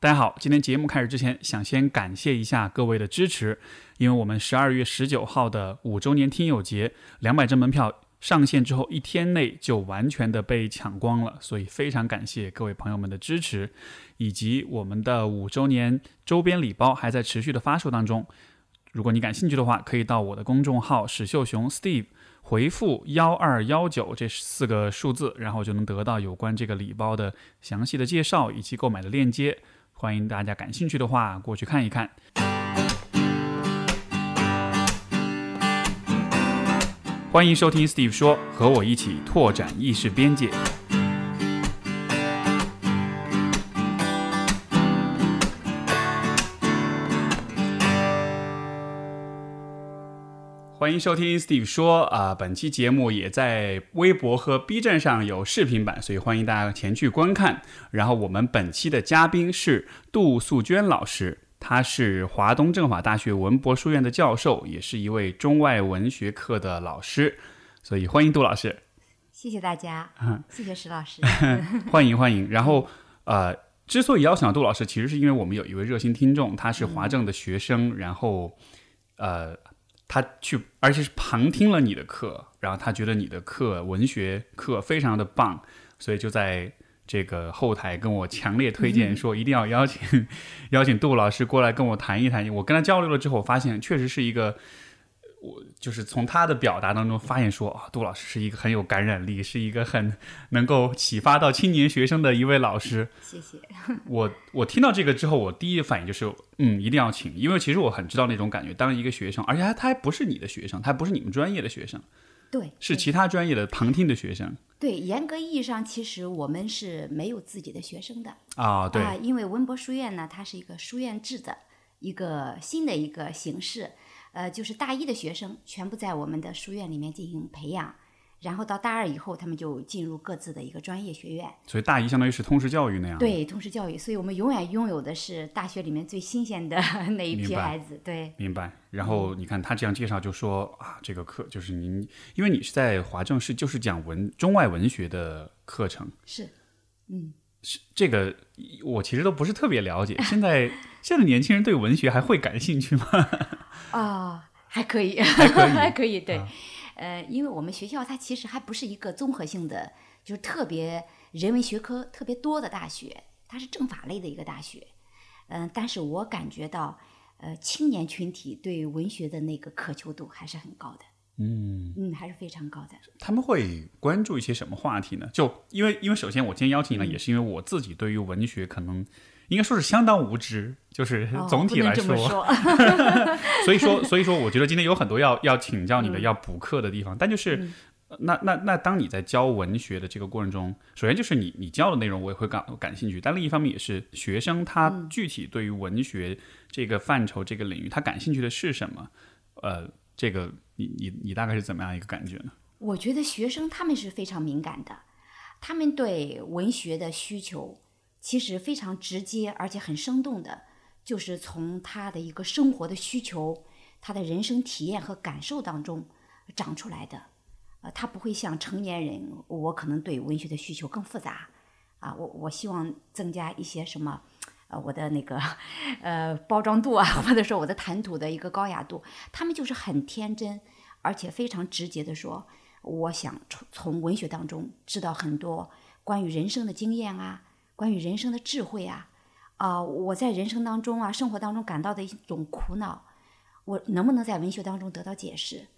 大家好，今天节目开始之前，想先感谢一下各位的支持，因为我们十二月十九号的五周年听友节，两百张门票上线之后一天内就完全的被抢光了，所以非常感谢各位朋友们的支持，以及我们的五周年周边礼包还在持续的发售当中。如果你感兴趣的话，可以到我的公众号史秀雄 Steve 回复幺二幺九这四个数字，然后就能得到有关这个礼包的详细的介绍以及购买的链接。欢迎大家感兴趣的话过去看一看。欢迎收听 Steve 说，和我一起拓展意识边界。欢迎收听 Steve 说啊、本期节目也在微博和 B 站上有视频版，所以欢迎大家前去观看。然后我们本期的嘉宾是杜素娟老师，她是华东政法大学文博书院的教授，也是一位中外文学课的老师，所以欢迎杜老师。谢谢大家，嗯谢谢石老师。欢迎欢迎。然后呃，之所以邀请到杜老师，其实是因为我们有一位热心听众，他是华政的学生，然后呃，他去而且是旁听了你的课，然后他觉得你的课文学课非常的棒，所以就在。这个后台跟我强烈推荐说，一定要邀请 邀请杜老师过来跟我谈一谈。我跟他交流了之后，我发现确实是一个，我就是从他的表达当中发现说，啊，杜老师是一个很有感染力，是一个很能够启发到青年学生的一位老师。谢谢。我我听到这个之后，我第一反应就是，嗯，一定要请，因为其实我很知道那种感觉。当一个学生，而且他他还不是你的学生，他还不是你们专业的学生，对，是其他专业的旁听的学生对，严格意义上，其实我们是没有自己的学生的啊。对，啊，因为文博书院呢，它是一个书院制的一个新的一个形式，呃，就是大一的学生全部在我们的书院里面进行培养，然后到大二以后，他们就进入各自的一个专业学院，所以大一相当于是通识教育那样。，对，通识教育，所以我们永远拥有的是大学里面最新鲜的那一批孩子，对。明白。然后你看他这样介绍，就说啊，这个课就是您，因为你是在华政是就是讲文中外文学的课程，是，嗯，是这个我其实都不是特别了解。现在现在年轻人对文学还会感兴趣吗？啊、还可以，还可以。还可以，对，啊。呃，因为我们学校它其实还不是一个综合性的，就是特别人文学科特别多的大学，它是政法类的一个大学，嗯、但是我感觉到，呃，青年群体对文学的那个渴求度还是很高的，嗯，嗯，还是非常高的，他们会关注一些什么话题呢？就因为因为首先我今天邀请你来，嗯。也是因为我自己对于文学可能应该说是相当无知，就是哦 总体来不能这么说，所以说，所以说，我觉得今天有很多要要请教你的、嗯要补课的地方。但就是，嗯那那那，当你在教文学的这个过程中，首先就是你你教的内容我也会感感兴趣，但另一方面也是学生他嗯具体对于文学这个范畴、这个领域，他感兴趣的是什么？呃，这个你你你大概是怎么样一个感觉呢？我觉得学生他们是非常敏感的，他们对文学的需求其实非常直接，而且很生动的，就是从他的一个生活的需求、他的人生体验和感受当中长出来的。呃，他不会像成年人，我可能对文学的需求更复杂啊，我我希望增加一些什么。呃，我的那个，呃，包装度啊，或者说我的谈吐的一个高雅度，他们就是很天真，而且非常直接的说，我想从从文学当中知道很多关于人生的经验啊，关于人生的智慧啊，啊、我在人生当中啊，生活当中感到的一种苦恼，我能不能在文学当中得到解释？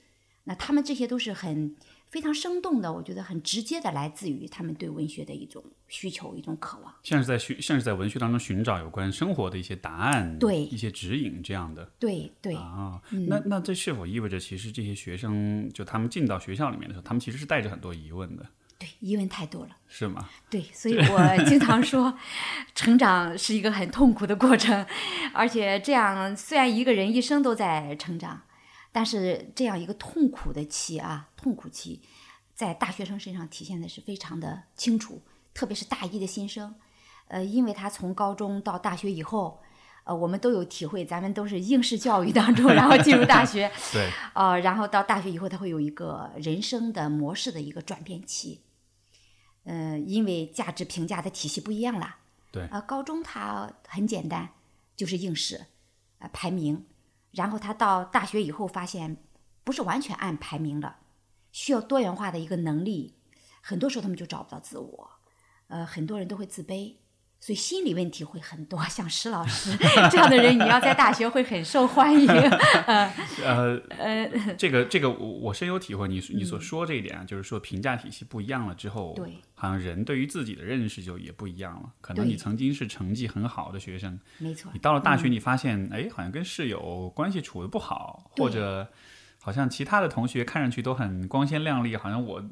那他们这些都是很非常生动的，我觉得很直接的来自于他们对文学的一种需求、一种渴望。像是在寻，像是在文学当中寻找有关生活的一些答案，对一些指引这样的。对对，啊，那那这是否意味着，其实这些学生就他们进到学校里面的时候，他们其实是带着很多疑问的，对，疑问太多了。是吗？对，所以我经常说，成长是一个很痛苦的过程，而且这样虽然一个人一生都在成长，但是这样一个痛苦的期啊，痛苦期，在大学生身上体现的是非常的清楚，特别是大一的新生，呃，因为他从高中到大学以后。呃，我们都有体会，咱们都是应试教育当中，然后进入大学，对，呃，然后到大学以后，他会有一个人生的模式的一个转变期。呃，因为价值评价的体系不一样了，对呃，高中它很简单，就是应试，呃，排名。然后他到大学以后发现，不是完全按排名了，需要多元化的一个能力。很多时候他们就找不到自我，呃，很多人都会自卑。所以心理问题会很多，像石老师 这样的人，你要在大学会很受欢迎。呃呃，这个这个我我深有体会。你你所说这一点啊，就是说评价体系不一样了之后，对，好像人对于自己的认识就也不一样了。可能你曾经是成绩很好的学生，没错，你到了大学，你发现哎，好像跟室友关系处的不好，或者。好像其他的同学看上去都很光鲜亮丽，好像我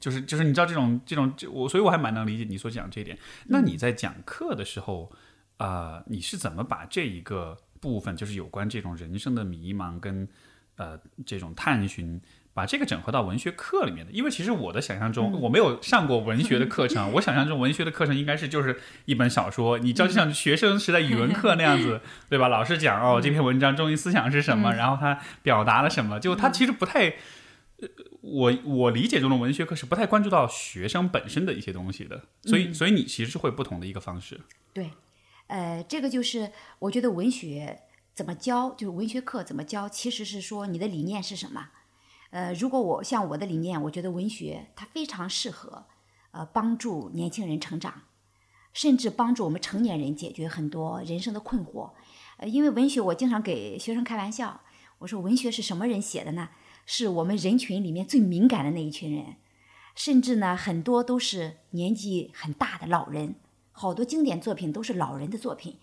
就是就是你知道这种这种我，所以我还蛮能理解你所讲这一点。那你在讲课的时候，啊，你是怎么把这一个部分，就是有关这种人生的迷茫跟呃这种探寻？把这个整合到文学课里面的，因为其实我的想象中，我没有上过文学的课程，我想象中文学的课程应该是就是一本小说，你知道就像学生时代语文课那样子，对吧？老师讲哦，这篇文章中心思想是什么，然后他表达了什么，就他其实不太，我我理解中的文学课是不太关注到学生本身的一些东西的，所以所以你其实是会不同的一个方式。对，呃，这个就是我觉得文学怎么教，就是文学课怎么教，其实是说你的理念是什么。呃，如果我像我的理念，我觉得文学它非常适合，呃，帮助年轻人成长，甚至帮助我们成年人解决很多人生的困惑。呃，因为文学，我经常给学生开玩笑，我说文学是什么人写的呢？是我们人群里面最敏感的那一群人，甚至呢，很多都是年纪很大的老人，好多经典作品都是老人的作品，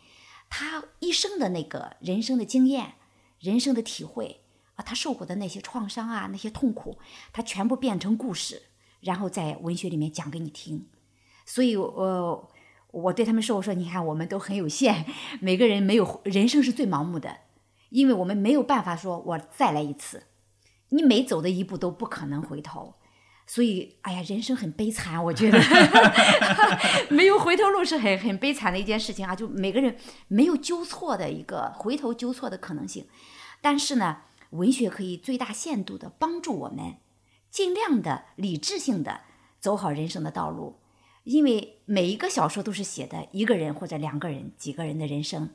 他一生的那个人生的经验、人生的体会。啊，他受过的那些创伤啊，那些痛苦，他全部变成故事，然后在文学里面讲给你听。所以，呃，我对他们说：“我说，你看，我们都很有限，每个人没有人生是最盲目的，因为我们没有办法说我再来一次，你每走的一步都不可能回头。所以，哎呀，人生很悲惨，我觉得 没有回头路是很很悲惨的一件事情啊。就每个人没有纠错的一个回头纠错的可能性，但是呢。”文学可以最大限度地帮助我们，尽量的理智性的走好人生的道路，因为每一个小说都是写的一个人或者两个人、几个人的人生，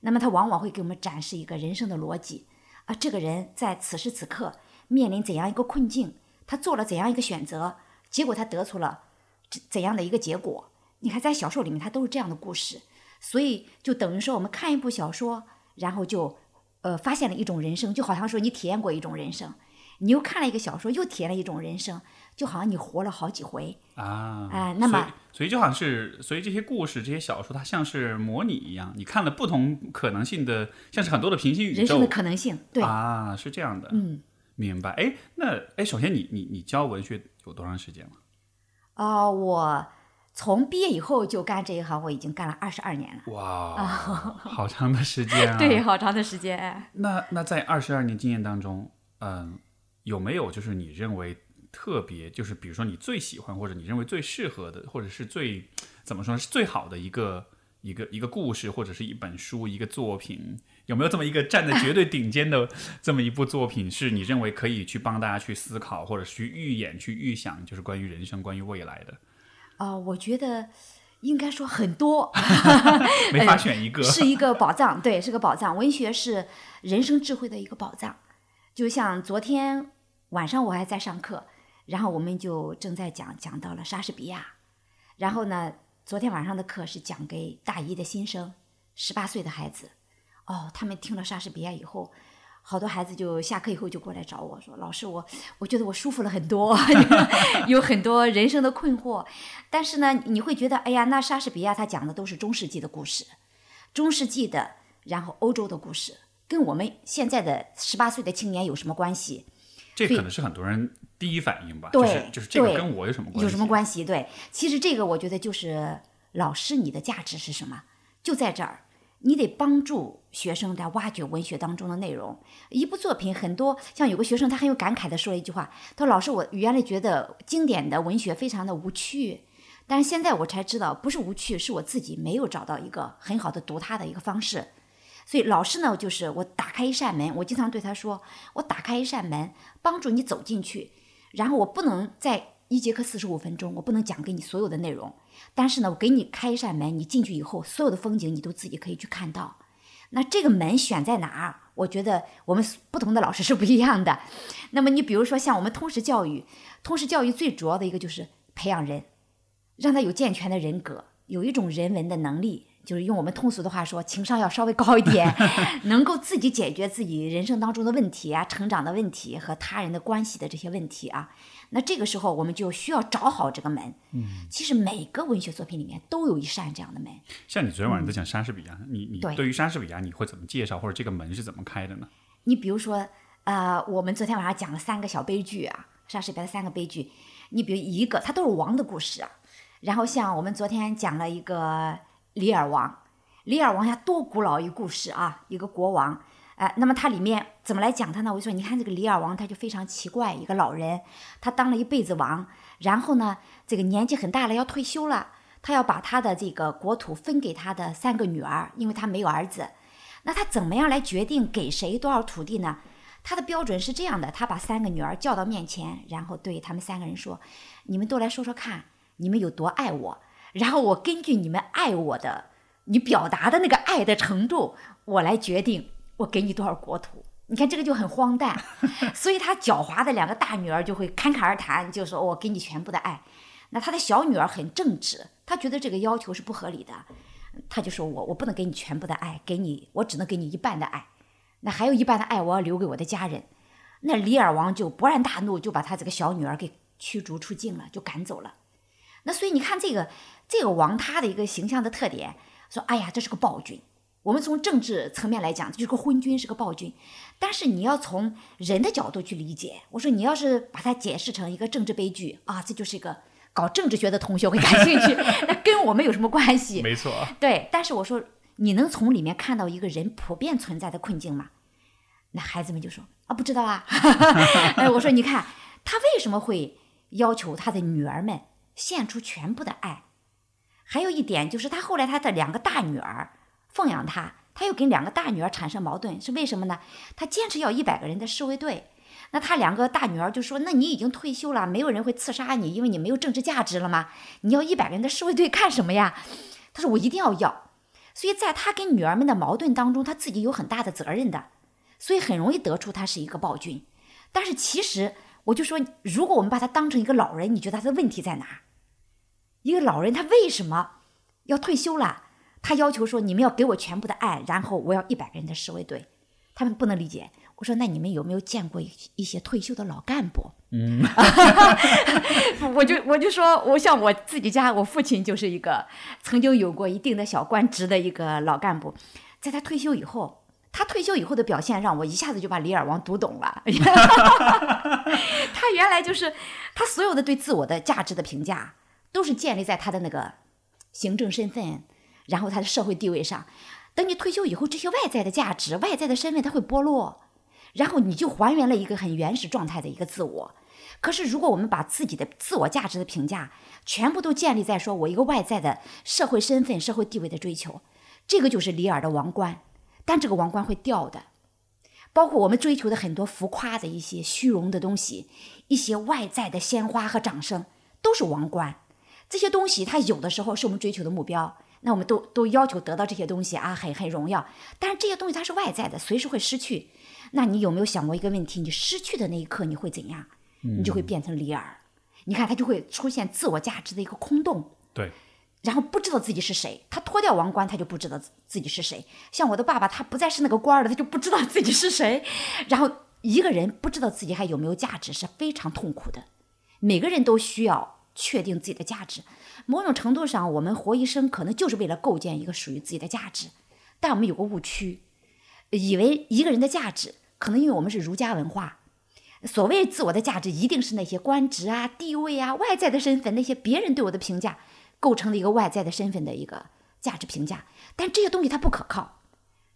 那么他往往会给我们展示一个人生的逻辑啊，这个人在此时此刻面临怎样一个困境，他做了怎样一个选择，结果他得出了怎样的一个结果。你看，在小说里面，它都是这样的故事，所以就等于说，我们看一部小说，然后就。呃，发现了一种人生，就好像说你体验过一种人生，你又看了一个小说，又体验了一种人生，就好像你活了好几回啊！哎，那么，所以就好像是，所以这些故事、这些小说，它像是模拟一样，你看了不同可能性的，像是很多的平行宇宙，人生的可能性，对啊，是这样的，嗯，明白。哎，那哎，首先你你你教文学有多长时间了？啊，我。从毕业以后就干这一行，我已经干了二十二年了。哇，好长的时间啊！对，好长的时间。那那在二十二年经验当中，嗯，有没有就是你认为特别，就是比如说你最喜欢或者你认为最适合的，或者是最怎么说是最好的一个一个一个故事，或者是一本书、一个作品？有没有这么一个站在绝对顶尖的 这么一部作品，是你认为可以去帮大家去思考，或者去预演、去预想，就是关于人生、关于未来的？啊，我觉得应该说很多 没法选一个，是一个宝藏，对，是个宝藏。文学是人生智慧的一个宝藏。就像昨天晚上我还在上课，然后我们就正在讲，讲到了莎士比亚。然后呢，昨天晚上的课是讲给大一的新生，十八岁的孩子。哦，他们听了莎士比亚以后。好多孩子就下课以后就过来找我说：“老师，我我觉得我舒服了很多，有很多人生的困惑。但是呢，你会觉得，哎呀，那莎士比亚他讲的都是中世纪的故事，中世纪的，然后欧洲的故事，跟我们现在的十八岁的青年有什么关系？这可能是很多人第一反应吧？对，就是这个跟我有什么关系？有什么关系？对，其实这个我觉得就是老师你的价值是什么？就在这儿。”你得帮助学生在挖掘文学当中的内容。一部作品，很多像有个学生，他很有感慨的说了一句话：“他说老师，我原来觉得经典的文学非常的无趣，但是现在我才知道，不是无趣，是我自己没有找到一个很好的读它的一个方式。所以老师呢，就是我打开一扇门，我经常对他说：我打开一扇门，帮助你走进去。然后我不能在一节课四十五分钟，我不能讲给你所有的内容。”但是呢，我给你开一扇门，你进去以后，所有的风景你都自己可以去看到。那这个门选在哪儿？我觉得我们不同的老师是不一样的。那么你比如说像我们通识教育，通识教育最主要的一个就是培养人，让他有健全的人格，有一种人文的能力。就是用我们通俗的话说，情商要稍微高一点，能够自己解决自己人生当中的问题啊，成长的问题和他人的关系的这些问题啊。那这个时候我们就需要找好这个门。嗯，其实每个文学作品里面都有一扇这样的门。像你昨天晚上在讲莎士比亚，你你对于莎士比亚你会怎么介绍，或者这个门是怎么开的呢？你比如说，呃，我们昨天晚上讲了三个小悲剧啊，莎士比亚的三个悲剧。你比如一个，它都是王的故事啊。然后像我们昨天讲了一个。李尔王，李尔王呀，多古老一故事啊！一个国王，哎，那么它里面怎么来讲他呢？我就说，你看这个李尔王，他就非常奇怪，一个老人，他当了一辈子王，然后呢，这个年纪很大了，要退休了，他要把他的这个国土分给他的三个女儿，因为他没有儿子。那他怎么样来决定给谁多少土地呢？他的标准是这样的：他把三个女儿叫到面前，然后对他们三个人说：“你们都来说说看，你们有多爱我。”然后我根据你们爱我的，你表达的那个爱的程度，我来决定我给你多少国土。你看这个就很荒诞，所以他狡猾的两个大女儿就会侃侃而谈，就说我给你全部的爱。那他的小女儿很正直，她觉得这个要求是不合理的，她就说我我不能给你全部的爱，给你我只能给你一半的爱，那还有一半的爱我要留给我的家人。那李尔王就勃然大怒，就把他这个小女儿给驱逐出境了，就赶走了。那所以你看这个。这个王他的一个形象的特点，说哎呀，这是个暴君。我们从政治层面来讲，就是个昏君，是个暴君。但是你要从人的角度去理解，我说你要是把它解释成一个政治悲剧啊，这就是一个搞政治学的同学会感兴趣。那跟我们有什么关系？没错。对，但是我说你能从里面看到一个人普遍存在的困境吗？那孩子们就说啊，不知道啊。哎，我说你看他为什么会要求他的女儿们献出全部的爱？还有一点就是，他后来他的两个大女儿奉养他，他又跟两个大女儿产生矛盾，是为什么呢？他坚持要一百个人的侍卫队，那他两个大女儿就说：“那你已经退休了，没有人会刺杀你，因为你没有政治价值了吗？你要一百个人的侍卫队干什么呀？”他说：“我一定要要。”所以在他跟女儿们的矛盾当中，他自己有很大的责任的，所以很容易得出他是一个暴君。但是其实我就说，如果我们把他当成一个老人，你觉得他的问题在哪？一个老人，他为什么要退休了？他要求说：“你们要给我全部的爱，然后我要一百个人的侍卫队。”他们不能理解。我说：“那你们有没有见过一些退休的老干部？” 嗯，我就我就说，我像我自己家，我父亲就是一个曾经有过一定的小官职的一个老干部。在他退休以后，他退休以后的表现让我一下子就把李尔王读懂了。他原来就是他所有的对自我的价值的评价。都是建立在他的那个行政身份，然后他的社会地位上。等你退休以后，这些外在的价值、外在的身份，它会剥落，然后你就还原了一个很原始状态的一个自我。可是，如果我们把自己的自我价值的评价全部都建立在说我一个外在的社会身份、社会地位的追求，这个就是里尔的王冠。但这个王冠会掉的，包括我们追求的很多浮夸的一些虚荣的东西，一些外在的鲜花和掌声，都是王冠。这些东西，它有的时候是我们追求的目标，那我们都都要求得到这些东西啊，很很荣耀。但是这些东西它是外在的，随时会失去。那你有没有想过一个问题？你失去的那一刻你会怎样？你就会变成李尔。你看他就会出现自我价值的一个空洞。对。然后不知道自己是谁，他脱掉王冠，他就不知道自己是谁。像我的爸爸，他不再是那个官儿了，他就不知道自己是谁。然后一个人不知道自己还有没有价值，是非常痛苦的。每个人都需要。确定自己的价值，某种程度上，我们活一生可能就是为了构建一个属于自己的价值。但我们有个误区，以为一个人的价值，可能因为我们是儒家文化，所谓自我的价值一定是那些官职啊、地位啊、外在的身份，那些别人对我的评价构成了一个外在的身份的一个价值评价。但这些东西它不可靠，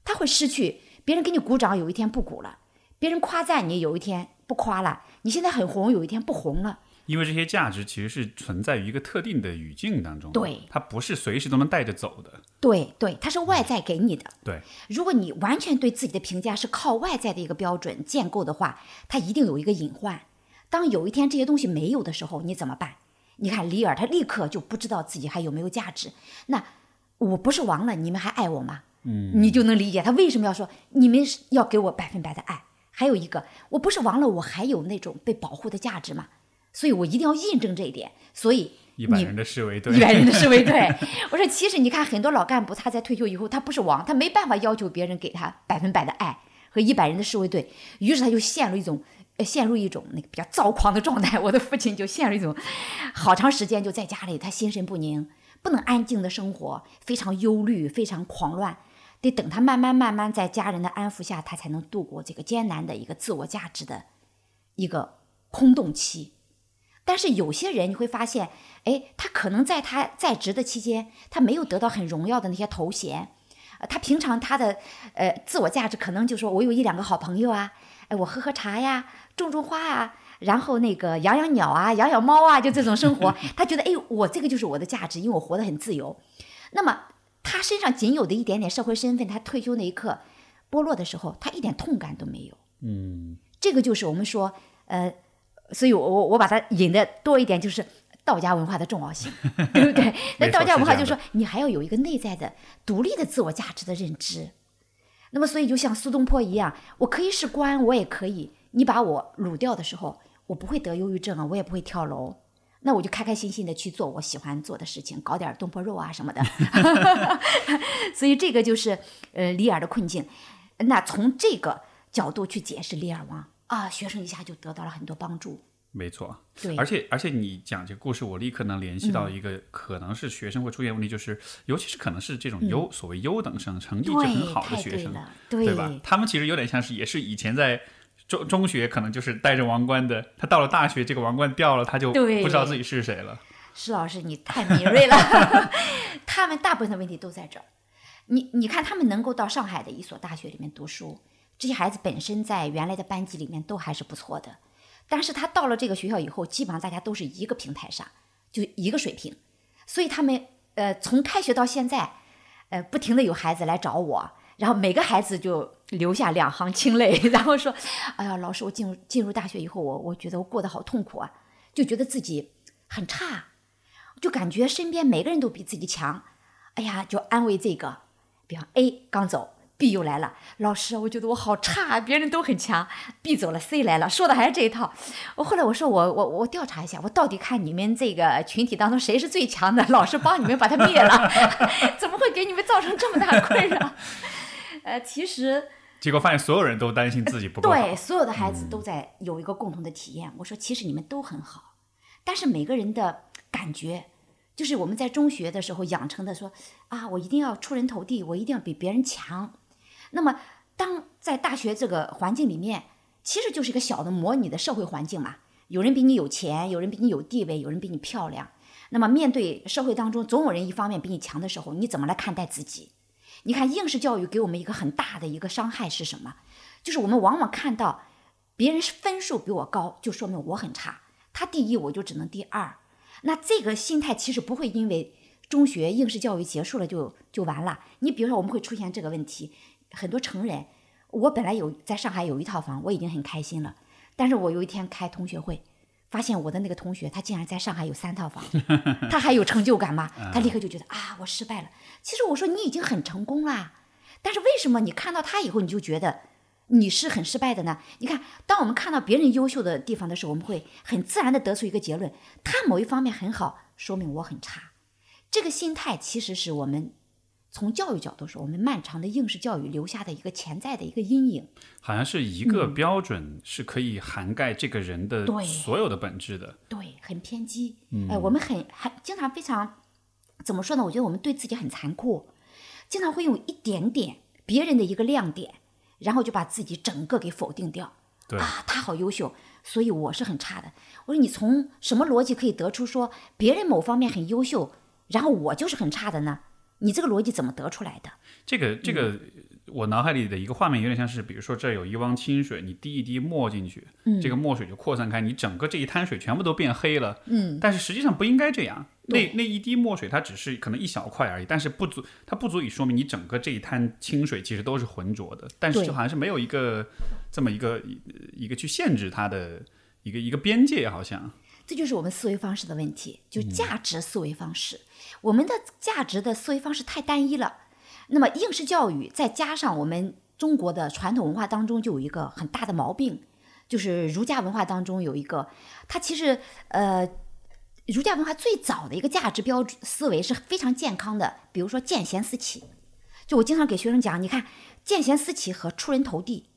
它会失去。别人给你鼓掌，有一天不鼓了；别人夸赞你，有一天不夸了。你现在很红，有一天不红了。因为这些价值其实是存在于一个特定的语境当中，对，它不是随时都能带着走的。对对，它是外在给你的。对，如果你完全对自己的评价是靠外在的一个标准建构的话，它一定有一个隐患。当有一天这些东西没有的时候，你怎么办？你看李尔，他立刻就不知道自己还有没有价值。那我不是亡了，你们还爱我吗？嗯，你就能理解他为什么要说你们要给我百分百的爱。还有一个，我不是亡了，我还有那种被保护的价值吗？所以我一定要印证这一点。所以一百人的侍卫队，一百人的侍卫队。我说，其实你看，很多老干部他在退休以后，他不是王，他没办法要求别人给他百分百的爱和一百人的侍卫队，于是他就陷入一种陷入一种那个比较躁狂的状态。我的父亲就陷入一种好长时间就在家里，他心神不宁，不能安静的生活，非常忧虑，非常狂乱。得等他慢慢慢慢在家人的安抚下，他才能度过这个艰难的一个自我价值的一个空洞期。但是有些人你会发现，哎，他可能在他在职的期间，他没有得到很荣耀的那些头衔，呃，他平常他的呃自我价值可能就说我有一两个好朋友啊，哎，我喝喝茶呀，种种花啊，然后那个养养鸟啊，养养猫啊，就这种生活，他觉得哎，我这个就是我的价值，因为我活得很自由。那么。他身上仅有的一点点社会身份，他退休那一刻剥落的时候，他一点痛感都没有。嗯，这个就是我们说，呃，所以我我我把它引的多一点，就是道家文化的重要性，对不对？那道家文化就是说，你还要有一个内在的独立的自我价值的认知。那么，所以就像苏东坡一样，我可以是官，我也可以，你把我掳掉的时候，我不会得忧郁症啊，我也不会跳楼。那我就开开心心的去做我喜欢做的事情，搞点东坡肉啊什么的。所以这个就是呃李耳的困境。那从这个角度去解释李耳王啊，学生一下就得到了很多帮助。没错，对。而且而且你讲这个故事，我立刻能联系到一个可能是学生会出现问题，就是尤其是可能是这种优所谓优等生，成绩就很好的学生，对吧？他们其实有点像是也是以前在。中中学可能就是戴着王冠的，他到了大学，这个王冠掉了，他就不知道自己是谁了。施老师，你太敏锐了。他们大部分的问题都在这儿。你你看，他们能够到上海的一所大学里面读书，这些孩子本身在原来的班级里面都还是不错的。但是他到了这个学校以后，基本上大家都是一个平台上，就一个水平。所以他们呃，从开学到现在，呃，不停的有孩子来找我。然后每个孩子就流下两行清泪，然后说：“哎呀，老师，我进入进入大学以后，我我觉得我过得好痛苦啊，就觉得自己很差，就感觉身边每个人都比自己强。哎呀，就安慰这个，比方 A 刚走，B 又来了，老师，我觉得我好差，别人都很强，B 走了，C 来了，说的还是这一套。我后来我说我我我调查一下，我到底看你们这个群体当中谁是最强的，老师帮你们把他灭了，怎么会给你们造成这么大的困扰？” 呃，其实结果发现所有人都担心自己不够好。对，所有的孩子都在有一个共同的体验。我说，其实你们都很好，但是每个人的感觉，就是我们在中学的时候养成的，说啊，我一定要出人头地，我一定要比别人强。那么，当在大学这个环境里面，其实就是一个小的模拟的社会环境嘛。有人比你有钱，有人比你有地位，有人比你漂亮。那么，面对社会当中总有人一方面比你强的时候，你怎么来看待自己？你看，应试教育给我们一个很大的一个伤害是什么？就是我们往往看到别人分数比我高，就说明我很差，他第一我就只能第二。那这个心态其实不会因为中学应试教育结束了就就完了。你比如说，我们会出现这个问题，很多成人，我本来有在上海有一套房，我已经很开心了，但是我有一天开同学会。发现我的那个同学，他竟然在上海有三套房，他还有成就感吗？他立刻就觉得啊，我失败了。其实我说你已经很成功啦，但是为什么你看到他以后，你就觉得你是很失败的呢？你看，当我们看到别人优秀的地方的时候，我们会很自然的得出一个结论：他某一方面很好，说明我很差。这个心态其实是我们。从教育角度说，我们漫长的应试教育留下的一个潜在的一个阴影，好像是一个标准是可以涵盖这个人的所有的本质的，对，很偏激。哎，我们很很经常非常怎么说呢？我觉得我们对自己很残酷，经常会用一点点别人的一个亮点，然后就把自己整个给否定掉。对啊，他好优秀，所以我是很差的。我说你从什么逻辑可以得出说别人某方面很优秀，然后我就是很差的呢？你这个逻辑怎么得出来的？这个这个，我脑海里的一个画面有点像是，比如说这有一汪清水，你滴一滴墨进去，这个墨水就扩散开，你整个这一滩水全部都变黑了。嗯，但是实际上不应该这样。那那一滴墨水它只是可能一小块而已，但是不足，它不足以说明你整个这一滩清水其实都是浑浊的。但是就好像是没有一个这么一个一个去限制它的一个一个边界，好像。这就是我们思维方式的问题，就价值思维方式。我们的价值的思维方式太单一了。那么应试教育再加上我们中国的传统文化当中，就有一个很大的毛病，就是儒家文化当中有一个，它其实呃，儒家文化最早的一个价值标准思维是非常健康的。比如说见贤思齐，就我经常给学生讲，你看见贤思齐和出人头地，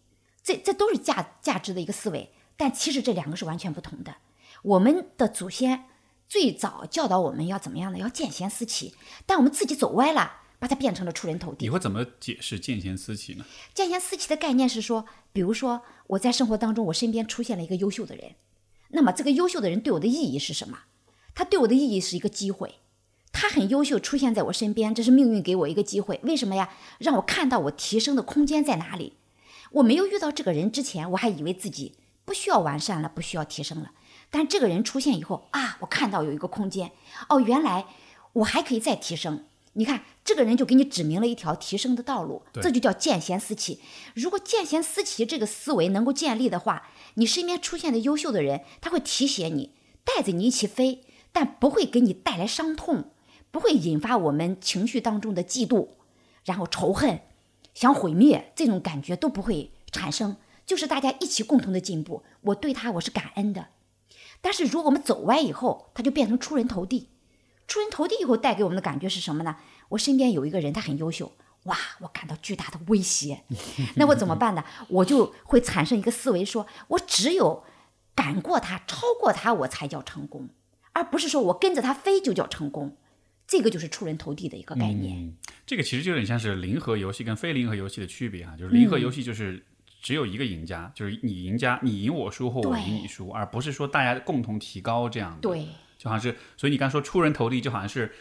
这这都是价价值的一个思维，但其实这两个是完全不同的。我们的祖先最早教导我们要怎么样呢？要见贤思齐，但我们自己走歪了，把它变成了出人头地。你会怎么解释见贤思齐呢？见贤思齐的概念是说，比如说我在生活当中，我身边出现了一个优秀的人，那么这个优秀的人对我的意义是什么？他对我的意义是一个机会，他很优秀，出现在我身边，这是命运给我一个机会。为什么呀？让我看到我提升的空间在哪里。我没有遇到这个人之前，我还以为自己不需要完善了，不需要提升了。但这个人出现以后啊，我看到有一个空间，哦，原来我还可以再提升。你看，这个人就给你指明了一条提升的道路，这就叫见贤思齐。如果见贤思齐这个思维能够建立的话，你身边出现的优秀的人，他会提携你，带着你一起飞，但不会给你带来伤痛，不会引发我们情绪当中的嫉妒，然后仇恨，想毁灭这种感觉都不会产生，就是大家一起共同的进步。我对他我是感恩的。但是，如果我们走歪以后，它就变成出人头地。出人头地以后，带给我们的感觉是什么呢？我身边有一个人，他很优秀，哇，我感到巨大的威胁。那我怎么办呢？我就会产生一个思维，说我只有赶过他、超过他，我才叫成功，而不是说我跟着他飞就叫成功。这个就是出人头地的一个概念。这个其实就有点像是零和游戏跟非零和游戏的区别啊，就是零和游戏就是只有一个赢家，就是你赢家，你赢我输或我赢你输，而不是说大家共同提高这样的。对。就好像是，所以你刚说出人头地，就好像是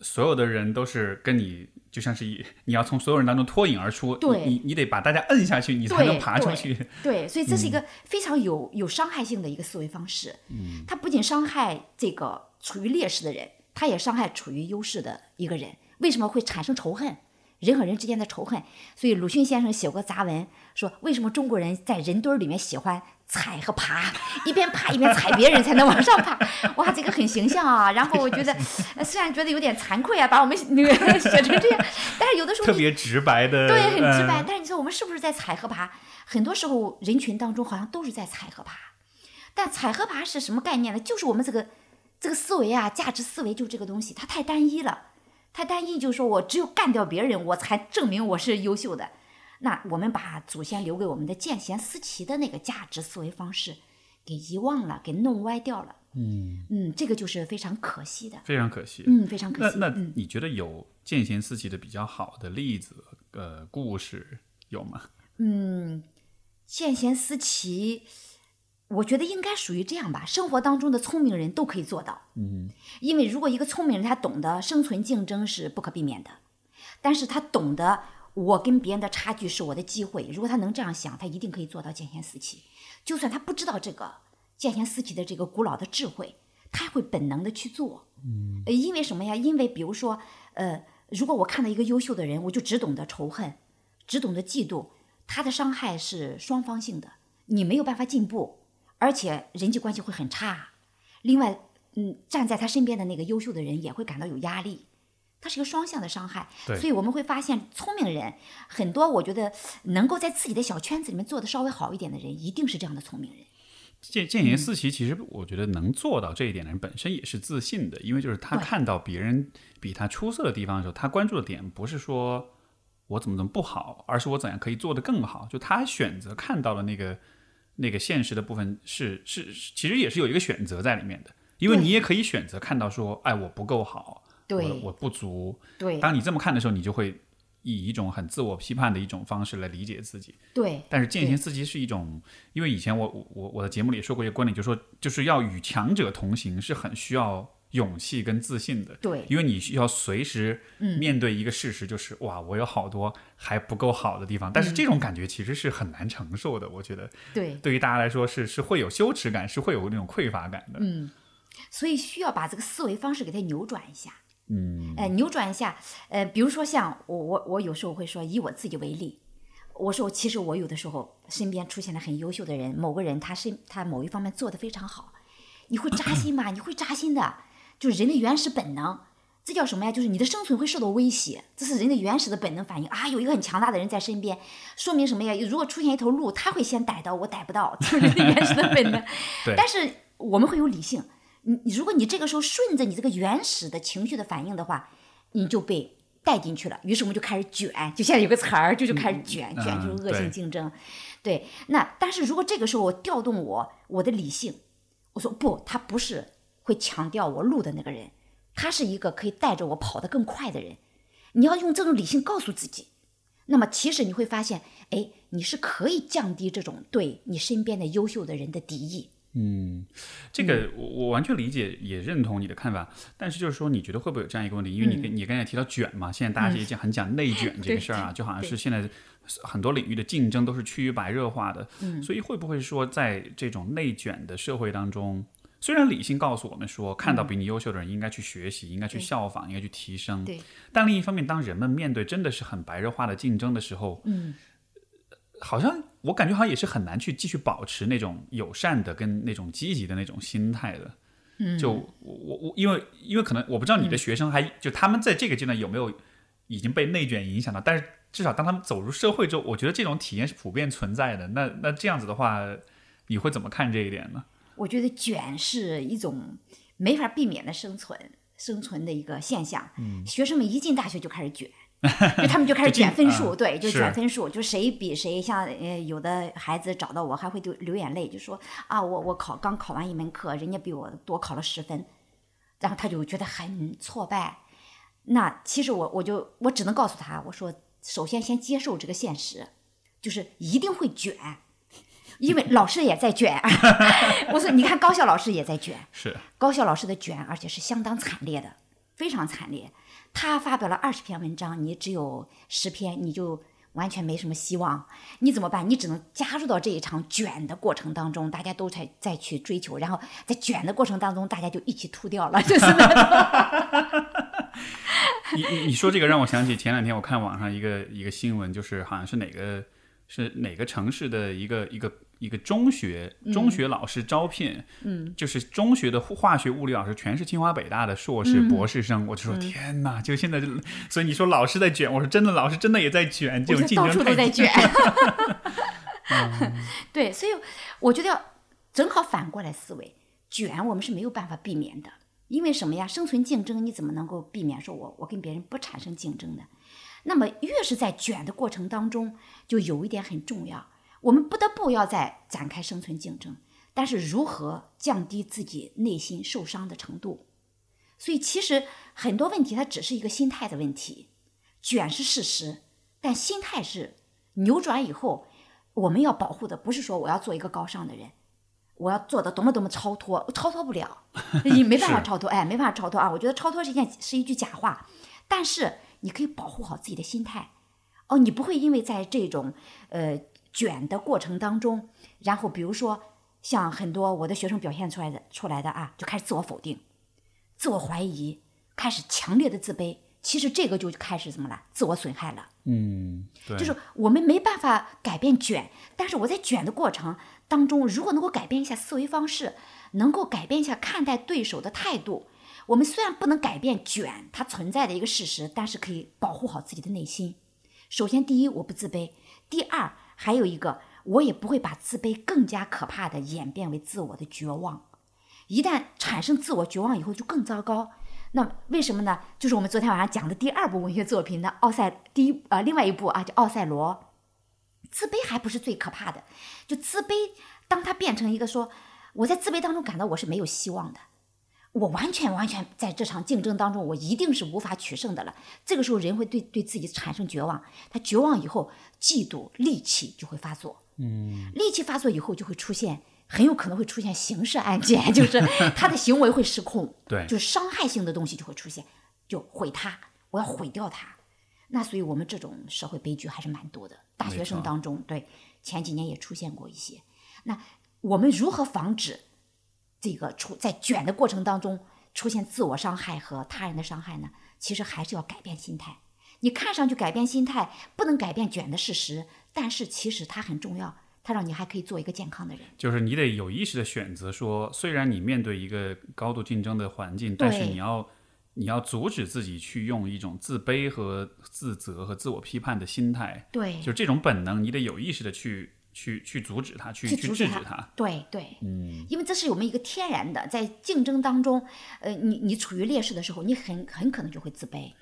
所有的人都是跟你，就像是一你要从所有人当中脱颖而出，对，你你得把大家摁下去，你才能爬出去。对，所以这是一个非常有有伤害性的一个思维方式。嗯，它不仅伤害这个处于劣势的人，它也伤害处于优势的一个人。为什么会产生仇恨？人和人之间的仇恨。所以鲁迅先生写过杂文，说为什么中国人在人堆里面喜欢。踩和爬，一边爬一边踩别人才能往上爬。哇，这个很形象啊！然后我觉得，虽然觉得有点惭愧啊，把我们那个写成这样，但是有的时候特别直白的，对，很直白。但是你说我们是不是在踩和爬？很多时候人群当中好像都是在踩和爬。但踩和爬是什么概念呢？就是我们这个这个思维啊，价值思维就这个东西，它太单一了。太单一就是说我只有干掉别人，我才证明我是优秀的。那我们把祖先留给我们的见贤思齐的那个价值思维方式，给遗忘了，给弄歪掉了。嗯嗯，这个就是非常可惜的，非常可惜。嗯，非常可惜。那那你觉得有见贤思齐的比较好的例子呃故事有吗？嗯，见贤思齐，我觉得应该属于这样吧。生活当中的聪明人都可以做到。嗯，因为如果一个聪明人他懂得生存竞争是不可避免的，但是他懂得。我跟别人的差距是我的机会。如果他能这样想，他一定可以做到见贤思齐。就算他不知道这个见贤思齐的这个古老的智慧，他会本能的去做。嗯，因为什么呀？因为比如说，呃，如果我看到一个优秀的人，我就只懂得仇恨，只懂得嫉妒，他的伤害是双方性的，你没有办法进步，而且人际关系会很差。另外，嗯，站在他身边的那个优秀的人也会感到有压力。它是一个双向的伤害，所以我们会发现，聪明人很多。我觉得能够在自己的小圈子里面做的稍微好一点的人，一定是这样的聪明人。见见贤思齐，其实我觉得能做到这一点的人本身也是自信的，因为就是他看到别人比他出色的地方的时候，他关注的点不是说我怎么怎么不好，而是我怎样可以做得更好。就他选择看到了那个那个现实的部分，是是其实也是有一个选择在里面的，因为你也可以选择看到说，哎，我不够好。我我不足。对，当你这么看的时候，你就会以一种很自我批判的一种方式来理解自己。对，但是践行自己是一种，因为以前我我我的节目里也说过一个观点，就是说就是要与强者同行是很需要勇气跟自信的。对，因为你需要随时面对一个事实，就是哇，我有好多还不够好的地方。但是这种感觉其实是很难承受的，我觉得。对，对于大家来说是是会有羞耻感，是会有那种匮乏感的。嗯，所以需要把这个思维方式给它扭转一下。嗯，哎，扭转一下，呃，比如说像我，我，我有时候会说，以我自己为例，我说，其实我有的时候身边出现了很优秀的人，某个人他身他某一方面做得非常好，你会扎心吗？你会扎心的，就是人的原始本能。这叫什么呀？就是你的生存会受到威胁，这是人的原始的本能反应啊！有一个很强大的人在身边，说明什么呀？如果出现一头鹿，他会先逮到我，逮不到，就是人的原始的本能。但是我们会有理性，你你如果你这个时候顺着你这个原始的情绪的反应的话，你就被带进去了。于是我们就开始卷，就现在有个词儿，就就开始卷，卷就是恶性竞争。对，那但是如果这个时候我调动我我的理性，我说不，他不是会强调我路的那个人。他是一个可以带着我跑得更快的人，你要用这种理性告诉自己，那么其实你会发现，哎，你是可以降低这种对你身边的优秀的人的敌意。嗯，这个我我完全理解，也认同你的看法。但是就是说，你觉得会不会有这样一个问题？因为你你刚才提到卷嘛，现在大家已经很讲内卷这个事儿啊，就好像是现在很多领域的竞争都是趋于白热化的。嗯，所以会不会说，在这种内卷的社会当中？虽然理性告诉我们说，看到比你优秀的人应该去学习，应该去效仿，应该去提升。对。但另一方面，当人们面对真的是很白热化的竞争的时候，嗯，好像我感觉好像也是很难去继续保持那种友善的跟那种积极的那种心态的。嗯。就我我我，因为因为可能我不知道你的学生还就他们在这个阶段有没有已经被内卷影响到，但是至少当他们走入社会之后，我觉得这种体验是普遍存在的。那那这样子的话，你会怎么看这一点呢？我觉得卷是一种没法避免的生存生存的一个现象。嗯，学生们一进大学就开始卷，就他们就开 始卷分数，对，就卷分数，就谁比谁。像呃，有的孩子找到我还会流流眼泪，就说啊，我我考刚考完一门课，人家比我多考了十分，然后他就觉得很挫败。那其实我我就我只能告诉他，我说首先先接受这个现实，就是一定会卷。因为 老师也在卷，我说你看高校老师也在卷，是高校老师的卷，而且是相当惨烈的，非常惨烈。他发表了二十篇文章，你只有十篇，你就完全没什么希望。你怎么办？你只能加入到这一场卷的过程当中，大家都在再去追求，然后在卷的过程当中，大家就一起秃掉了，就是那种。你你你说这个让我想起前两天我看网上一个一个新闻，就是好像是哪个是哪个城市的一个一个。一个中学中学老师招聘，嗯，就是中学的化学物理老师全是清华北大的硕士博士生，我就说天哪！就现在就，所以你说老师在卷，我说真的，老师真的也在卷，这种竞争到处都在卷。对，所以我觉得要正好反过来思维，卷我们是没有办法避免的，因为什么呀？生存竞争你怎么能够避免说我我跟别人不产生竞争呢？那么越是在卷的过程当中，就有一点很重要。我们不得不要再展开生存竞争，但是如何降低自己内心受伤的程度？所以其实很多问题它只是一个心态的问题。卷是事实，但心态是扭转以后，我们要保护的不是说我要做一个高尚的人，我要做的多么多么超脱，超脱不了，你没办法超脱，哎，没办法超脱啊！我觉得超脱是一件是一句假话，但是你可以保护好自己的心态。哦，你不会因为在这种呃。卷的过程当中，然后比如说像很多我的学生表现出来的出来的啊，就开始自我否定、自我怀疑，开始强烈的自卑。其实这个就开始怎么了？自我损害了。嗯，对。就是我们没办法改变卷，但是我在卷的过程当中，如果能够改变一下思维方式，能够改变一下看待对手的态度，我们虽然不能改变卷它存在的一个事实，但是可以保护好自己的内心。首先，第一，我不自卑；第二。还有一个，我也不会把自卑更加可怕的演变为自我的绝望。一旦产生自我绝望以后，就更糟糕。那为什么呢？就是我们昨天晚上讲的第二部文学作品的《奥赛》第一啊，另外一部啊叫《奥赛罗》。自卑还不是最可怕的，就自卑，当它变成一个说我在自卑当中感到我是没有希望的，我完全完全在这场竞争当中，我一定是无法取胜的了。这个时候，人会对对自己产生绝望。他绝望以后。嫉妒戾气就会发作，嗯，戾气发作以后就会出现，很有可能会出现刑事案件，就是他的行为会失控，对，就是伤害性的东西就会出现，就毁他，我要毁掉他。那所以我们这种社会悲剧还是蛮多的，大学生当中，对，前几年也出现过一些。那我们如何防止这个出在卷的过程当中出现自我伤害和他人的伤害呢？其实还是要改变心态。你看上去改变心态不能改变卷的事实，但是其实它很重要。它让你还可以做一个健康的人。就是你得有意识的选择说，虽然你面对一个高度竞争的环境，但是你要你要阻止自己去用一种自卑和自责和自我批判的心态，对，就是这种本能，你得有意识的去去去阻止他，去去阻止它制止它。对对，嗯，因为这是我们一个天然的，在竞争当中，呃，你你处于劣势的时候，你很很可能就会自卑。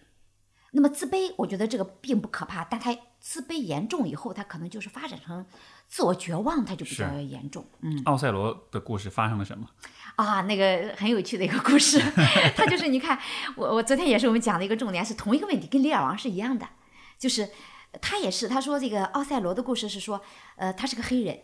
那么自卑，我觉得这个并不可怕，但他自卑严重以后，他可能就是发展成自我绝望，他就比较严重。嗯奥赛罗的故事发生了什么？啊，那个很有趣的一个故事，他就是你看，我我昨天也是我们讲的一个重点，是同一个问题，跟李尔王是一样的，就是他也是他说这个奥赛罗的故事是说，呃，他是个黑人，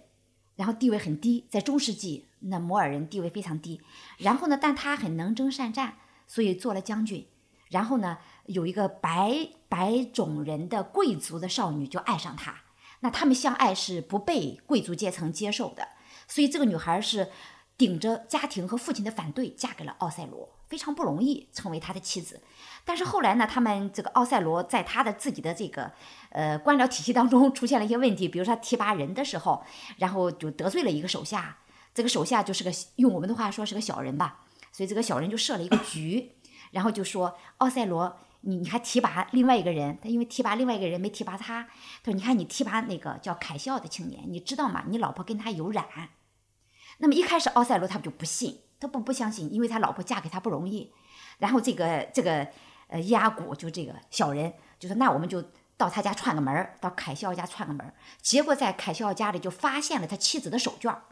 然后地位很低，在中世纪那摩尔人地位非常低，然后呢，但他很能征善战，所以做了将军，然后呢，有一个白白种人的贵族的少女就爱上他，那他们相爱是不被贵族阶层接受的，所以这个女孩是顶着家庭和父亲的反对嫁给了奥赛罗，非常不容易成为他的妻子。但是后来呢，他们这个奥赛罗在他的自己的这个呃官僚体系当中出现了一些问题，比如说他提拔人的时候，然后就得罪了一个手下，这个手下就是个用我们的话说是个小人吧，所以这个小人就设了一个局，然后就说奥赛罗。你你还提拔另外一个人，他因为提拔另外一个人没提拔他，他说：“你看你提拔那个叫凯西奥的青年，你知道吗？你老婆跟他有染。”那么一开始奥赛罗他就不信，他不不相信，因为他老婆嫁给他不容易。然后这个这个呃伊阿古就这个小人就说：“那我们就到他家串个门儿，到凯西奥家串个门儿。”结果在凯西奥家里就发现了他妻子的手绢儿。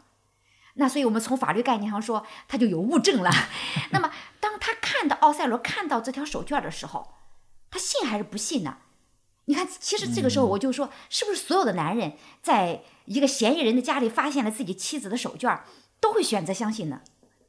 那所以我们从法律概念上说，他就有物证了。那么当他看到奥赛罗看到这条手绢儿的时候，他信还是不信呢？你看，其实这个时候我就说，是不是所有的男人在一个嫌疑人的家里发现了自己妻子的手绢儿，都会选择相信呢？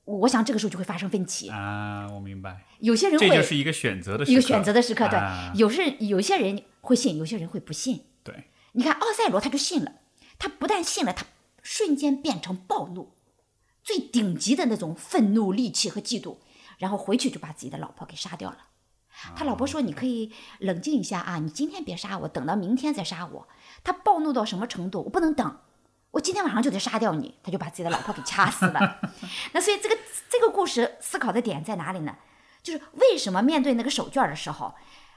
我我想这个时候就会发生分歧。啊，我明白，有些人会这就是一个选择的时刻，一个选择的时刻，对，啊有些人有些人会信，有些人会不信。对，你看奥赛罗他就信了，他不但信了，他瞬间变成暴怒，最顶级的那种愤怒、戾气和嫉妒，然后回去就把自己的老婆给杀掉了。他老婆说：“你可以冷静一下啊，你今天别杀我，等到明天再杀我。”他暴怒到什么程度？我不能等，我今天晚上就得杀掉你。他就把自己的老婆给掐死了。那所以这个这个故事思考的点在哪里呢？就是为什么面对那个手绢的时候，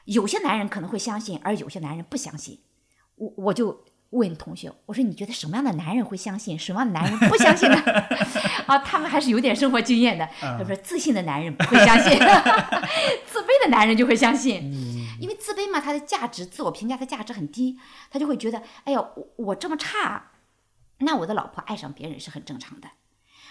有些男人可能会相信，而有些男人不相信。我我就问同学，我说你觉得什么样的男人会相信，什么样的男人不相信呢？啊，他们还是有点生活经验的。他说自信的男人不会相信，自卑的男人就会相信。因为自卑嘛，他的价值、自我评价的价值很低，他就会觉得，哎呀，我我这么差，那我的老婆爱上别人是很正常的。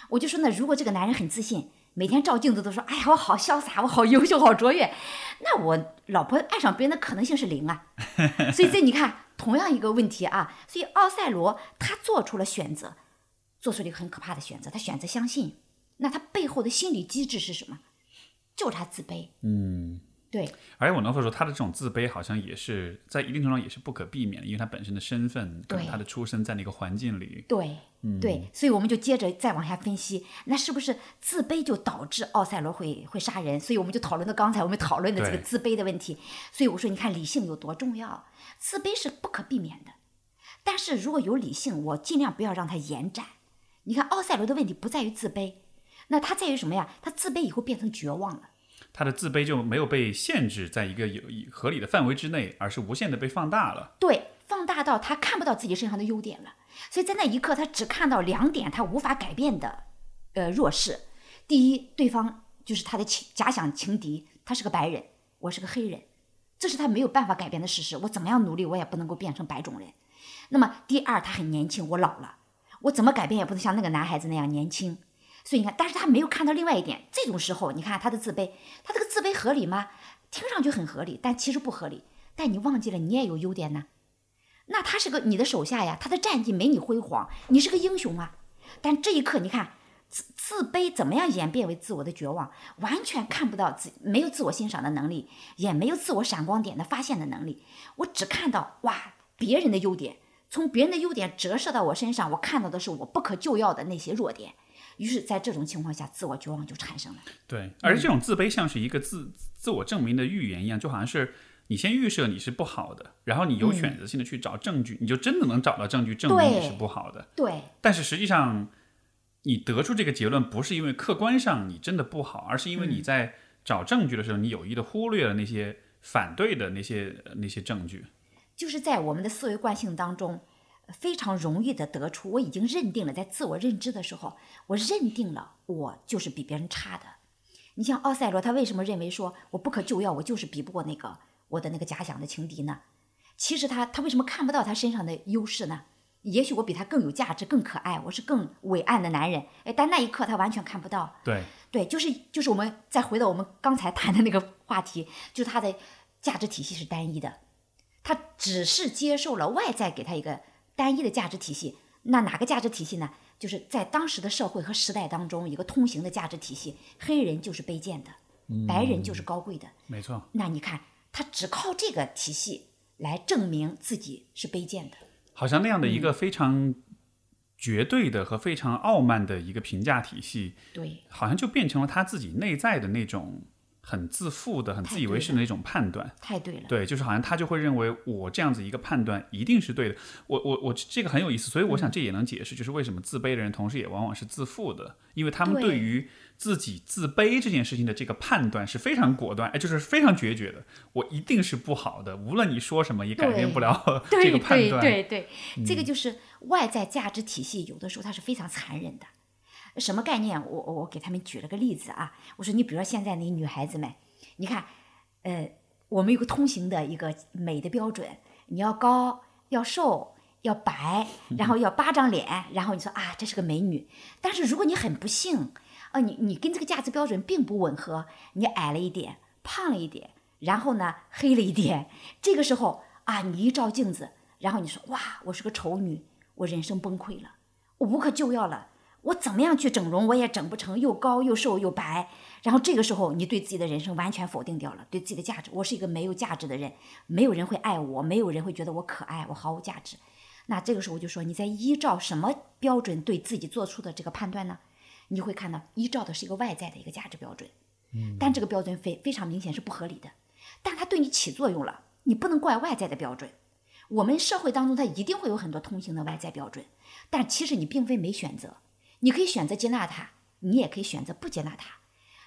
我就说呢，如果这个男人很自信，每天照镜子都说，哎呀，我好潇洒，我好优秀，好卓越，那我老婆爱上别人的可能性是零啊。所以这你看，同样一个问题啊，所以奥赛罗他做出了选择，做出了一个很可怕的选择，他选择相信。那他背后的心理机制是什么？就是他自卑。嗯。对而且我能说，他的这种自卑好像也是在一定程度上也是不可避免的，因为他本身的身份，可能对他的出生在那个环境里，对对，所以我们就接着再往下分析，那是不是自卑就导致奥赛罗会会杀人？所以我们就讨论到刚才我们讨论的这个自卑的问题。所以我说，你看理性有多重要，自卑是不可避免的，但是如果有理性，我尽量不要让它延展。你看奥赛罗的问题不在于自卑，那他在于什么呀？他自卑以后变成绝望了。他的自卑就没有被限制在一个有合理的范围之内，而是无限的被放大了。对，放大到他看不到自己身上的优点了，所以在那一刻，他只看到两点他无法改变的，呃，弱势。第一，对方就是他的情假想情敌，他是个白人，我是个黑人，这是他没有办法改变的事实。我怎么样努力，我也不能够变成白种人。那么第二，他很年轻，我老了，我怎么改变也不能像那个男孩子那样年轻。所以你看，但是他没有看到另外一点，这种时候，你看他的自卑，他这个自卑合理吗？听上去很合理，但其实不合理。但你忘记了，你也有优点呢。那他是个你的手下呀，他的战绩没你辉煌，你是个英雄啊。但这一刻，你看自自卑怎么样演变为自我的绝望，完全看不到自没有自我欣赏的能力，也没有自我闪光点的发现的能力。我只看到哇别人的优点，从别人的优点折射到我身上，我看到的是我不可救药的那些弱点。于是，在这种情况下，自我绝望就产生了。对，而这种自卑像是一个自自我证明的预言一样，就好像是你先预设你是不好的，然后你有选择性的去找证据，你就真的能找到证据证明你是不好的。对但是实际上，你得出这个结论不是因为客观上你真的不好，而是因为你在找证据的时候，你有意的忽略了那些反对的那些呃那些证据。就是在我们的思维惯性当中，非常容易的得出，我已经认定了，在自我认知的时候，我认定了我就是比别人差的。你像奥赛罗，他为什么认为说我不可救药，我就是比不过那个我的那个假想的情敌呢？其实他他为什么看不到他身上的优势呢？也许我比他更有价值、更可爱，我是更伟岸的男人。哎，但那一刻他完全看不到。对，对，就是就是我们再回到我们刚才谈的那个话题，就是他的价值体系是单一的，他只是接受了外在给他一个单一的价值体系。那哪个价值体系呢？就是在当时的社会和时代当中，一个通行的价值体系：黑人就是卑贱的，白人就是高贵的。没错。那你看，他只靠这个体系来证明自己是卑贱的。好像那样的一嗯个非常绝对的和非常傲慢的一个评价体系，对，好像就变成了他自己内在的那种很自负的、很自以为是的那种判断。太对了。对，就是好像他就会认为我这样子一个判断一定是对的。我我我这个很有意思，所以我想这也能解释，就是为什么自卑的人同时也往往是自负的，因为他们对对于自己自卑这件事情的这个判断是非常果断，哎，就是非常决绝的。我一定是不好的，无论你说什么也改变不了 这个判断。嗯对对对，这个就是外在价值体系，有的时候它是非常残忍的。什么概念？我我我给他们举了个例子啊，我说你比如说现在那女孩子们，你看，呃，我们有个通行的一个美的标准，你要高，要瘦，要白，然后要八张脸，然后你说啊，这是个美女。但是如果你很不幸，啊，你你跟这个价值标准并不吻合，你矮了一点，胖了一点，然后呢黑了一点，这个时候啊，你一照镜子，然后你说哇，我是个丑女，我人生崩溃了，我无可救药了。我怎么样去整容，我也整不成，又高又瘦又白。然后这个时候，你对自己的人生完全否定掉了，对自己的价值，我是一个没有价值的人，没有人会爱我，没有人会觉得我可爱，我毫无价值。那这个时候我就说，你在依照什么标准对自己做出的这个判断呢？你会看到，依照的是一个外在的一个价值标准，嗯，但这个标准非非常明显是不合理的，但它对你起作用了，你不能怪外在的标准。我们社会当中，它一定会有很多通行的外在标准，但其实你并非没选择，你可以选择接纳他，你也可以选择不接纳他。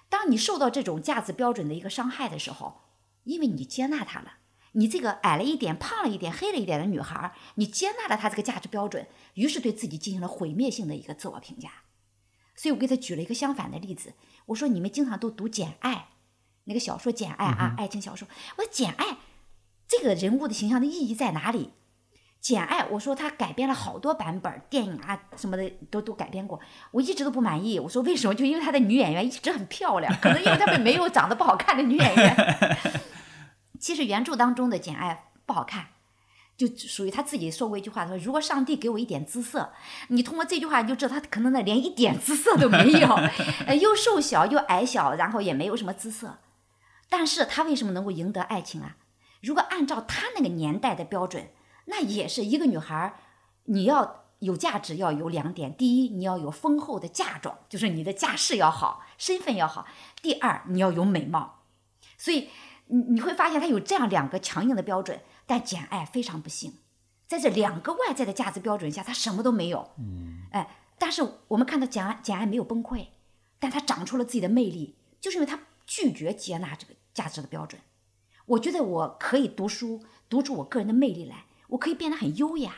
当你受到这种价值标准的一个伤害的时候，因为你接纳他了，你这个矮了一点、胖了一点、黑了一点的女孩，你接纳了她这个价值标准，于是对自己进行了毁灭性的一个自我评价。所以我给他举了一个相反的例子，我说你们经常都读《简爱》那个小说《简爱》啊，爱情小说。我说《简爱》这个人物的形象的意义在哪里？《简爱》，我说他改编了好多版本，电影啊什么的都都改编过，我一直都不满意。我说为什么？就因为他的女演员一直很漂亮，可能因为他们没有长得不好看的女演员。其实原著当中的《简爱》不好看。就属于他自己说过一句话，他说：“如果上帝给我一点姿色，你通过这句话你就知道他可能呢连一点姿色都没有，又瘦小又矮小，然后也没有什么姿色。但是他为什么能够赢得爱情啊？如果按照他那个年代的标准，那也是一个女孩，你要有价值要有两点：第一，你要有丰厚的嫁妆，就是你的家世要好，身份要好；第二，你要有美貌。所以你你会发现他有这样两个强硬的标准。”但简爱非常不幸，在这两个外在的价值标准下，她什么都没有。嗯，哎，但是我们看到简爱，简爱没有崩溃，但她长出了自己的魅力，就是因为她拒绝接纳这个价值的标准。我觉得我可以读书，读出我个人的魅力来，我可以变得很优雅。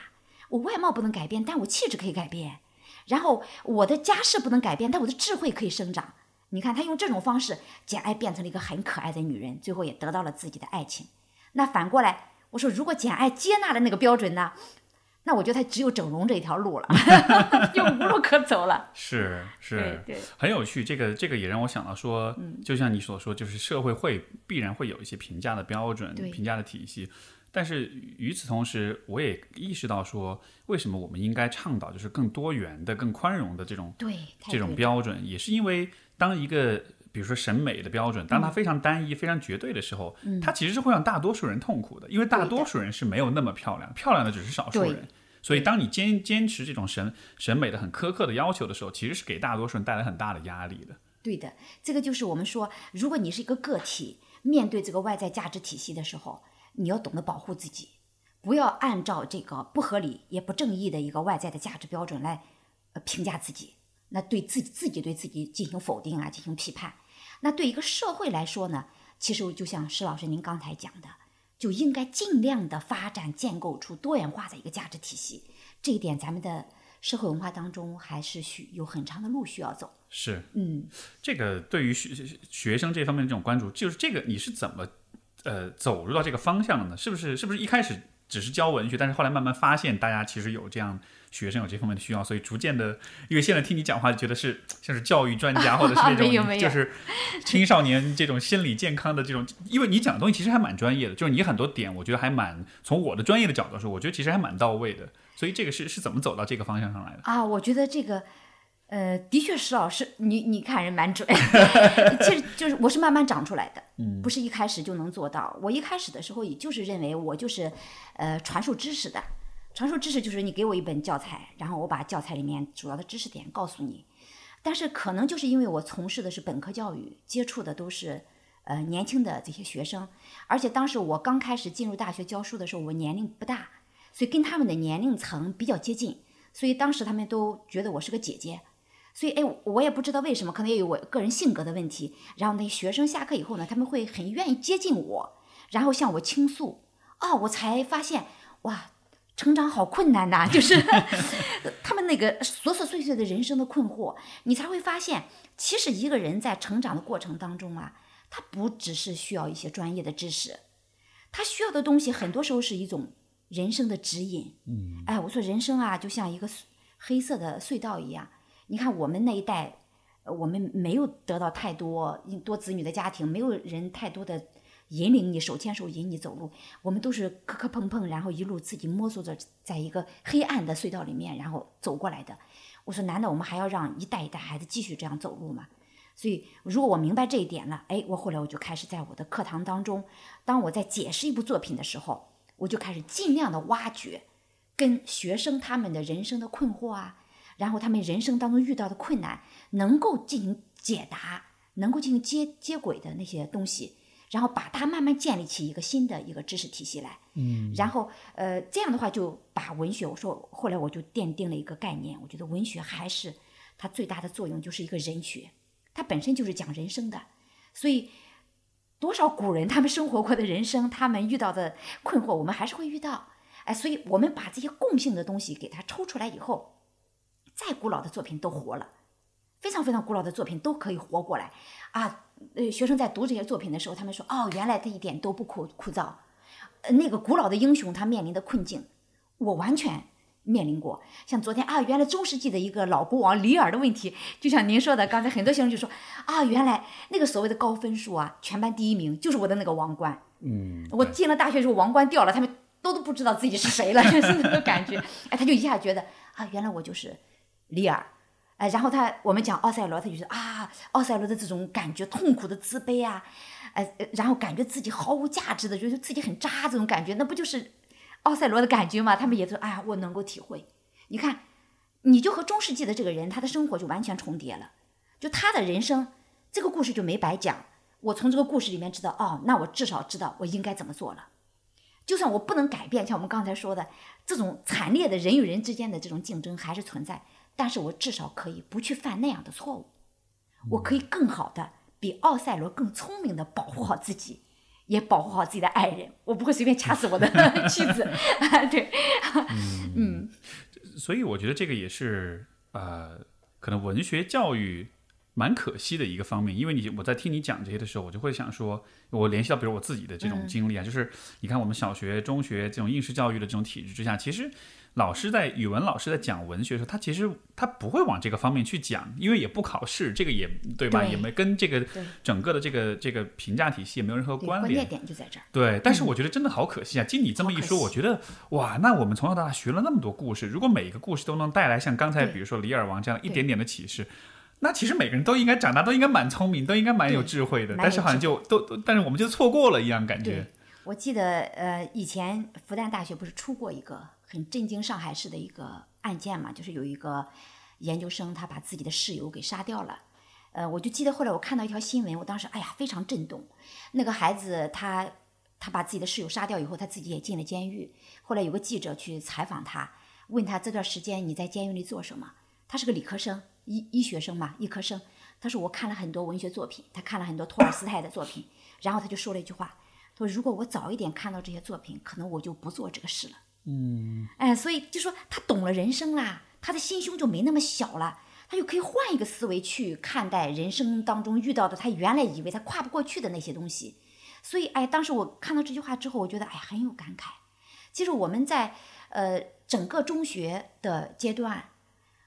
我外貌不能改变，但我气质可以改变。然后我的家世不能改变，但我的智慧可以生长。你看，她用这种方式，简爱变成了一个很可爱的女人，最后也得到了自己的爱情。那反过来。我说，如果简爱接纳了那个标准呢，那我觉得她只有整容这一条路了，就无路可走了。是是，对，很有趣。这个这个也让我想到说，就像你所说，就是社会会必然会有一些评价的标准、评价的体系。但是与此同时，我也意识到说，为什么我们应该倡导就是更多元的、更宽容的这种对这种标准，也是因为当一个。比如说审美的标准，当它非常单一、非常绝对的时候，它其实是会让大多数人痛苦的，因为大多数人是没有那么漂亮，漂亮的只是少数人。所以，当你坚坚持这种审审美的很苛刻的要求的时候，其实是给大多数人带来很大的压力的。对的，这个就是我们说，如果你是一个个体，面对这个外在价值体系的时候，你要懂得保护自己，不要按照这个不合理也不正义的一个外在的价值标准来呃评价自己，那对自己自己对自己进行否定啊，进行批判。那对一个社会来说呢，其实就像施老师您刚才讲的，就应该尽量的发展建构出多元化的一个价值体系。这一点咱们的社会文化当中还是需有很长的路需要走。是，嗯，这个对于学学生这方面的这种关注，就是这个你是怎么呃走入到这个方向了呢？是不是是不是一开始只是教文学，但是后来慢慢发现大家其实有这样学生有这方面的需要，所以逐渐的，因为现在听你讲话就觉得是像是教育专家或者是那 种就是青少年这种心理健康的这种，因为你讲的东西其实还蛮专业的，就是你很多点我觉得还蛮从我的专业的角度说，我觉得其实还蛮到位的，所以这个是是怎么走到这个方向上来的？啊，我觉得这个，呃，的确，石老师，你你看人蛮准。其实就是我是慢慢长出来的，不是一开始就能做到。我一开始的时候，也就是认为我就是，呃，传授知识的。传授知识就是你给我一本教材，然后我把教材里面主要的知识点告诉你。但是可能就是因为我从事的是本科教育，接触的都是呃年轻的这些学生，而且当时我刚开始进入大学教书的时候，我年龄不大，所以跟他们的年龄层比较接近，所以当时他们都觉得我是个姐姐。所以，哎，我也不知道为什么，可能也有我个人性格的问题。然后那学生下课以后呢，他们会很愿意接近我，然后向我倾诉。哦，我才发现，哇，成长好困难呐、就是 他们那个琐琐碎碎的人生的困惑，你才会发现，其实一个人在成长的过程当中啊，他不只是需要一些专业的知识，他需要的东西很多时候是一种人生的指引。嗯，哎，我说人生啊，就像一个黑色的隧道一样。你看我们那一代，我们没有得到太多多子女的家庭，没有人太多的引领你手牵手引你走路，我们都是磕磕碰碰，然后一路自己摸索着，在一个黑暗的隧道里面，然后走过来的。我说，难道我们还要让一代一代孩子继续这样走路吗？所以，如果我明白这一点了，哎，我后来我就开始在我的课堂当中，当我在解释一部作品的时候，我就开始尽量的挖掘跟学生他们的人生的困惑啊。然后他们人生当中遇到的困难，能够进行解答，能够进行接接轨的那些东西，然后把它慢慢建立起一个新的一个知识体系来。嗯，然后呃这样的话就把文学，我说后来我就奠定了一个概念，我觉得文学还是它最大的作用就是一个人学，它本身就是讲人生的，所以多少古人他们生活过的人生，他们遇到的困惑，我们还是会遇到。哎，所以我们把这些共性的东西给它抽出来以后。再古老的作品都活了，非常非常古老的作品都可以活过来啊！呃，学生在读这些作品的时候，他们说：“哦，原来他一点都不枯枯燥。”呃，那个古老的英雄他面临的困境，我完全面临过。像昨天啊，原来中世纪的一个老国王里尔的问题，就像您说的，刚才很多学生就说：“啊，原来那个所谓的高分数啊，全班第一名就是我的那个王冠。”嗯，我进了大学之后，王冠掉了，他们都都不知道自己是谁了，就是那个感觉。哎，他就一下觉得啊，原来我就是。李尔，哎，然后他我们讲奥赛罗，他就说啊，奥赛罗的这种感觉，痛苦的自卑啊，哎，然后感觉自己毫无价值的，觉得自己很渣，这种感觉，那不就是奥赛罗的感觉吗？他们也说，哎呀，我能够体会。你看，你就和中世纪的这个人，他的生活就完全重叠了，就他的人生，这个故事就没白讲。我从这个故事里面知道，哦，那我至少知道我应该怎么做了。就算我不能改变，像我们刚才说的这种惨烈的人与人之间的这种竞争还是存在。但是我至少可以不去犯那样的错误，我可以更好的比奥赛罗更聪明的保护好自己，也保护好自己的爱人。我不会随便掐死我的 妻子。对，嗯，所以我觉得这个也是呃，可能文学教育蛮可惜的一个方面，因为你我在听你讲这些的时候，我就会想说，我联系到比如我自己的这种经历啊，就是你看我们小学、中学这种应试教育的这种体制之下，其实。老师在语文老师在讲文学的时候，他其实他不会往这个方面去讲，因为也不考试，这个也对吧？也没跟这个整个的这个这个评价体系也没有任何关联。点就在这儿。对，但是我觉得真的好可惜啊！经你这么一说，我觉得哇，那我们从小到大学了那么多故事，如果每一个故事都能带来像刚才比如说《李尔王》这样一点点的启示，那其实每个人都应该长大，都应该蛮聪明，都应该蛮有智慧的。但是好像就都，但是我们就错过了一样感觉。我记得呃，以前复旦大学不是出过一个。很震惊上海市的一个案件嘛，就是有一个研究生，他把自己的室友给杀掉了。呃，我就记得后来我看到一条新闻，我当时哎呀非常震动。那个孩子他他把自己的室友杀掉以后，他自己也进了监狱。后来有个记者去采访他，问他这段时间你在监狱里做什么？他是个理科生，医医学生嘛，医科生。他说我看了很多文学作品，他看了很多托尔斯泰的作品，然后他就说了一句话，他说如果我早一点看到这些作品，可能我就不做这个事了。嗯，哎，所以就说他懂了人生啦，他的心胸就没那么小了，他就可以换一个思维去看待人生当中遇到的他原来以为他跨不过去的那些东西。所以，哎，当时我看到这句话之后，我觉得哎很有感慨。其实我们在呃整个中学的阶段，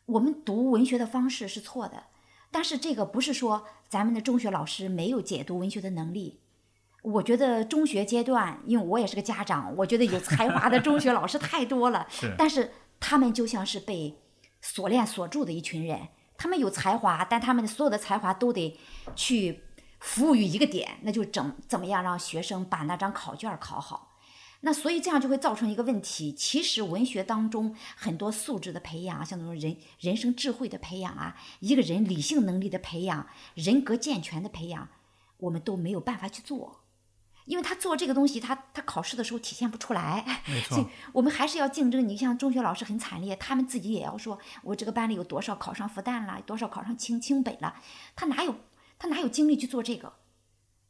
我们读文学的方式是错的，但是这个不是说咱们的中学老师没有解读文学的能力。我觉得中学阶段，因为我也是个家长，我觉得有才华的中学老师太多了。是，但是他们就像是被锁链锁住的一群人，他们有才华，但他们的所有的才华都得去服务于一个点，那就怎怎么样让学生把那张考卷考好。那所以这样就会造成一个问题，其实文学当中很多素质的培养，像那种人人生智慧的培养啊，一个人理性能力的培养，人格健全的培养，我们都没有办法去做。因为他做这个东西，他他考试的时候体现不出来，没所以，我们还是要竞争。你像中学老师很惨烈，他们自己也要说，我这个班里有多少考上复旦了，多少考上清清北了，他哪有他哪有精力去做这个？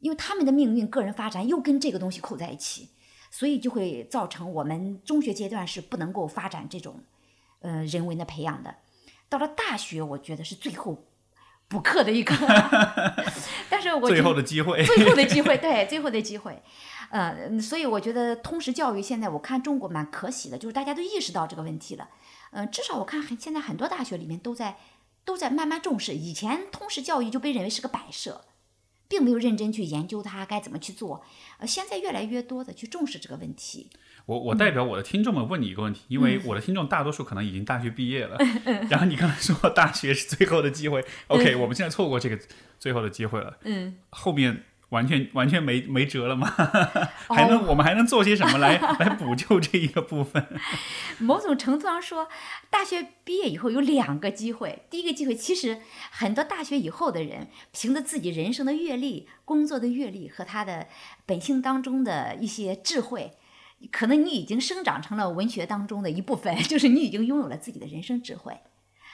因为他们的命运、个人发展又跟这个东西扣在一起，所以就会造成我们中学阶段是不能够发展这种呃人文的培养的。到了大学，我觉得是最后补课的一个，但是我最后的机会，最后的机会，对，最后的机会，呃，所以我觉得通识教育现在我看中国蛮可喜的，就是大家都意识到这个问题了，嗯、至少我看很现在很多大学里面都在都在慢慢重视，以前通识教育就被认为是个摆设，并没有认真去研究它该怎么去做，呃，现在越来越多的去重视这个问题，我我代表我的听众们问你一个问题，因为我的听众大多数可能已经大学毕业了，然后你刚才说大学是最后的机会，OK，我们现在错过这个最后的机会了，嗯，后面完全完全没没辙了吗？还能我们还能做些什么来来补救这一个部分？某种程度上说，大学毕业以后有两个机会。第一个机会，其实很多大学以后的人，凭着自己人生的阅历、工作的阅历和他的本性当中的一些智慧，可能你已经生长成了文学当中的一部分，就是你已经拥有了自己的人生智慧。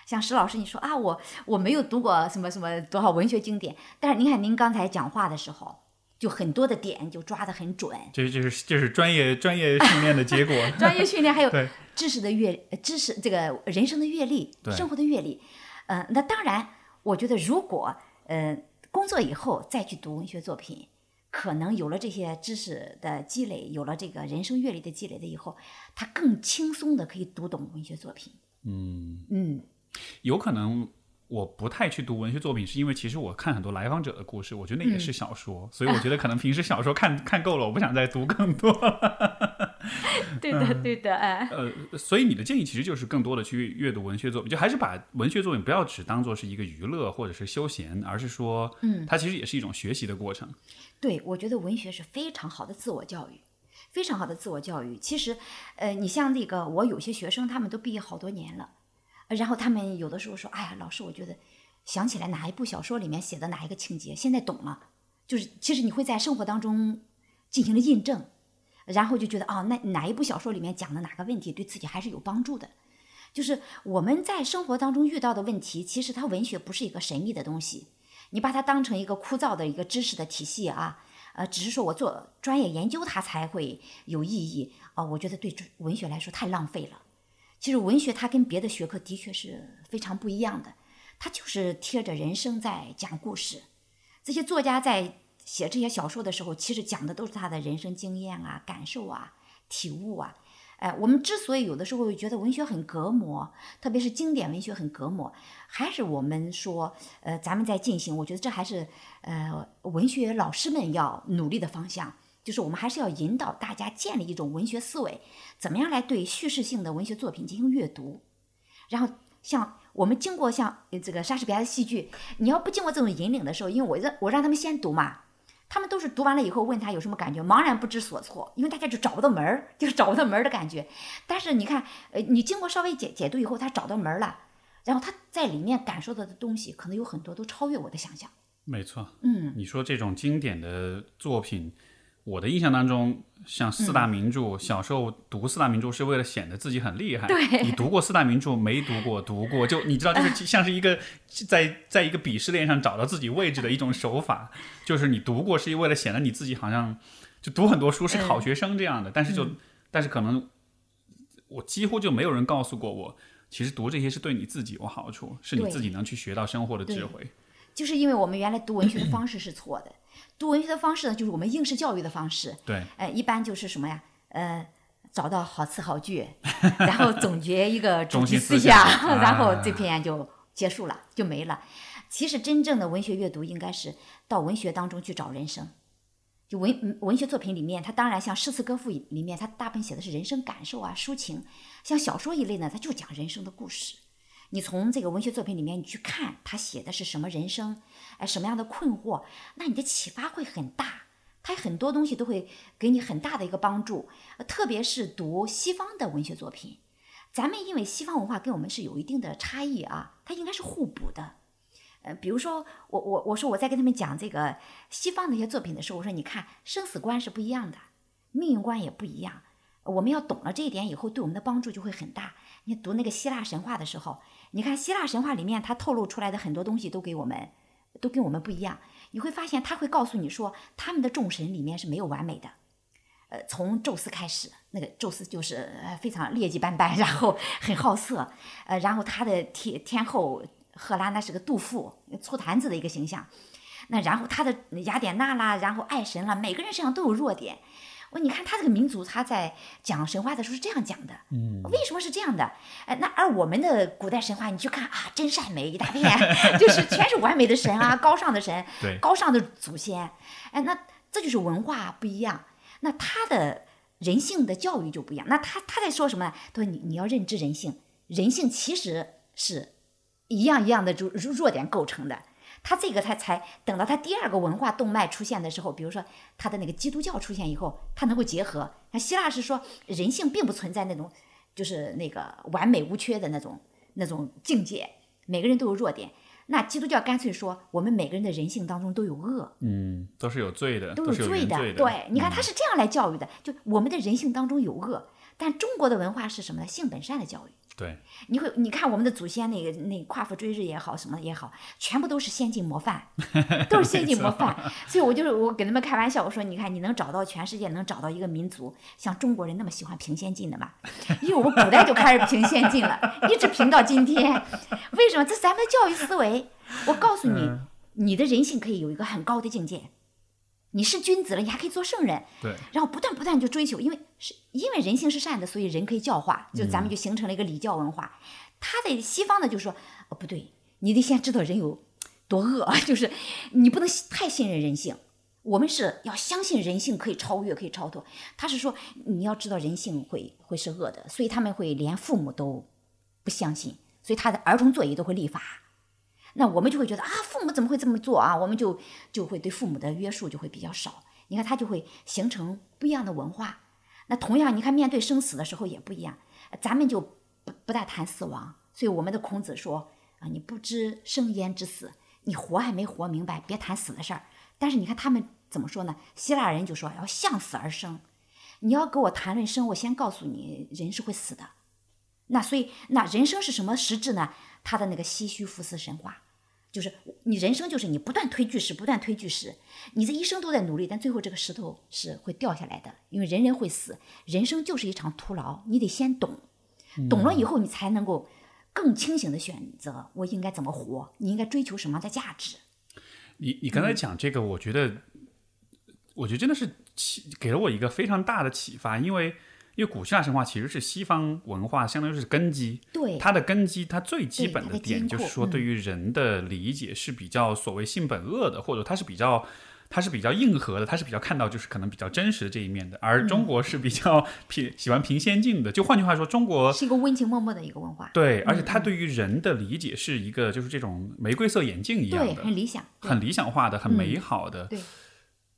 像石老师，你说啊，我我没有读过什么什么多少文学经典，但是您看您刚才讲话的时候，就很多的点就抓得很准。这这是这是专业专业训练的结果。专业训练还有 对知识的阅呃知识这个人生的阅历，生活的阅历。呃，那当然，我觉得如果呃工作以后再去读文学作品，可能有了这些知识的积累，有了这个人生阅历的积累的以后，他更轻松的可以读懂文学作品。嗯，嗯，有可能我不太去读文学作品，是因为其实我看很多来访者的故事，我觉得那也是小说，所以我觉得可能平时小说看看够了，我不想再读更多。对的，对的，哎，呃，所以你的建议其实就是更多的去阅读文学作品，就还是把文学作品不要只当做是一个娱乐或者是休闲，而是说，嗯，它其实也是一种学习的过程。对，我觉得文学是非常好的自我教育，非常好的自我教育。其实，呃，你像那个我有些学生，他们都毕业好多年了，呃然后他们有的时候说：“哎呀，老师，我觉得想起来哪一部小说里面写的哪一个情节，现在懂了。”就是其实你会在生活当中进行了印证，然后就觉得哦，那哪一部小说里面讲的哪个问题对自己还是有帮助的。就是我们在生活当中遇到的问题，其实它文学不是一个神秘的东西，你把它当成一个枯燥的一个知识的体系啊，呃，只是说我做专业研究它才会有意义啊、我觉得对文学来说太浪费了。其实文学它跟别的学科的确是非常不一样的，它就是贴着人生在讲故事。这些作家在写这些小说的时候，其实讲的都是他的人生经验啊、感受啊、体悟啊。哎，我们之所以有的时候觉得文学很隔膜，特别是经典文学很隔膜，还是我们说，呃，咱们在进行，我觉得这还是呃文学老师们要努力的方向，就是我们还是要引导大家建立一种文学思维，怎么样来对叙事性的文学作品进行阅读，然后像我们经过像这个莎士比亚的戏剧，你要不经过这种引领的时候，因为我让我让他们先读嘛，他们都是读完了以后问他有什么感觉，茫然不知所措，因为大家就找不到门儿，就是找不到门儿的感觉。但是你看，呃，你经过稍微解解读以后，他找到门儿了，然后他在里面感受到的东西，可能有很多都超越我的想象。没错，嗯，你说这种经典的作品，我的印象当中，像四大名著，小时候读四大名著是为了显得自己很厉害。对你读过四大名著没读过？读过，就你知道，就是像是一个在在一个鄙视链上找到自己位置的一种手法，就是你读过是为了显得你自己好像就读很多书是好学生这样的，但是就但是可能我几乎就没有人告诉过我，其实读这些是对你自己有好处，是你自己能去学到生活的智慧。就是因为我们原来读文学的方式是错的，读文学的方式呢，就是我们应试教育的方式。对，呃，一般就是什么呀？呃，找到好词好句，然后总结一个主中题思心思想想，然后啊这篇就结束了，就没了。其实真正的文学阅读应该是到文学当中去找人生。就文嗯文学作品里面，它当然像诗词歌赋里面，它大部分写的是人生感受啊、抒情；像小说一类呢，它就讲人生的故事。你从这个文学作品里面，你去看他写的是什么人生，哎，什么样的困惑，那你的启发会很大。他很多东西都会给你很大的一个帮助，特别是读西方的文学作品。咱们因为西方文化跟我们是有一定的差异啊，它应该是互补的。呃，比如说我我我说我在跟他们讲这个西方的一些作品的时候，我说你看生死观是不一样的，命运观也不一样。我们要懂了这一点以后，对我们的帮助就会很大。你读那个希腊神话的时候，你看希腊神话里面它透露出来的很多东西都给我们，都跟我们不一样。你会发现他会告诉你说，他们的众神里面是没有完美的。呃，从宙斯开始，那个宙斯就是非常劣迹斑斑，然后很好色，呃，然后他的天天后赫拉那是个妒妇、醋坛子的一个形象。那然后他的雅典娜啦，然后爱神啦，每个人身上都有弱点。我你看他这个民族，他在讲神话的时候是这样讲的，嗯，为什么是这样的？哎，那而我们的古代神话，你去看啊，真善美一大片，就是全是完美的神啊，高尚的神，对高尚的祖先，哎，那这就是文化不一样。那他的人性的教育就不一样。那他他在说什么呢？他说你你要认知人性，人性其实是一样一样的弱弱点构成的。他这个他才等到他第二个文化动脉出现的时候，比如说他的那个基督教出现以后，他能够结合。那希腊是说人性并不存在那种就是那个完美无缺的那种那种境界，每个人都有弱点。那基督教干脆说，我们每个人的人性当中都有恶，嗯，都是有罪的，都有罪的。对，你看嗯他是这样来教育的，就我们的人性当中有恶，但中国的文化是什么呢？性本善的教育。对，你会，你看我们的祖先那个那夸父追日也好，什么也好，全部都是先进模范，都是先进模范。所以我就是我给他们开玩笑，我说你看你能找到全世界能找到一个民族像中国人那么喜欢评先进的吗？因为我们古代就开始评先进了，一直评到今天。为什么？这是咱们的教育思维。我告诉你，你的人性可以有一个很高的境界。你是君子了，你还可以做圣人。对，然后不断不断就追求，因为是因为人性是善的，所以人可以教化，就咱们就形成了一个礼教文化。他在西方呢，就说哦不对，你得先知道人有多恶，就是你不能太信任人性。我们是要相信人性可以超越，可以超脱。他是说你要知道人性会会是恶的，所以他们会连父母都不相信，所以他的儿童座椅都会立法。那我们就会觉得啊，父母怎么会这么做啊？我们就就会对父母的约束就会比较少。你看，他就会形成不一样的文化。那同样，你看面对生死的时候也不一样。咱们就不不大谈死亡，所以我们的孔子说啊，你不知生焉知死，你活还没活明白，别谈死的事儿。但是你看他们怎么说呢？希腊人就说要向死而生。你要跟我谈论生，我先告诉你，人是会死的。那所以，那人生是什么实质呢？他的那个西须福斯神话，就是你人生就是你不断推巨石，不断推巨石，你这一生都在努力，但最后这个石头是会掉下来的，因为人人会死，人生就是一场徒劳，你得先懂，懂了以后你才能够更清醒的选择我应该怎么活，你应该追求什么样的价值。你你刚才讲这个，我觉得，我觉得真的是启给了我一个非常大的启发，因为因为古希腊神话其实是西方文化相当于是根基，对，它的根基，它最基本的点就是说，嗯对于人的理解是比较所谓性本恶的，或者它是比较。它是比较硬核的，它是比较看到就是可能比较真实的这一面的，而中国是比较 平喜欢平先进的。就换句话说，中国是一个温情脉脉的一个文化，对，而且它对于人的理解是一个就是这种玫瑰色眼镜一样对，的，很理想，很理想化的，很嗯美好的。对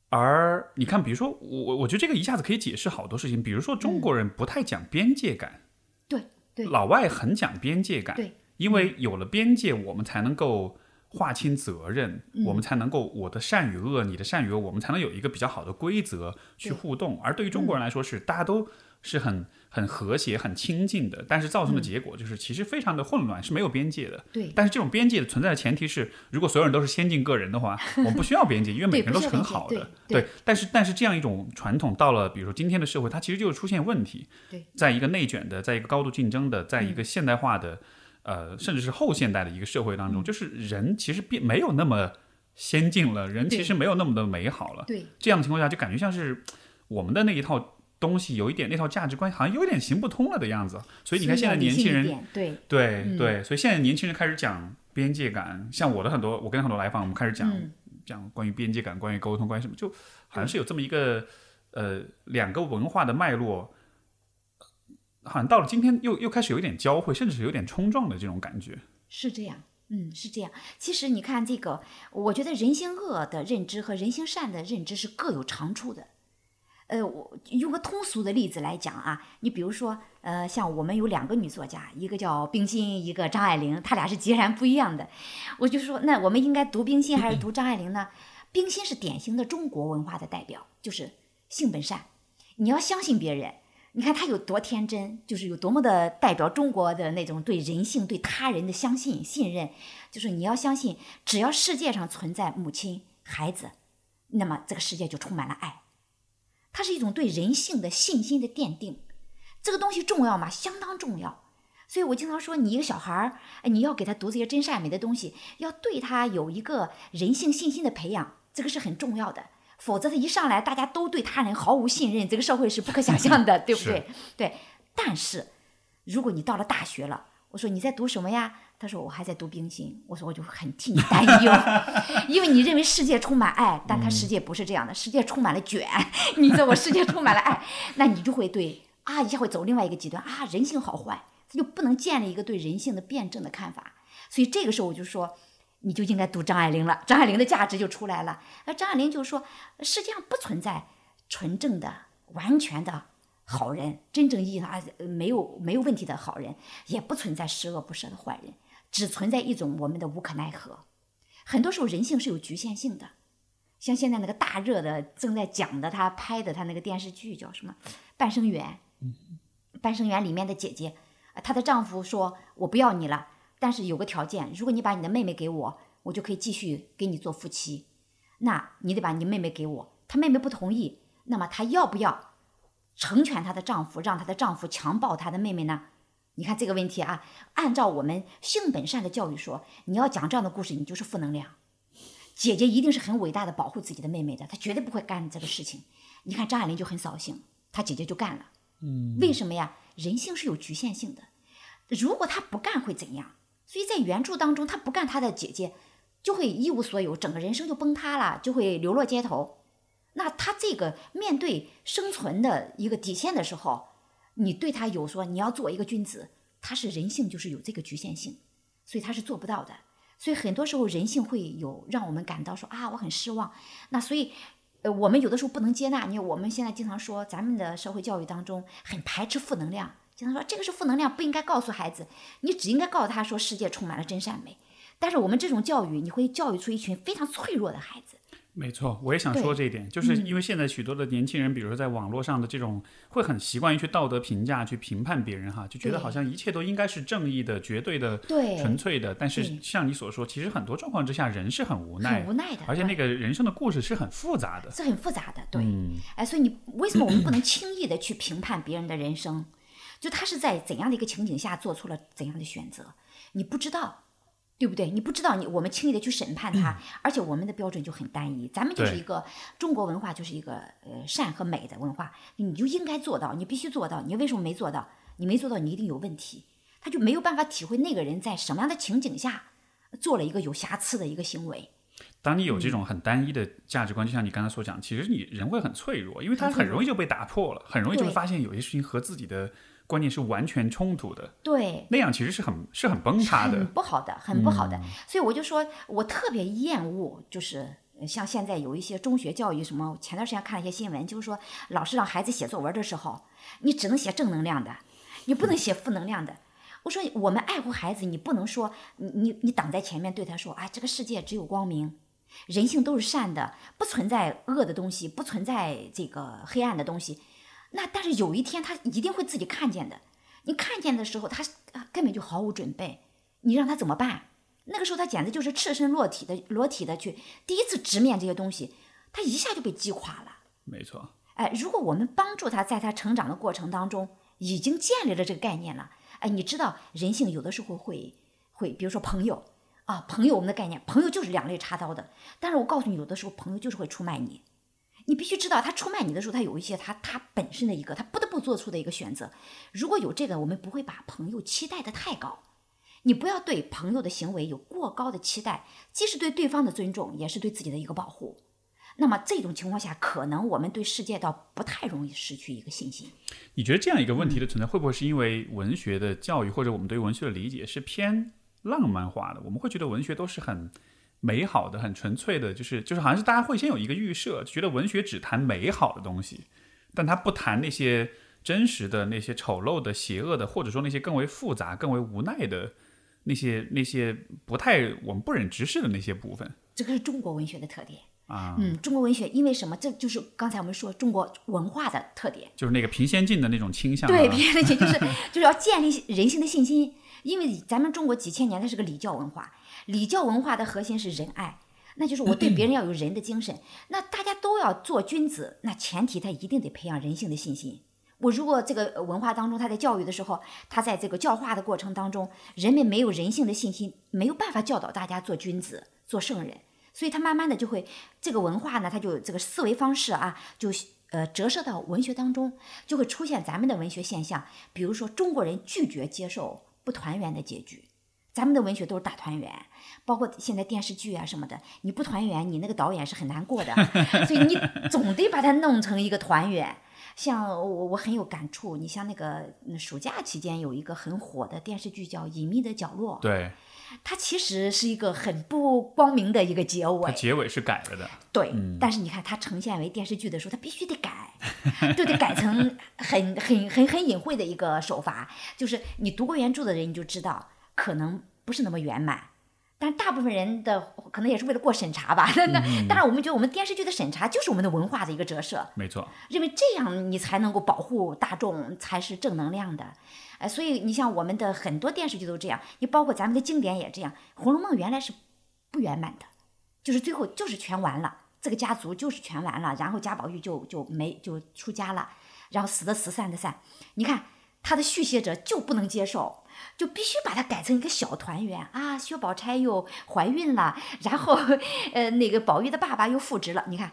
而你看，比如说我我我觉得这个一下子可以解释好多事情，比如说中国人不太讲边界感，对对。老外很讲边界感，对，因为有了边界，我们才能够划清责任，我们才能够我的善与恶，你的善与恶，我们才能有一个比较好的规则去互动。而对于中国人来说，是大家都是很很和谐、很亲近的，但是造成的结果就是其实非常的混乱，是没有边界的。对，但是这种边界的存在的前提是，如果所有人都是先进个人的话，我们不需要边界，因为每个人都是很好的。对，但是但是这样一种传统到了，比如说今天的社会，它其实就是出现问题。对，在一个内卷的，在一个高度竞争的，在一个现代化的。呃，甚至是后现代的一个社会当中，就是人其实并没有那么先进了，人其实没有那么的美好了。对，这样的情况下，就感觉像是我们的那一套东西有一点那套价值观好像有点行不通了的样子。所以你看现在年轻人，对对对，所以现在年轻人开始讲边界感，像我的很多，我跟很多来访，我们开始讲讲关于边界感，关于沟通，关于什么，就好像是有这么一个呃两个文化的脉络。好像到了今天，又又开始有一点交汇，甚至是有点冲撞的这种感觉。是这样，嗯，是这样。其实你看这个，我觉得人性恶的认知和人性善的认知是各有长处的。呃，我用个通俗的例子来讲啊，你比如说，呃，像我们有两个女作家，一个叫冰心，一个张爱玲，她俩是截然不一样的。我就说，那我们应该读冰心还是读张爱玲呢？冰心是典型的中国文化的代表，就是性本善，你要相信别人。你看他有多天真，就是有多么的代表中国的那种对人性、对他人的相信、信任。就是你要相信，只要世界上存在母亲、孩子，那么这个世界就充满了爱。它是一种对人性的信心的奠定。这个东西重要吗？相当重要。所以我经常说，你一个小孩儿，你要给他读这些真善美的东西，要对他有一个人性信心的培养，这个是很重要的。否则他一上来，大家都对他人毫无信任，这个社会是不可想象的，对不对？对。但是，如果你到了大学了，我说你在读什么呀？他说我还在读冰心。我说我就很替你担忧，因为你认为世界充满爱，但他世界不是这样的，世界充满了卷。你在我世界充满了爱，那你就会对啊一下会走另外一个极端啊，人性好坏，他就不能建立一个对人性的辩证的看法。所以这个时候我就说。你就应该读张爱玲了，张爱玲的价值就出来了。而张爱玲就说，世界上不存在纯正的、完全的好人，真正意义上没有没有问题的好人，也不存在十恶不赦的坏人，只存在一种我们的无可奈何。很多时候人性是有局限性的，像现在那个大热的正在讲的，他拍的他那个电视剧叫什么《半生缘》？半生缘里面的姐姐，她的丈夫说：“我不要你了。”但是有个条件，如果你把你的妹妹给我，我就可以继续给你做夫妻。那你得把你妹妹给我。她妹妹不同意，那么她要不要成全她的丈夫，让她的丈夫强暴她的妹妹呢？你看这个问题啊，按照我们性本善的教育说，你要讲这样的故事，你就是负能量。姐姐一定是很伟大的保护自己的妹妹的，她绝对不会干这个事情。你看张爱玲就很扫兴，她姐姐就干了。嗯，为什么呀？人性是有局限性的，如果她不干会怎样？所以在原著当中，她不干她的姐姐，就会一无所有，整个人生就崩塌了，就会流落街头。那她这个面对生存的一个底线的时候，你对他有说你要做一个君子，他是人性就是有这个局限性，所以他是做不到的。所以很多时候人性会有让我们感到说啊我很失望。那所以呃我们有的时候不能接纳你。我们现在经常说咱们的社会教育当中很排斥负能量。经常说这个是负能量，不应该告诉孩子。你只应该告诉他说世界充满了真善美。但是我们这种教育，你会教育出一群非常脆弱的孩子。没错，我也想说这一点，就是因为现在许多的年轻人，比如说在网络上的这种，会很习惯于去道德评价、去评判别人，哈，就觉得好像一切都应该是正义的、绝对的、对纯粹的。但是像你所说，其实很多状况之下，人是很无奈、很无奈的，而且那个人生的故事是很复杂的，是很复杂的。对，哎，所以你为什么我们不能 轻易的去评判别人的人生？就他是在怎样的一个情景下做出了怎样的选择，你不知道，对不对？你不知道，你我们轻易的去审判他，而且我们的标准就很单一。咱们就是一个中国文化，就是一个呃善和美的文化，你就应该做到，你必须做到。你为什么没做到？你没做到，你一定有问题。他就没有办法体会那个人在什么样的情景下做了一个有瑕疵的一个行为。当你有这种很单一的价值观，就像你刚才所讲，其实你人会很脆弱，因为他很容易就被打破了，很容易就会发现有些事情和自己的。观念是完全冲突的，对，那样其实是很是很崩塌的，很不好的，很不好的。所以我就说，我特别厌恶，就是像现在有一些中学教育什么，前段时间看了一些新闻，就是说老师让孩子写作文的时候，你只能写正能量的，你不能写负能量的。我说我们爱护孩子，你不能说你你你挡在前面对他说，啊，这个世界只有光明，人性都是善的，不存在恶的东西，不存在这个黑暗的东西。那但是有一天他一定会自己看见的。你看见的时候，他根本就毫无准备，你让他怎么办？那个时候他简直就是赤身裸体的裸体的去第一次直面这些东西，他一下就被击垮了。没错。哎，如果我们帮助他在他成长的过程当中已经建立了这个概念了，哎，你知道人性有的时候会会，比如说朋友啊，朋友我们的概念，朋友就是两肋插刀的。但是我告诉你，有的时候朋友就是会出卖你。你必须知道，他出卖你的时候，他有一些他他本身的一个他不得不做出的一个选择。如果有这个，我们不会把朋友期待的太高。你不要对朋友的行为有过高的期待，既是对对方的尊重，也是对自己的一个保护。那么这种情况下，可能我们对世界倒不太容易失去一个信心。你觉得这样一个问题的存在，会不会是因为文学的教育或者我们对文学的理解是偏浪漫化的？我们会觉得文学都是很。美好的、很纯粹的，就是就是，好像是大家会先有一个预设，觉得文学只谈美好的东西，但他不谈那些真实的、那些丑陋的、邪恶的，或者说那些更为复杂、更为无奈的那些那些不太我们不忍直视的那些部分。这个是中国文学的特点啊，嗯，中国文学因为什么？这就是刚才我们说中国文化的特点，就是那个平先进的那种倾向。对，平先进就是 就是要建立人性的信心，因为咱们中国几千年它是个礼教文化。礼教文化的核心是仁爱，那就是我对别人要有仁的精神。那大家都要做君子，那前提他一定得培养人性的信心。我如果这个文化当中，他在教育的时候，他在这个教化的过程当中，人们没有人性的信心，没有办法教导大家做君子、做圣人，所以他慢慢的就会这个文化呢，他就这个思维方式啊，就呃折射到文学当中，就会出现咱们的文学现象，比如说中国人拒绝接受不团圆的结局。咱们的文学都是大团圆，包括现在电视剧啊什么的，你不团圆，你那个导演是很难过的，所以你总得把它弄成一个团圆。像我，我很有感触。你像那个暑假期间有一个很火的电视剧叫《隐秘的角落》，对，它其实是一个很不光明的一个结尾，结尾是改了的。对，但是你看它呈现为电视剧的时候，它必须得改，就得改成很很很很隐晦的一个手法，就是你读过原著的人你就知道。可能不是那么圆满，但大部分人的可能也是为了过审查吧。那当然，我们觉得我们电视剧的审查就是我们的文化的一个折射。没错，认为这样你才能够保护大众，才是正能量的。呃，所以你像我们的很多电视剧都这样，你包括咱们的经典也这样，《红楼梦》原来是不圆满的，就是最后就是全完了，这个家族就是全完了，然后贾宝玉就就没就出家了，然后死的死，散的散。你看他的续写者就不能接受。就必须把它改成一个小团圆啊！薛宝钗又怀孕了，然后，呃，那个宝玉的爸爸又复职了。你看，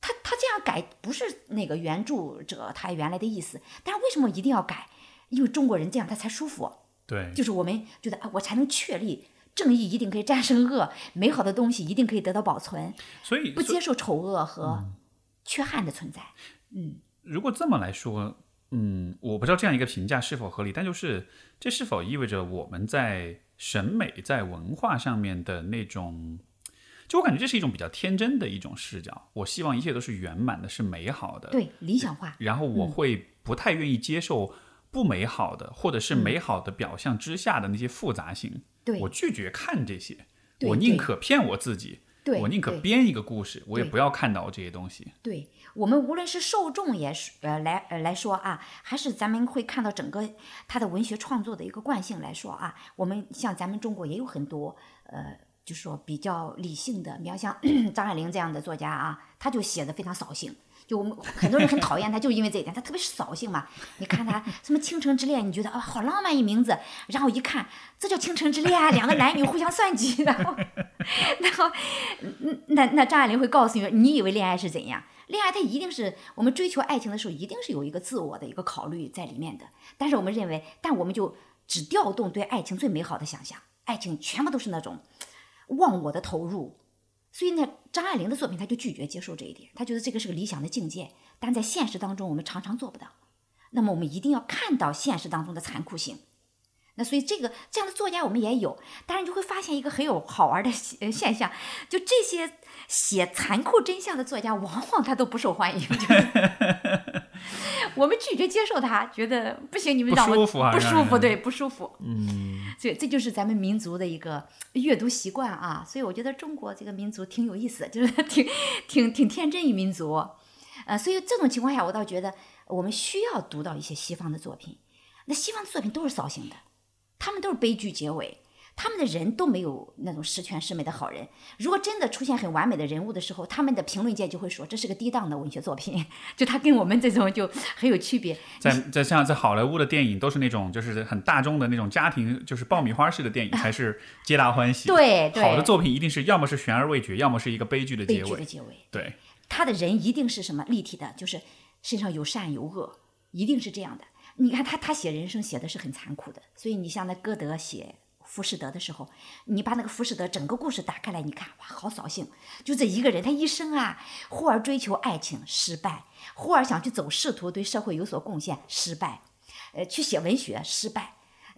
他他这样改不是那个原著者他原来的意思，但是为什么一定要改？因为中国人这样他才舒服。对，就是我们觉得啊，我才能确立正义一定可以战胜恶，美好的东西一定可以得到保存。所以不接受丑恶和缺憾的存在。嗯，如果这么来说。嗯，我不知道这样一个评价是否合理，但就是这是否意味着我们在审美、在文化上面的那种，就我感觉这是一种比较天真的一种视角。我希望一切都是圆满的，是美好的，对理想化。然后我会不太愿意接受不美好的，或者是美好的表象之下的那些复杂性。对我拒绝看这些，我宁可骗我自己。我宁可编一个故事，我也不要看到这些东西。对我们无论是受众也是呃来呃来说啊，还是咱们会看到整个他的文学创作的一个惯性来说啊，我们像咱们中国也有很多呃，就是说比较理性的，比方像 张爱玲这样的作家啊，他就写的非常扫兴。就我们很多人很讨厌他，就因为这一点，他特别扫兴嘛。你看他什么《倾城之恋》，你觉得啊好浪漫一名字，然后一看这叫《倾城之恋》，啊两个男女互相算计，然后，然后，那那张爱玲会告诉你，你以为恋爱是怎样？恋爱它一定是我们追求爱情的时候，一定是有一个自我的一个考虑在里面的。但是我们认为，但我们就只调动对爱情最美好的想象，爱情全部都是那种忘我的投入。所以呢，张爱玲的作品，他就拒绝接受这一点，他觉得这个是个理想的境界，但在现实当中，我们常常做不到。那么，我们一定要看到现实当中的残酷性。那所以，这个这样的作家我们也有，当然就会发现一个很有好玩的现现象，就这些写残酷真相的作家，往往他都不受欢迎。我们拒绝接受他，觉得不行，你们不让我舒服啊不舒服，对，不舒服。嗯，这这就是咱们民族的一个阅读习惯啊，所以我觉得中国这个民族挺有意思的，就是 挺挺挺天真一民族。呃，所以这种情况下，我倒觉得我们需要读到一些西方的作品。那西方的作品都是扫兴的，他们都是悲剧结尾，他们的人都没有那种十全十美的好人。如果真的出现很完美的人物的时候，他们的评论界就会说这是个低档的文学作品，就他跟我们这种就很有区别。在在像在好莱坞的电影都是那种就是很大众的那种家庭就是爆米花式的电影才是皆大欢喜。对对，好的作品一定是要么是悬而未决，要么是一个悲剧的结尾。剧的结尾。对，他的人一定是什么立体的，就是身上有善有恶，一定是这样的。你看他他写人生写的是很残酷的，所以你像那歌德写浮士德的时候，你把那个浮士德整个故事打开来，你看哇，好扫兴！就这一个人，他一生啊，忽而追求爱情失败，忽而想去走仕途，对社会有所贡献失败，呃，去写文学失败，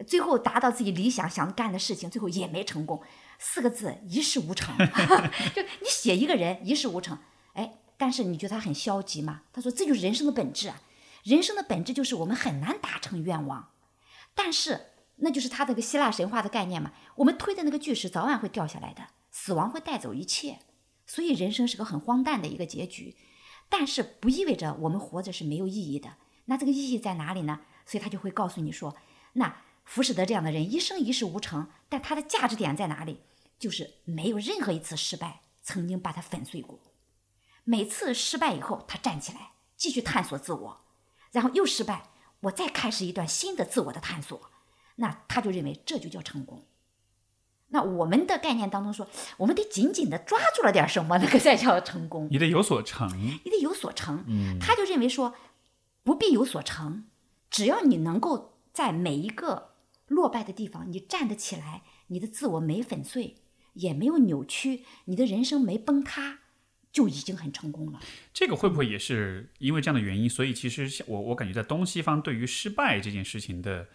最后达到自己理想想干的事情，最后也没成功。四个字，一事无成。就你写一个人一事无成，哎，但是你觉得他很消极吗？他说这就是人生的本质啊，人生的本质就是我们很难达成愿望，但是那就是他这个希腊神话的概念嘛，我们推的那个巨石早晚会掉下来的，死亡会带走一切，所以人生是个很荒诞的一个结局，但是不意味着我们活着是没有意义的。那这个意义在哪里呢？所以他就会告诉你说，那浮士德这样的人一生一事无成，但他的价值点在哪里？就是没有任何一次失败曾经把他粉碎过。每次失败以后，他站起来继续探索自我，然后又失败，我再开始一段新的自我的探索。那他就认为这就叫成功。那我们的概念当中说，我们得紧紧的抓住了点什么，那个才叫成功。你得有所成。你得有所成。他就认为说，不必有所成，只要你能够在每一个落败的地方，你站得起来，你的自我没粉碎，也没有扭曲，你的人生没崩塌，就已经很成功了。这个会不会也是因为这样的原因？所以其实像我我感觉在东西方对于失败这件事情的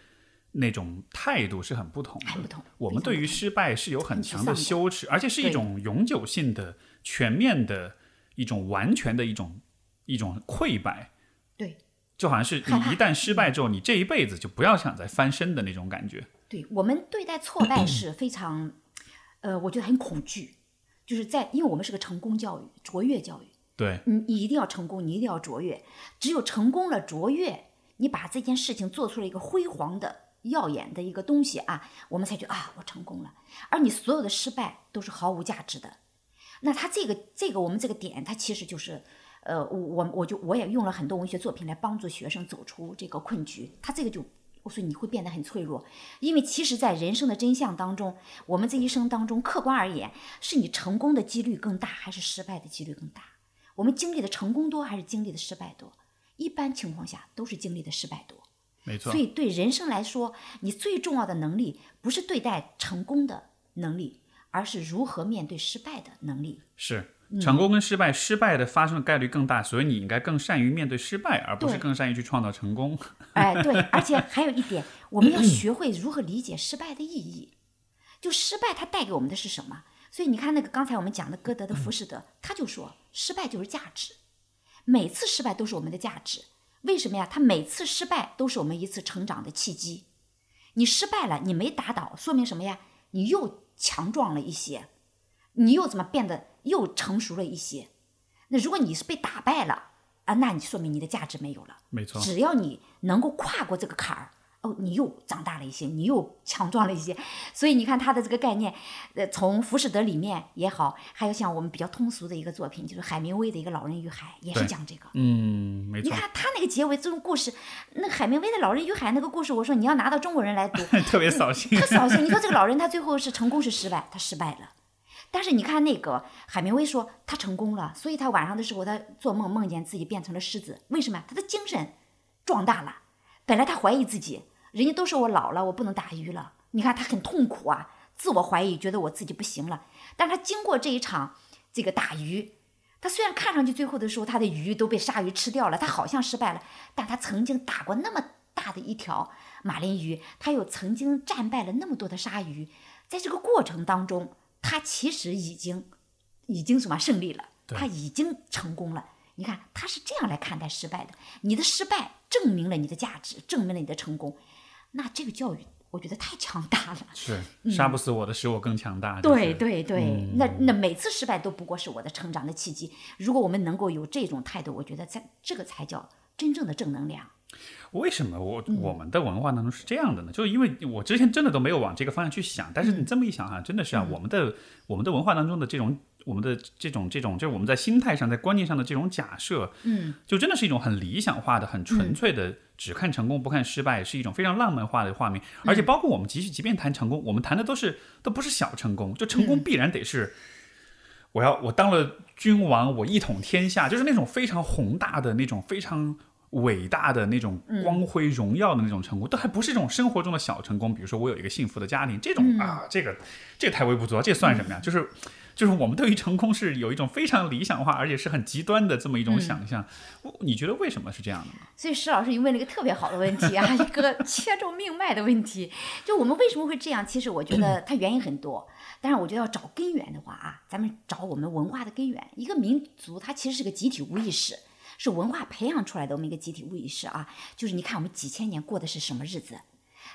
那种态度是很不同的。很不同我们对于失败是有很强的羞耻，而且是一种永久性的、全面的一种完全的一种一种溃败。对。就好像是你一旦失败之后，你这一辈子就不要想再翻身的那种感觉。对我们对待挫败是非常，呃，我觉得很恐惧，就是在因为我们是个成功教育、卓越教育，对，你你一定要成功，你一定要卓越，只有成功了、卓越，你把这件事情做出了一个辉煌的、耀眼的一个东西啊，我们才觉得啊，我成功了。而你所有的失败都是毫无价值的。那他这个这个我们这个点，它其实就是。呃，我我我就我也用了很多文学作品来帮助学生走出这个困局。他这个就，我说你会变得很脆弱，因为其实，在人生的真相当中，我们这一生当中，客观而言，是你成功的几率更大，还是失败的几率更大？我们经历的成功多，还是经历的失败多？一般情况下都是经历的失败多。没错所。以对人生来说，你最重要的能力不是对待成功的能力，而是如何面对失败的能力。是嗯成功跟失败，失败的发生的概率更大，所以你应该更善于面对失败，而不是更善于去创造成功。哎，对，而且 还有一点，我们要 学会如何理解失败的意义。就失败它带给我们的是什么？所以你看，那个刚才我们讲的歌德的《浮士德》，他就说，失败就是价值，每次失败都是我们的价值。为什么呀？他每次失败都是我们一次成长的契机。你失败了，你没打倒，说明什么呀？你又强壮了一些，你又怎么变得又成熟了一些？那如果你是被打败了啊，那你说明你的价值没有了。没错，只要你能够跨过这个坎儿，哦，你又长大了一些，你又强壮了一些。所以你看他的这个概念，呃，从《浮士德》里面也好，还有像我们比较通俗的一个作品，就是海明威的一个《老人与海》，也是讲这个。嗯，没错，你看他那个结尾这种故事，那海明威的《老人与海》那个故事，我说你要拿到中国人来读，特别扫兴。他扫兴。你说这个老人他最后是成功是失败？他失败了。但是你看那个海明威说他成功了，所以他晚上的时候他做梦梦见自己变成了狮子，为什么？他的精神壮大了。本来他怀疑自己，人家都说我老了，我不能打鱼了。你看他很痛苦啊，自我怀疑，觉得我自己不行了。但他经过这一场这个打鱼，他虽然看上去最后的时候他的鱼都被鲨鱼吃掉了，他好像失败了，但他曾经打过那么大的一条马林鱼，他又曾经战败了那么多的鲨鱼，在这个过程当中，他其实已经已经什么胜利了，他已经成功了，你看他是这样来看待失败的。你的失败证明了你的价值，证明了你的成功。那这个教育，我觉得太强大了。是杀不死我的，使我更强大。对对对，那那每次失败都不过是我的成长的契机。如果我们能够有这种态度，我觉得在这个才叫真正的正能量。为什么我我们的文化当中是这样的呢？就是因为我之前真的都没有往这个方向去想，但是你这么一想哈，真的是啊，我们的我们的文化当中的这种我们的这种这种，就是我们在心态上、在观念上的这种假设，嗯，就真的是一种很理想化的、很纯粹的，只看成功不看失败，是一种非常浪漫化的画面。而且包括我们即使即便谈成功，我们谈的都是都不是小成功，就成功必然得是我要我当了君王，我一统天下，就是那种非常宏大的那种非常。伟大的那种光辉荣耀的那种成功，都还不是这种生活中的小成功。比如说，我有一个幸福的家庭，这种啊，这个这个太微不足道，这算什么呀？就是就是我们对于成功是有一种非常理想化，而且是很极端的这么一种想象。你觉得为什么是这样的呢？所以石老师你问了一个特别好的问题啊，一个切中命脉的问题。就我们为什么会这样？其实我觉得它原因很多，但是我觉得要找根源的话啊，咱们找我们文化的根源。一个民族它其实是个集体无意识。是文化培养出来的我们一个集体无意识啊，就是你看我们几千年过的是什么日子？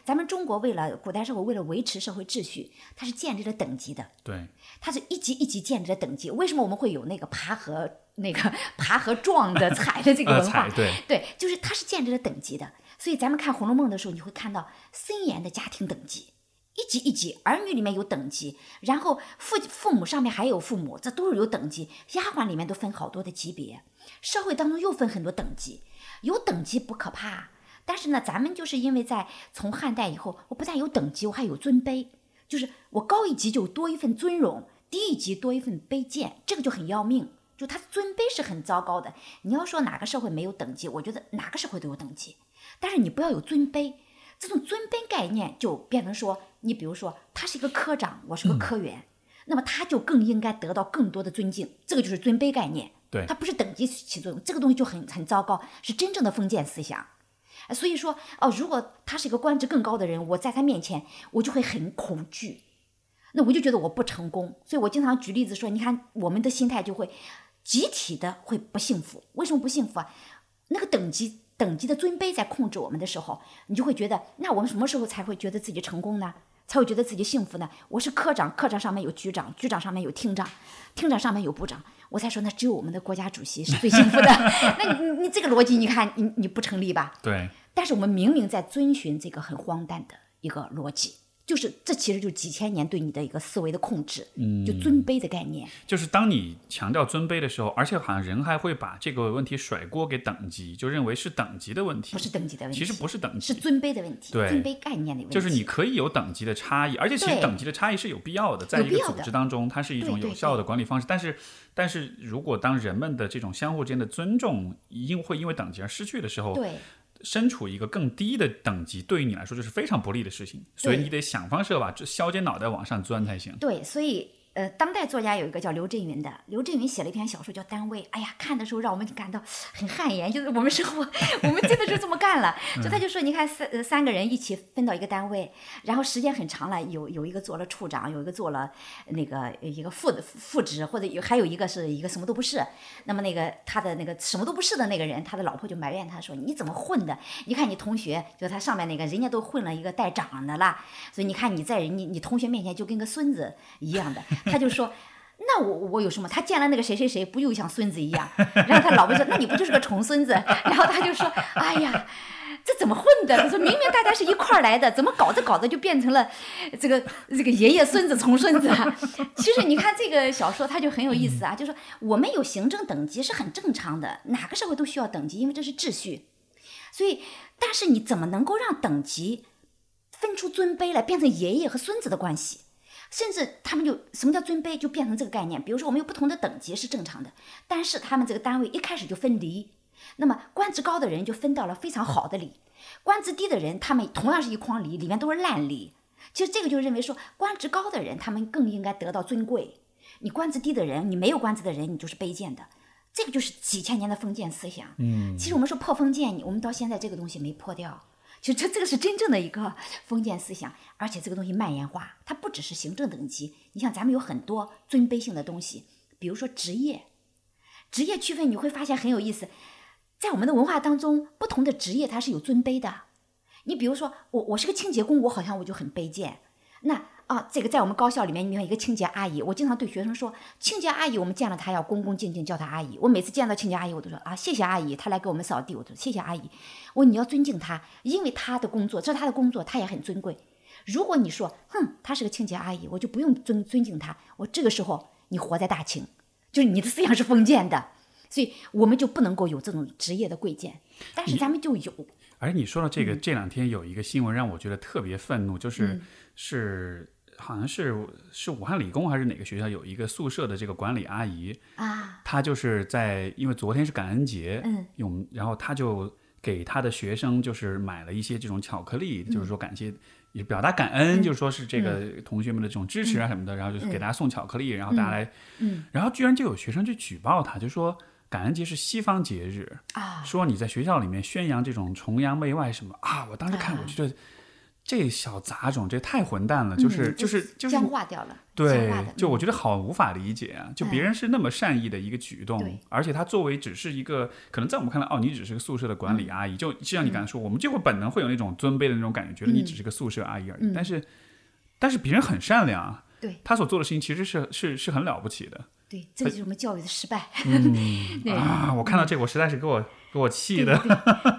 咱们中国为了古代社会为了维持社会秩序，它是建立了等级的。对，它是一级一级建立了等级。为什么我们会有那个爬和那个 爬和撞的 踩的这个文化？对对，就是它是建立了等级的。所以咱们看《红楼梦》的时候，你会看到森严的家庭等级。一级一级，儿女里面有等级，然后父父母上面还有父母，这都是有等级。丫鬟里面都分好多的级别，社会当中又分很多等级。有等级不可怕，但是呢，咱们就是因为在从汉代以后，我不但有等级，我还有尊卑，就是我高一级就多一份尊荣，低一级多一份卑贱，这个就很要命。就他尊卑是很糟糕的。你要说哪个社会没有等级，我觉得哪个社会都有等级，但是你不要有尊卑。这种尊卑概念就变成说，你比如说他是一个科长，我是个科员，那么他就更应该得到更多的尊敬，这个就是尊卑概念。对，他不是等级起作用，这个东西就很很糟糕，是真正的封建思想。所以说，哦，如果他是一个官职更高的人，我在他面前，我就会很恐惧，那我就觉得我不成功。所以我经常举例子说，你看我们的心态就会集体的会不幸福。为什么不幸福啊？那个等级。等级的尊卑在控制我们的时候，你就会觉得，那我们什么时候才会觉得自己成功呢？才会觉得自己幸福呢？我是科长，科长上面有局长，局长上面有厅长，厅长上面有部长，我才说，那只有我们的国家主席是最幸福的。那你你这个逻辑，你看你你不成立吧？对。但是我们明明在遵循这个很荒诞的一个逻辑。就是这其实就是几千年对你的一个思维的控制，嗯，就尊卑的概念。就是当你强调尊卑的时候，而且好像人还会把这个问题甩锅给等级，就认为是等级的问题，不是等级的问题，其实不是等级，是尊卑的问题，对，尊卑概念的问题。就是你可以有等级的差异，而且其实等级的差异是有必要的，在一个组织当中，它是一种有效的管理方式。但是，但是如果当人们的这种相互之间的尊重因会因为等级而失去的时候，对。身处一个更低的等级，对于你来说就是非常不利的事情，所以你得想方设法，就削尖脑袋往上钻才行。对，所以。呃，当代作家有一个叫刘震云的，刘震云写了一篇小说叫《单位》，哎呀，看的时候让我们感到很汗颜，就是我们生活，我们真的是这么干了。就他就说，你看三呃三个人一起分到一个单位，然后时间很长了，有有一个做了处长，有一个做了那个一个副副职，或者有还有一个是一个什么都不是。那么那个他的那个什么都不是的那个人，他的老婆就埋怨他说：“你怎么混的？你看你同学，就他上面那个人家都混了一个带长的了，所以你看你在你你同学面前就跟个孙子一样的。” 他就说：“那我我有什么？他见了那个谁谁谁，不又像孙子一样？” 然后他老婆说：“那你不就是个重孙子？” 然后他就说：“哎呀，这怎么混的？他说明明大家是一块儿来的，怎么搞着搞着就变成了这个这个爷爷孙子重孙子？”其实你看这个小说，它就很有意思啊，就说我们有行政等级是很正常的，哪个社会都需要等级，因为这是秩序。所以，但是你怎么能够让等级分出尊卑来，变成爷爷和孙子的关系？甚至他们就什么叫尊卑，就变成这个概念。比如说，我们有不同的等级是正常的，但是他们这个单位一开始就分离，那么官职高的人就分到了非常好的梨，官职低的人他们同样是一筐梨，里面都是烂梨。其实这个就认为说，官职高的人他们更应该得到尊贵，你官职低的人，你没有官职的人，你就是卑贱的。这个就是几千年的封建思想。嗯，其实我们说破封建，我们到现在这个东西没破掉。就这这个是真正的一个封建思想，而且这个东西蔓延化，它不只是行政等级。你像咱们有很多尊卑性的东西，比如说职业，职业区分你会发现很有意思，在我们的文化当中，不同的职业它是有尊卑的。你比如说，我我是个清洁工，我好像我就很卑贱。那啊，这个在我们高校里面，你看一个清洁阿姨，我经常对学生说，清洁阿姨，我们见了她要恭恭敬敬叫她阿姨。我每次见到清洁阿姨，我都说啊，谢谢阿姨，她来给我们扫地，我说谢谢阿姨。我你要尊敬她，因为她的工作，这是她的工作，她也很尊贵。如果你说，哼，她是个清洁阿姨，我就不用尊尊敬她，我这个时候你活在大清，就是你的思想是封建的，所以我们就不能够有这种职业的贵贱，但是咱们就有。而你说到这个，这两天有一个新闻让我觉得特别愤怒，就是嗯是好像是是武汉理工还是哪个学校有一个宿舍的这个管理阿姨，啊，她就是在因为昨天是感恩节，嗯，用然后她就给她的学生就是买了一些这种巧克力，嗯就是说感谢。也表达感恩，就是说是这个同学们的这种支持啊什么的，然后就是给大家送巧克力，然后大家来，嗯，然后居然就有学生去举报她，就说感恩节是西方节日，啊，说你在学校里面宣扬这种崇洋媚外什么啊！我当时看我就觉得这小杂种这太混蛋了，就是嗯就是就是僵化掉了，对就我觉得好无法理解啊！就别人是那么善意的一个举动对，而且他作为只是一个可能在我们看来，哦，你只是个宿舍的管嗯理阿姨，就就像你刚才说，我们就会本能会有那种尊卑的那种感觉，觉得你嗯只是个宿舍阿姨而已。但是但是别人很善良啊，对他所做的事情其实是是是很了不起的对，这就是我们教育的失败。啊！我看到这个，我实在是给我给我气的。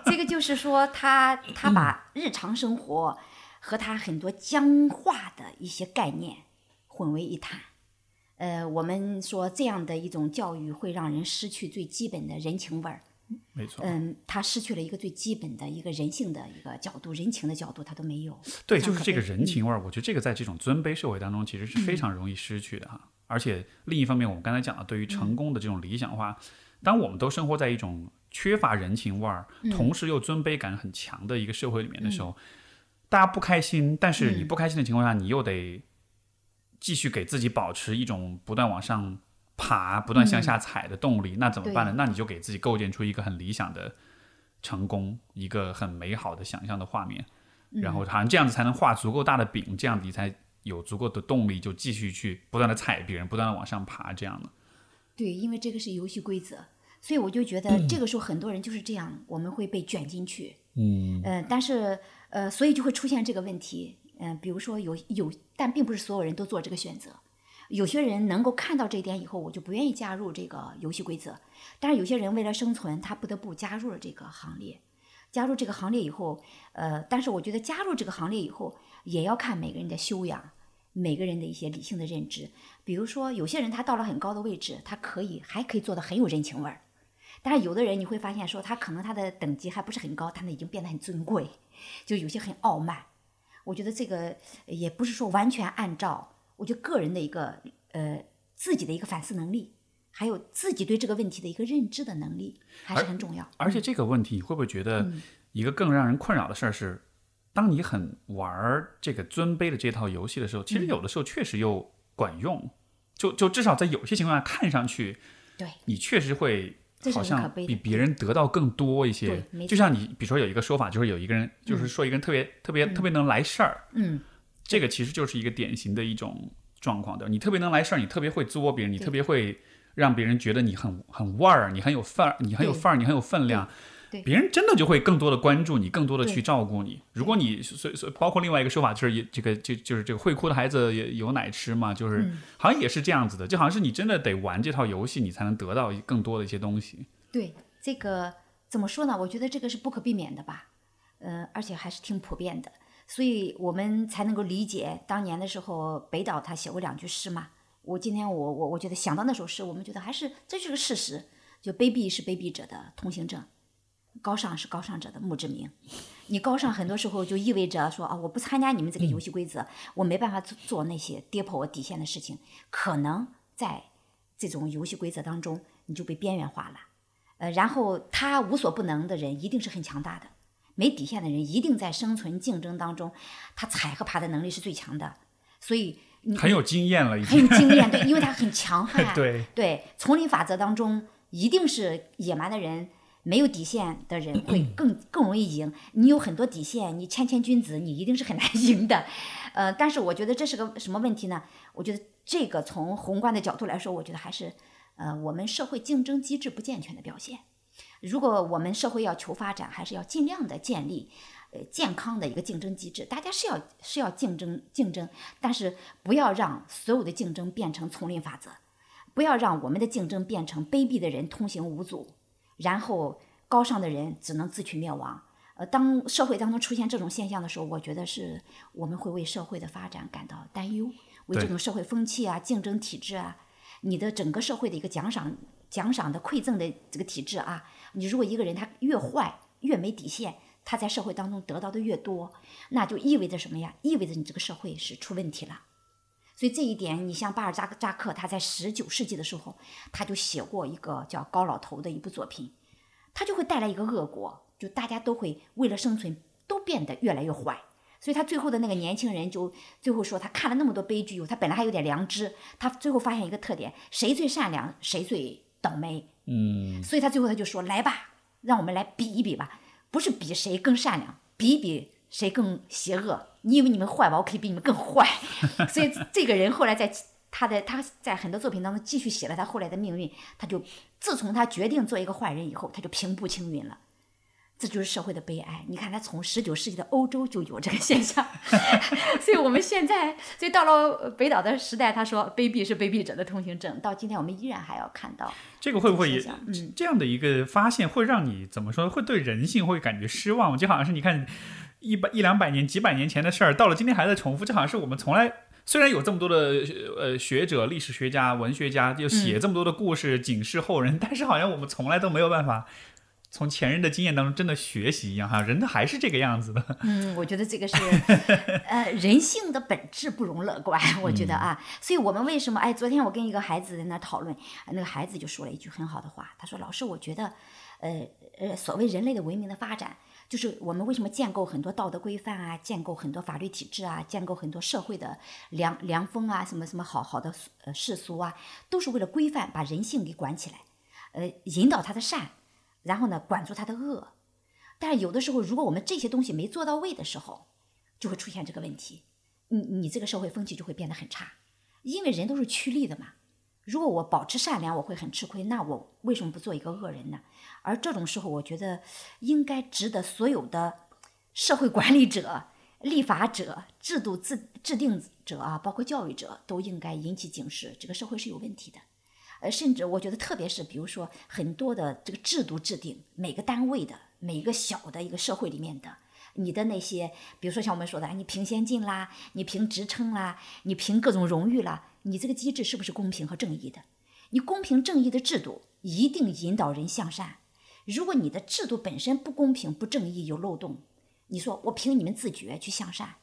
这个就是说他他把日常生活和他很多僵化的一些概念混为一谈。呃，我们说这样的一种教育会让人失去最基本的人情味儿。没错，嗯，他失去了一个最基本的一个人性的一个角度，人情的角度他都没有。对，就是这个人情味儿，我觉得这个在这种尊卑社会当中，其实是非常容易失去的哈。而且另一方面，我们刚才讲的对于成功的这种理想化，当我们都生活在一种缺乏人情味儿，同时又尊卑感很强的一个社会里面的时候，大家不开心，但是你不开心的情况下，你又得继续给自己保持一种不断往上爬、不断向下踩的动力，那怎么办呢？那你就给自己构建出一个很理想的成功，一个很美好的想象的画面。然后好像这样子才能画足够大的饼，这样子你才有足够的动力，就继续去不断的踩别人，不断的往上爬，这样的。对，因为这个是游戏规则，所以我就觉得这个时候很多人就是这样，我们会被卷进去。嗯，呃，但是呃，所以就会出现这个问题。嗯、比如说有有，但并不是所有人都做这个选择。有些人能够看到这一点以后，我就不愿意加入这个游戏规则。但是有些人为了生存，他不得不加入了这个行列。加入这个行列以后，呃，但是我觉得加入这个行列以后，也要看每个人的修养，每个人的一些理性的认知。比如说，有些人他到了很高的位置，他可以还可以做的很有人情味儿。但是有的人你会发现说，他可能他的等级还不是很高，但他已经变得很尊贵，就有些很傲慢。我觉得这个也不是说完全按照我觉得个人的一个呃自己的一个反思能力，还有自己对这个问题的一个认知的能力，还是很重要。而且这个问题，你会不会觉得嗯一个更让人困扰的事儿是，当你很玩儿这个尊卑的这套游戏的时候，其嗯实有的时候确实又管用，就就至少在有些情况下看上去，对，你确实会好像比别人得到更多一些。就像你，比如说有一个说法，就是有一个人，就是说一个人特别、特别特别能来事儿，嗯，这个其实就是一个典型的一种状况的。你特别能来事儿，你特别会作别人，你特别会让别人觉得你很很腕儿，你很有范儿，你很有范儿，你很有分量。对别人真的就会更多的关注你，更多的去照顾你。如果你所以所以包括另外一个说法，就是也这个就就是这个会哭的孩子也有奶吃嘛，就是、嗯好像也是这样子的，就好像是你真的得玩这套游戏，你才能得到更多的一些东西。对这个怎么说呢？我觉得这个是不可避免的吧，呃，而且还是挺普遍的，所以我们才能够理解当年的时候，北岛他写过两句诗嘛。我今天我我我觉得想到那首诗，我们觉得还是这是个事实，就卑鄙是卑鄙者的通行证，高尚是高尚者的墓志铭。你高尚很多时候就意味着说啊，我不参加你们这个游戏规则，我没办法做做那些跌破我底线的事情，可能在这种游戏规则当中你就被边缘化了。呃，然后他无所不能的人一定是很强大的，没底线的人一定在生存竞争当中，他踩和爬的能力是最强的，所以你很有经验了，已很经。有经验，对，因为他很强悍，对对，丛林法则当中一定是野蛮的人。没有底线的人会更更容易赢。你有很多底线，你谦谦君子，你一定是很难 赢的。呃，但是我觉得这是个什么问题呢？我觉得这个从宏观的角度来说，我觉得还是呃，我们社会竞争机制不健全的表现。如果我们社会要求发展，还是要尽量的建立，呃，健康的一个竞争机制。大家是要是要竞争竞争，但是不要让所有的竞争变成丛林法则，不要让我们的竞争变成卑鄙的人通行无阻，然后高尚的人只能自取灭亡。呃，当社会当中出现这种现象的时候，我觉得是我们会为社会的发展感到担忧，为这种社会风气啊、竞争体制啊，你的整个社会的一个奖赏、奖赏的馈赠的这个体制啊，你如果一个人他越坏、越没底线，他在社会当中得到的越多，那就意味着什么呀？意味着你这个社会是出问题了。所以这一点，你像巴尔扎扎克，他在十九世纪的时候，他就写过一个叫《高老头》的一部作品，他就会带来一个恶果。就大家都会为了生存都变得越来越坏，所以他最后的那个年轻人就最后说，他看了那么多悲剧，他本来还有点良知，他最后发现一个特点：谁最善良，谁最倒霉。嗯，所以他最后他就说：“来吧，让我们来比一比吧，不是比谁更善良，比一比谁更邪恶。你以为你们坏吧？我可以比你们更坏。”所以这个人后来在他的他在很多作品当中继续写了他后来的命运。他就自从他决定做一个坏人以后，他就平步青云了。这就是社会的悲哀。你看，他从十九世纪的欧洲就有这个现象，所以我们现在，所以到了北岛的时代，他说卑鄙是卑鄙者的通行证。到今天，我们依然还要看到这个会不会也嗯这样的一个发现，会让你怎么说？会对人性会感觉失望？就好像是你看一百一两百年、几百年前的事儿，到了今天还在重复。这好像是我们从来虽然有这么多的呃学者、历史学家、文学家，就写这么多的故事警示后人，但是好像我们从来都没有办法。从前人的经验当中真的学习一样哈，人都还是这个样子的。嗯，我觉得这个是，呃，人性的本质不容乐观。我觉得啊，所以我们为什么？哎，昨天我跟一个孩子在那讨论，那个孩子就说了一句很好的话，他说：“老师，我觉得，呃呃，所谓人类的文明的发展，就是我们为什么建构很多道德规范啊，建构很多法律体制啊，建构很多社会的良良风啊，什么什么好好的呃世俗啊，都是为了规范把人性给管起来，呃，引导他的善。”然后呢，管住他的恶，但是有的时候，如果我们这些东西没做到位的时候，就会出现这个问题，你你这个社会风气就会变得很差，因为人都是趋利的嘛。如果我保持善良，我会很吃亏，那我为什么不做一个恶人呢？而这种时候，我觉得应该值得所有的社会管理者、立法者、制度制制定者啊，包括教育者，都应该引起警示，这个社会是有问题的。呃，甚至我觉得，特别是比如说很多的这个制度制定，每个单位的每个小的一个社会里面的，你的那些，比如说像我们说的，你评先进啦，你评职称啦，你评各种荣誉啦，你这个机制是不是公平和正义的？你公平正义的制度一定引导人向善。如果你的制度本身不公平、不正义、有漏洞，你说我凭你们自觉去向善，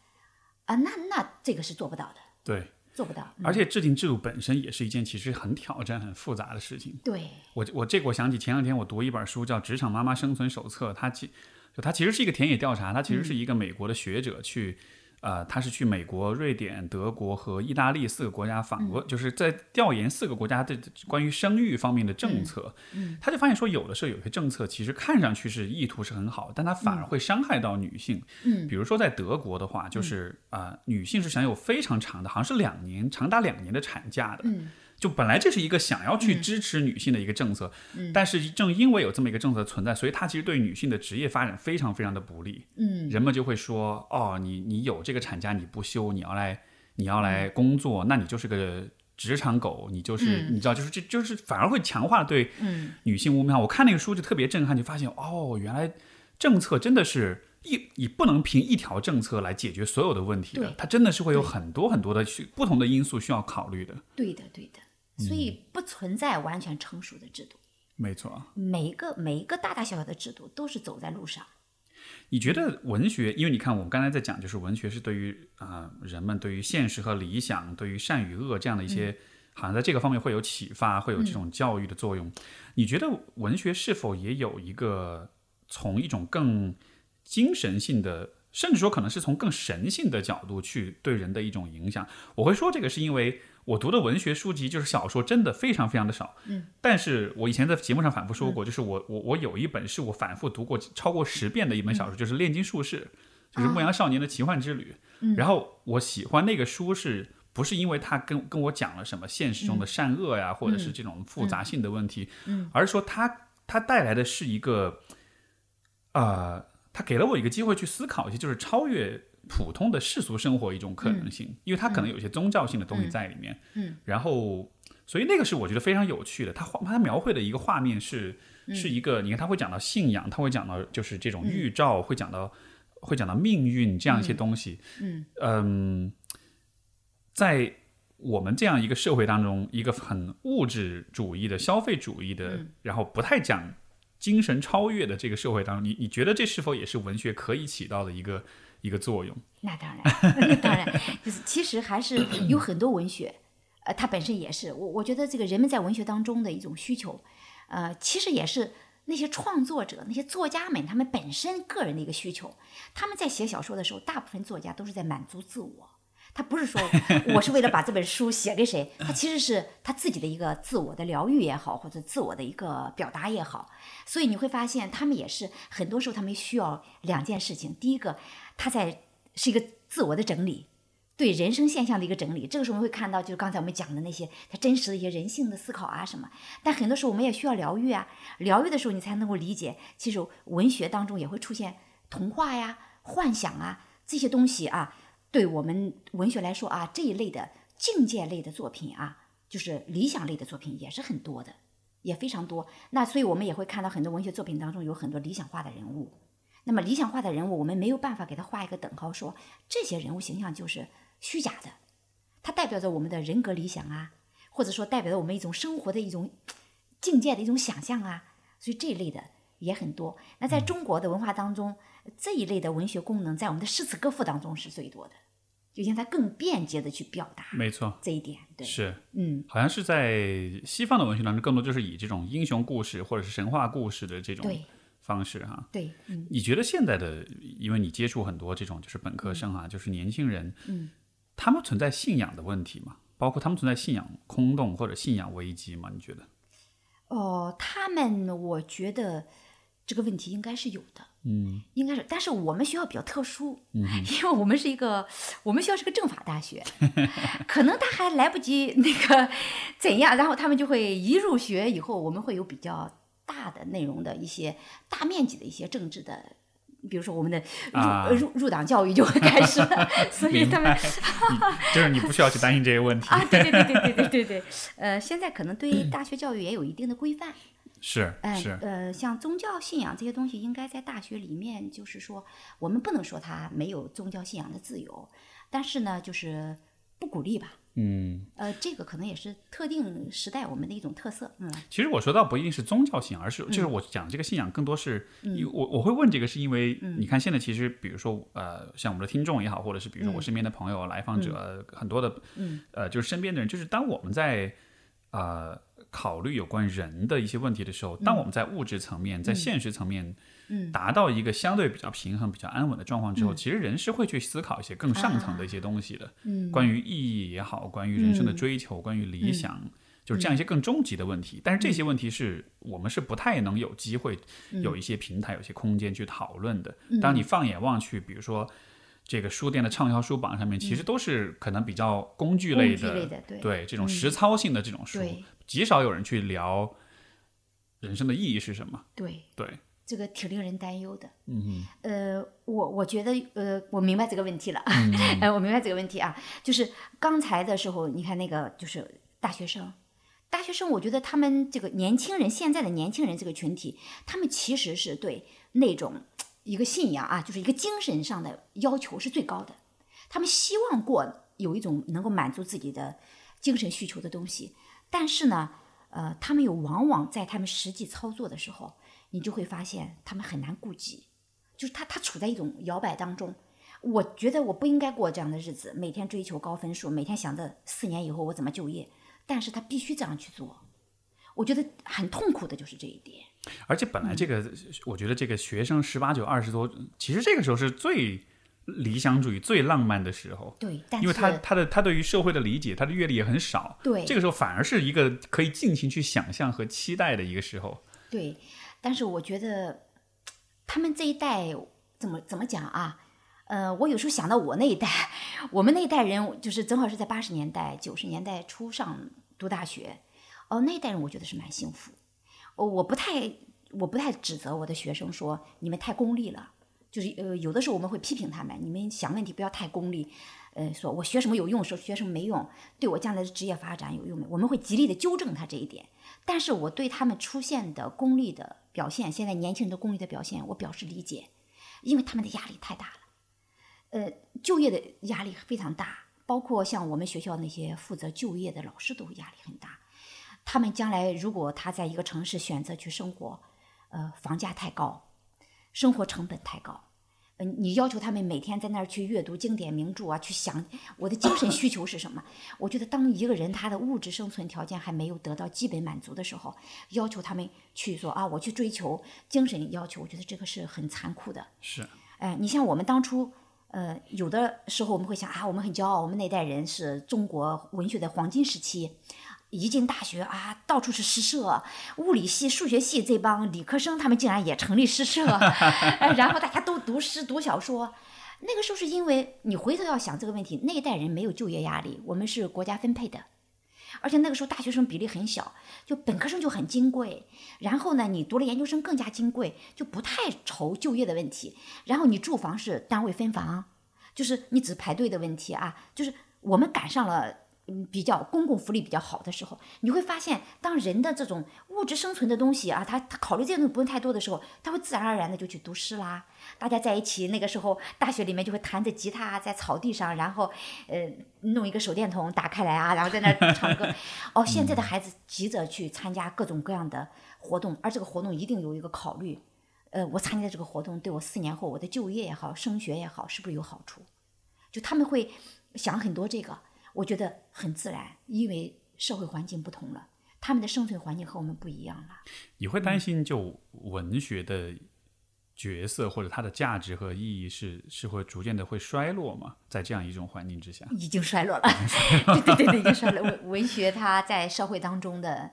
啊，那那这个是做不到的。对。做不到，而且制定制度本身也是一件其实很挑战、很复杂的事情。对我，我这个我想起前两天我读一本书叫《职场妈妈生存手册》，它其就它其实是一个田野调查，它其实是一个美国的学者去。呃，他是去美国、瑞典、德国和意大利四个国家访问，就是在调研四个国家的关于生育方面的政策。嗯，他就发现说，有的时候有些政策其实看上去是意图是很好，但它反而会伤害到女性。嗯，比如说在德国的话，就是啊，女性是享有非常长的，好像是两年，长达两年的产假的。嗯。就本来这是一个想要去支持女性的一个政策，但是正因为有这么一个政策存在，所以它其实对女性的职业发展非常非常的不利。嗯，人们就会说，哦，你你有这个产假你不休，你要来你要来工作，那你就是个职场狗，你就是你知道，就是这就是反而会强化对女性污名化。我看那个书就特别震撼，就发现哦，原来政策真的是一你不能凭一条政策来解决所有的问题的，它真的是会有很多很多的去不同的因素需要考虑的。对的，对的。所以不存在完全成熟的制度，没错。每一个每一个大大小小的制度都是走在路上。你觉得文学？因为你看，我们刚才在讲，就是文学是对于啊人们对于现实和理想、对于善与恶这样的一些，好像在这个方面会有启发，会有这种教育的作用。你觉得文学是否也有一个从一种更精神性的，甚至说可能是从更神性的角度去对人的一种影响？我会说这个是因为。我读的文学书籍就是小说，真的非常非常的少。嗯，但是我以前在节目上反复说过，就是我我我有一本是我反复读过超过十遍的一本小说，就是《炼金术士》，就是牧羊少年的奇幻之旅。然后我喜欢那个书是不是因为它跟跟我讲了什么现实中的善恶呀，或者是这种复杂性的问题，嗯，而是说它它带来的是一个，呃，它给了我一个机会去思考一些，就是超越普通的世俗生活一种可能性，因为它可能有一些宗教性的东西在里面，嗯，然后所以那个是我觉得非常有趣的，他画他描绘的一个画面是是一个，你看他会讲到信仰，他会讲到就是这种预兆，会讲到会讲到命运这样一些东西，嗯。嗯，在我们这样一个社会当中，一个很物质主义的、消费主义的，然后不太讲精神超越的这个社会当中，你你觉得这是否也是文学可以起到的一个一个作用？那当然，那当然，就是其实还是有很多文学，呃，它本身也是我我觉得这个人们在文学当中的一种需求，呃，其实也是那些创作者、那些作家们他们本身个人的一个需求。他们在写小说的时候，大部分作家都是在满足自我，他不是说我是为了把这本书写给谁，他其实是他自己的一个自我的疗愈也好，或者自我的一个表达也好。所以你会发现，他们也是很多时候他们需要两件事情，第一个，他在是一个自我的整理。对人生现象的一个整理，这个时候我们会看到，就是刚才我们讲的那些他真实的一些人性的思考啊什么。但很多时候我们也需要疗愈啊，疗愈的时候你才能够理解，其实文学当中也会出现童话呀、幻想啊这些东西啊。对我们文学来说啊，这一类的境界类的作品啊，就是理想类的作品也是很多的，也非常多。那所以我们也会看到很多文学作品当中有很多理想化的人物。那么理想化的人物，我们没有办法给他画一个等号，说这些人物形象就是虚假的，它代表着我们的人格理想啊，或者说代表着我们一种生活的一种境界的一种想象啊，所以这一类的也很多。那在中国的文化当中，这一类的文学功能在我们的诗词歌赋当中是最多的，就让它更便捷的去表达没错，这一点。对，是，嗯，好像是在西方的文学当中，更多就是以这种英雄故事或者是神话故事的这种对方式哈。对，嗯你觉得现在的，因为你接触很多这种就是本科生啊，就是年轻人，嗯，他们存在信仰的问题吗？包括他们存在信仰空洞或者信仰危机吗？你觉得？哦，他们我觉得这个问题应该是有的。嗯应该是，但是我们学校比较特殊，嗯因为我们是一个，我们学校是个政法大学，可能他还来不及那个 怎样，然后他们就会一入学以后，我们会有比较大的内容的一些大面积的一些政治的，比如说我们的入、啊入入党教育就会 开始了，所以他们就是你不需要去担心这些问题。啊，对对对对对对对对，呃，现在可能对大学教育也有一定的规范，是哎，是，呃，像宗教信仰这些东西，应该在大学里面，就是说，我们不能说它没有宗教信仰的自由，但是呢，就是不鼓励吧。嗯，呃，这个可能也是特定时代我们的一种特色。嗯。其实我说到不一定是宗教信仰，而是就是我讲这个信仰更多是，因为我我会问这个是因为你看现在其实比如说呃像我们的听众也好，或者是比如说我身边的朋友、来访者很多的，嗯。呃就是身边的人，就是当我们在呃考虑有关人的一些问题的时候，当我们在物质层面、在现实层面嗯。达到一个相对比较平衡、比较安稳的状况之后，其实人是会去思考一些更上层的一些东西的。嗯。关于意义也好，关于人生的追求，关于理想，就是这样一些更终极的问题。但是这些问题是我们是不太能有机会有一些平台、有一些空间去讨论的。当你放眼望去，比如说这个书店的畅销书榜上面，其实都是可能比较工具类的，类的对这种实操性的这种书，对。极少有人去聊人生的意义是什么。对，对，这个挺令人担忧的。嗯呃，我我觉得，呃，我明白这个问题了，嗯 呃，我明白这个问题啊，就是刚才的时候，你看那个就是大学生，大学生，我觉得他们这个年轻人，现在的年轻人这个群体，他们其实是对那种一个信仰啊，就是一个精神上的要求是最高的，他们希望过有一种能够满足自己的精神需求的东西，但是呢，呃，他们又往往在他们实际操作的时候，你就会发现他们很难顾及。就是他他处在一种摇摆当中。我觉得我不应该过这样的日子，每天追求高分数，每天想着四年以后我怎么就业，但是他必须这样去做。我觉得很痛苦的就是这一点。而且本来这个，我觉得这个学生十八九、二十多，其实这个时候是最理想主义、最浪漫的时候。对，但是因为他他的他对于社会的理解，他的阅历也很少，对这个时候反而是一个可以尽情去想象和期待的一个时候。对，但是我觉得他们这一代怎么怎么讲啊？呃，我有时候想到我那一代，我们那一代人就是正好是在八十年代、九十年代初上读大学，哦，那一代人我觉得是蛮幸福。哦，我不太，我不太指责我的学生说你们太功利了，就是呃，有的时候我们会批评他们，你们想问题不要太功利。呃，说我学什么有用，说学什么没用，对我将来的职业发展有用没？我们会极力的纠正他这一点。但是我对他们出现的功利的表现，现在年轻人的功利的表现，我表示理解，因为他们的压力太大了。呃，就业的压力非常大，包括像我们学校那些负责就业的老师都压力很大。他们将来如果他在一个城市选择去生活，呃，房价太高，生活成本太高。嗯，你要求他们每天在那儿去阅读经典名著啊，去想我的精神需求是什么？我觉得，当一个人他的物质生存条件还没有得到基本满足的时候，要求他们去说啊，我去追求精神要求，我觉得这个是很残酷的。是，哎，你像我们当初，呃，有的时候我们会想啊，我们很骄傲，我们那代人是中国文学的黄金时期。一进大学啊，到处是诗社，物理系、数学系这帮理科生，他们竟然也成立诗社，然后大家都读诗、读小说。那个时候是因为你回头要想这个问题，那一代人没有就业压力，我们是国家分配的，而且那个时候大学生比例很小，就本科生就很金贵，然后呢，你读了研究生更加金贵，就不太愁就业的问题。然后你住房是单位分房，就是你只排队的问题啊，就是我们赶上了。嗯，比较公共福利比较好的时候，你会发现，当人的这种物质生存的东西啊，他他考虑这些东西不用太多的时候，他会自然而然的就去读诗啦。大家在一起，那个时候大学里面就会弹着吉他，在草地上，然后呃弄一个手电筒打开来啊，然后在那唱歌。哦，现在的孩子急着去参加各种各样的活动，而这个活动一定有一个考虑，呃，我参加这个活动对我四年后我的就业也好，升学也好，是不是有好处？就他们会想很多这个。我觉得很自然，因为社会环境不同了，他们的生存环境和我们不一样了。你会担心就文学的角色或者它的价值和意义是是会逐渐的会衰落吗？在这样一种环境之下，已经衰落了。对对对，已经衰落。文文学它在社会当中的，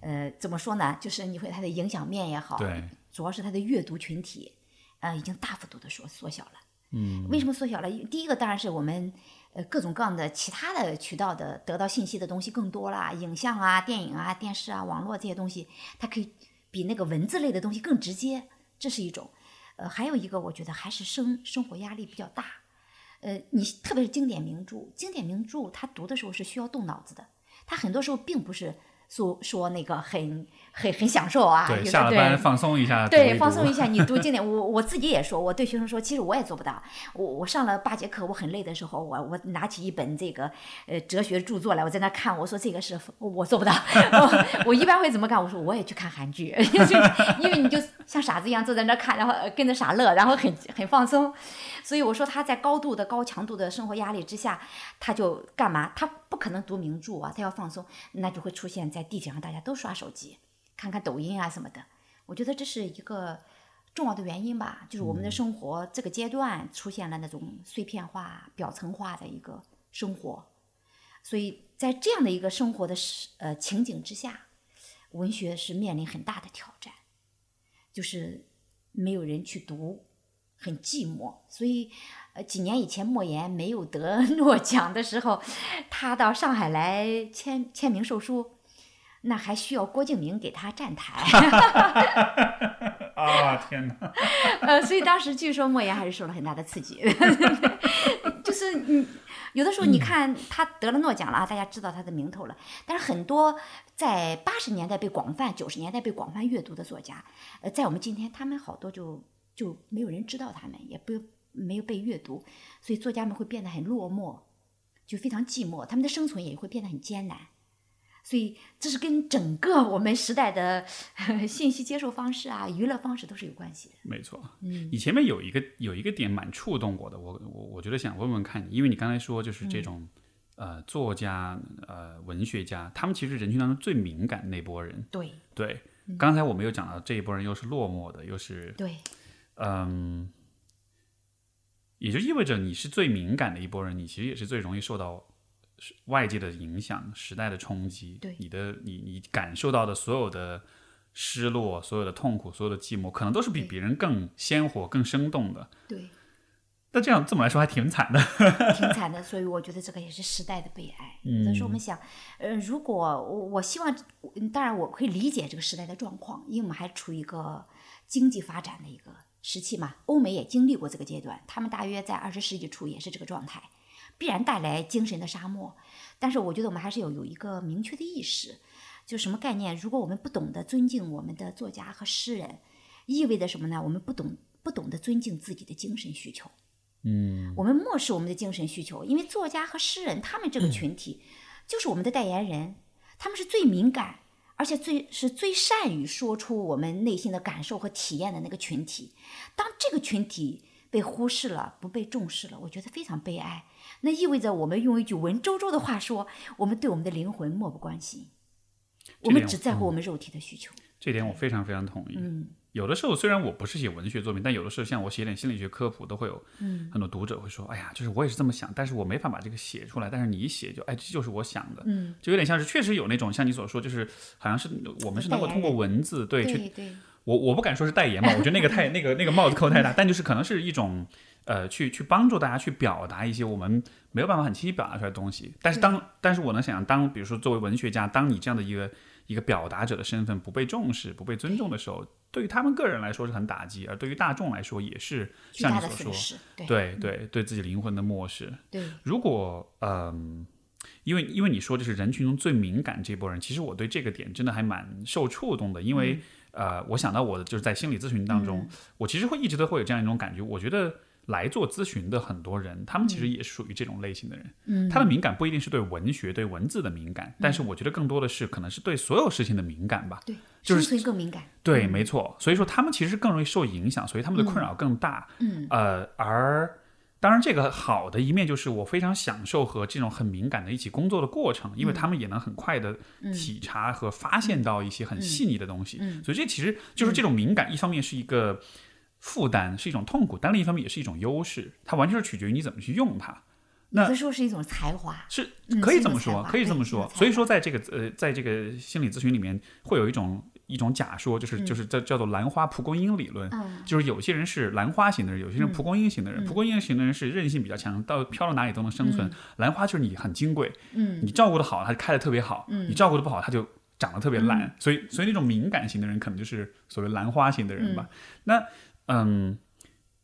呃，怎么说呢？就是你会它的影响面也好，对，主要是它的阅读群体，呃，已经大幅度的缩缩小了。嗯，为什么缩小了？第一个当然是我们。呃，各种各样的其他的渠道的得到信息的东西更多啦，影像啊、电影啊、电视啊、网络这些东西，它可以比那个文字类的东西更直接，这是一种。呃，还有一个，我觉得还是生生活压力比较大。呃，你特别是经典名著，经典名著它读的时候是需要动脑子的，它很多时候并不是。说说那个很很很享受啊，对，下了班放松一下，对，放松一下。你读经典，我我自己也说，我对学生说，其实我也做不到。我我上了八节课，我很累的时候，我我拿起一本这个呃哲学著作来，我在那看，我说这个是我做不到。我我一般会怎么干？我说我也去看韩剧，因为你就像傻子一样坐在那看，然后跟着傻乐，然后很很放松。所以我说他在高度的高强度的生活压力之下，他就干嘛？他不可能读名著啊，他要放松，那就会出现在地铁上大家都刷手机，看看抖音啊什么的。我觉得这是一个重要的原因吧，就是我们的生活这个阶段出现了那种碎片化、表层化的一个生活。所以在这样的一个生活的呃情景之下，文学是面临很大的挑战，就是没有人去读。很寂寞，所以，呃，几年以前莫言没有得 诺奖的时候，他到上海来签签名售书，那还需要郭敬明给他站台。啊天哪！呃，所以当时据说莫言还是受了很大的刺激，就是你，有的时候你看他得了诺奖了啊，大家知道他的名头了，但是很多在八十年代被广泛、九十年代被广泛阅读的作家，呃，在我们今天，他们好多就。就没有人知道他们，也不没有被阅读，所以作家们会变得很落寞，就非常寂寞，他们的生存也会变得很艰难。所以这是跟整个我们时代的信息接受方式啊、娱乐方式都是有关系的。没错，嗯，你前面有一个有一个点蛮触动我的，我我我觉得想问问看你，因为你刚才说就是这种呃作家呃文学家，他们其实人群当中最敏感那波人。对对，刚才我们又讲到这一波人又是落寞的，又是对。嗯，也就意味着你是最敏感的一波人，你其实也是最容易受到外界的影响、时代的冲击。对，你的你你感受到的所有的失落、所有的痛苦、所有的寂寞，可能都是比别人更鲜活、更生动的。对，那这样这么来说还挺惨的。挺惨的，所以我觉得这个也是时代的悲哀。嗯所以说我们想，呃，如果我我希望，嗯当然我可以理解这个时代的状况，因为我们还处于一个经济发展的一个时期嘛。欧美也经历过这个阶段，他们大约在二十世纪初也是这个状态，必然带来精神的沙漠。但是我觉得我们还是有有一个明确的意识，就什么概念？如果我们不懂得尊敬我们的作家和诗人，意味着什么呢？我们不懂不懂得尊敬自己的精神需求。嗯我们漠视我们的精神需求，因为作家和诗人他们这个群体就是我们的代言人，他们是最敏感，而且最是最善于说出我们内心的感受和体验的那个群体。当这个群体被忽视了，不被重视了，我觉得非常悲哀。那意味着我们用一句文绉绉的话说，我们对我们的灵魂漠不关心，我们只在乎我们肉体的需求。这点我非常非常同意。嗯，有的时候虽然我不是写文学作品，但有的时候像我写点心理学科普，都会有很多读者会说：“哎呀，就是我也是这么想，但是我没法把这个写出来。但是你一写就，哎，这就是我想的。”嗯，就有点像是确实有那种像你所说，就是好像是我们是能够通过文字对去对对，我我不敢说是代言嘛，我觉得那个太那个那个帽子扣太大，但就是可能是一种呃，去去帮助大家去表达一些我们没有办法很清晰表达出来的东西。但是当但是我能想象，当比如说作为文学家，当你这样的一个一个表达者的身份不被重视、不被尊重的时候，对于他们个人来说是很打击，而对于大众来说也是像你所说，对对对对自己灵魂的漠视。对如果嗯，因为因为你说这是人群中最敏感这波人，其实我对这个点真的还蛮受触动的，因为、呃，我想到我的就是在心理咨询当中，我其实会一直都会有这样一种感觉，我觉得。来做咨询的很多人，他们其实也是属于这种类型的人。嗯，他的敏感不一定是对文学、对文字的敏感，但是我觉得更多的是可能是对所有事情的敏感吧。对，就是更敏感。对，没错。所以说他们其实更容易受影响，所以他们的困扰更大。嗯，呃，而当然这个好的一面就是我非常享受和这种很敏感的一起工作的过程，因为他们也能很快的体察和发现到一些很细腻的东西。所以这其实就是这种敏感，一方面是一个负担，是一种痛苦，但另一方面也是一种优势。它完全是取决于你怎么去用它。那有的时候是一种才华。是嗯可以这么说，可以这么说所以说，在这个呃，在这个心理咨询里面，会有一种一种假说，就是就是叫叫做兰花蒲公英理论。嗯就是有些人是兰花型的人，有些人蒲公英型的人。蒲公英型的人是韧性比较强，到飘到哪里都能生存。兰花就是你很金贵，嗯你照顾的好，它就开的特别好；你照顾的不好，它就长得特别烂。所以，所以那种敏感型的人，可能就是所谓兰花型的人吧。那嗯，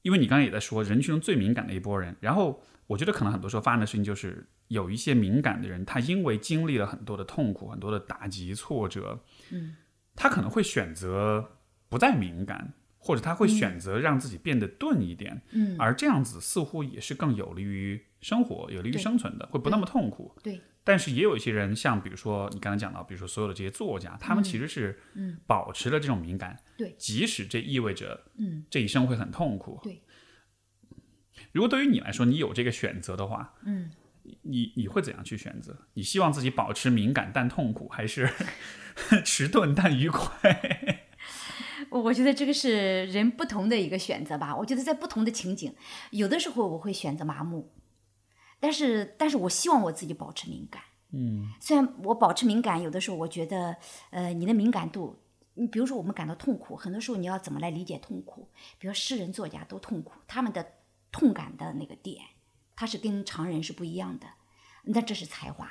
因为你刚才也在说人群中最敏感的一波人，然后我觉得可能很多时候发生的事情就是有一些敏感的人，他因为经历了很多的痛苦、很多的打击、挫折，嗯，他可能会选择不再敏感，或者他会选择让自己变得钝一点，嗯，而这样子似乎也是更有利于生活、有利于生存的，会不那么痛苦。对，但是也有一些人，像比如说你刚才讲到，比如说所有的这些作家，他们其实是保持了这种敏感，对即使这意味着嗯这一生会很痛苦。对，如果对于你来说，你有这个选择的话，嗯，你你会怎样去选择？你希望自己保持敏感但痛苦，还是 迟钝但愉快？我 我觉得这个是人不同的一个选择吧。我觉得在不同的情景，有的时候我会选择麻木，但是但是我希望我自己保持敏感。嗯，虽然我保持敏感，有的时候我觉得，呃，你的敏感度，你比如说我们感到痛苦，很多时候你要怎么来理解痛苦？比如诗人、作家都痛苦，他们的痛感的那个点，他是跟常人是不一样的。那这是才华，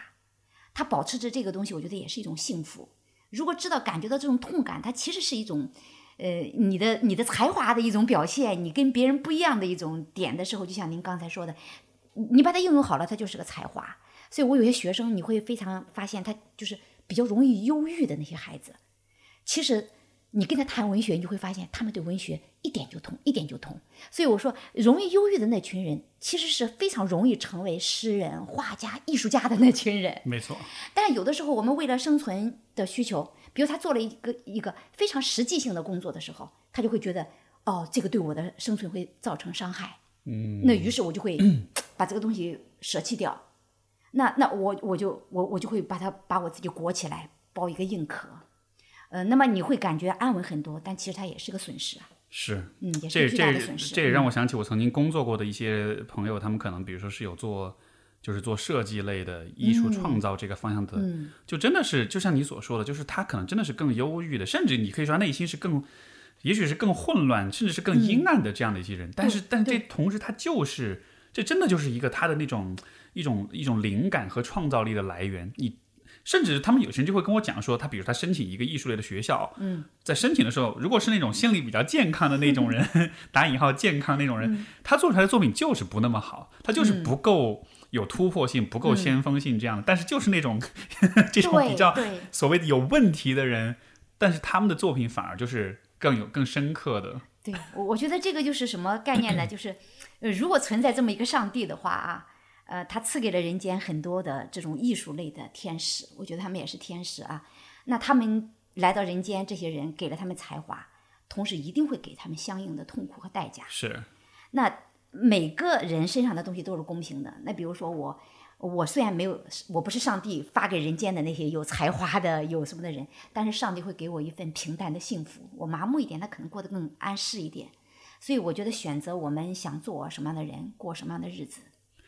他保持着这个东西，我觉得也是一种幸福。如果知道感觉到这种痛感，它其实是一种，呃，你的你的才华的一种表现，你跟别人不一样的一种点的时候，就像您刚才说的，你你把它应用好了，它就是个才华。所以我有些学生，你会非常发现他就是比较容易忧郁的那些孩子，其实你跟他谈文学，你就会发现他们对文学一点就通，一点就通。所以我说，容易忧郁的那群人，其实是非常容易成为诗人、画家、艺术家的那群人。没错，但是有的时候，我们为了生存的需求，比如他做了一个一个非常实际性的工作的时候，他就会觉得，哦，这个对我的生存会造成伤害。嗯，那于是我就会 把这个东西舍弃掉。那那我我就我我就会把它把我自己裹起来，包一个硬壳。呃，那么你会感觉安稳很多，但其实它也是个损失啊。是。嗯，也这是巨大的这损失。这也让嗯我想起我曾经工作过的一些朋友，他们可能比如说是有做，就是做设计类的艺术创造这个方向的，嗯就真的是就像你所说的，就是他可能真的是更忧郁的，甚至你可以说内心是更也许是更混乱，甚至是更阴暗的这样的一些人。但是，但这同时，他就是这真的就是一个他的那种一种一种灵感和创造力的来源。你甚至他们有些人就会跟我讲说，他比如他申请一个艺术类的学校，嗯，在申请的时候，如果是那种心理比较健康的那种人，打引号健康那种嗯人，他做出来的作品就是不那么好，他就是不够有突破性，不够先锋性这样的。但是就是那种 这种比较所谓的有问题的人，但是他们的作品反而就是更有更深刻的。对，我我觉得这个就是什么概念呢？就是，呃，如果存在这么一个上帝的话啊，呃，他赐给了人间很多的这种艺术类的天使，我觉得他们也是天使啊。那他们来到人间，这些人给了他们才华，同时一定会给他们相应的痛苦和代价。是，那每个人身上的东西都是公平的。那比如说我，我虽然没有，我不是上帝发给人间的那些有才华的、有什么的人，但是上帝会给我一份平淡的幸福。我麻木一点，他可能过得更安适一点。所以我觉得选择我们想做什么样的人，过什么样的日子。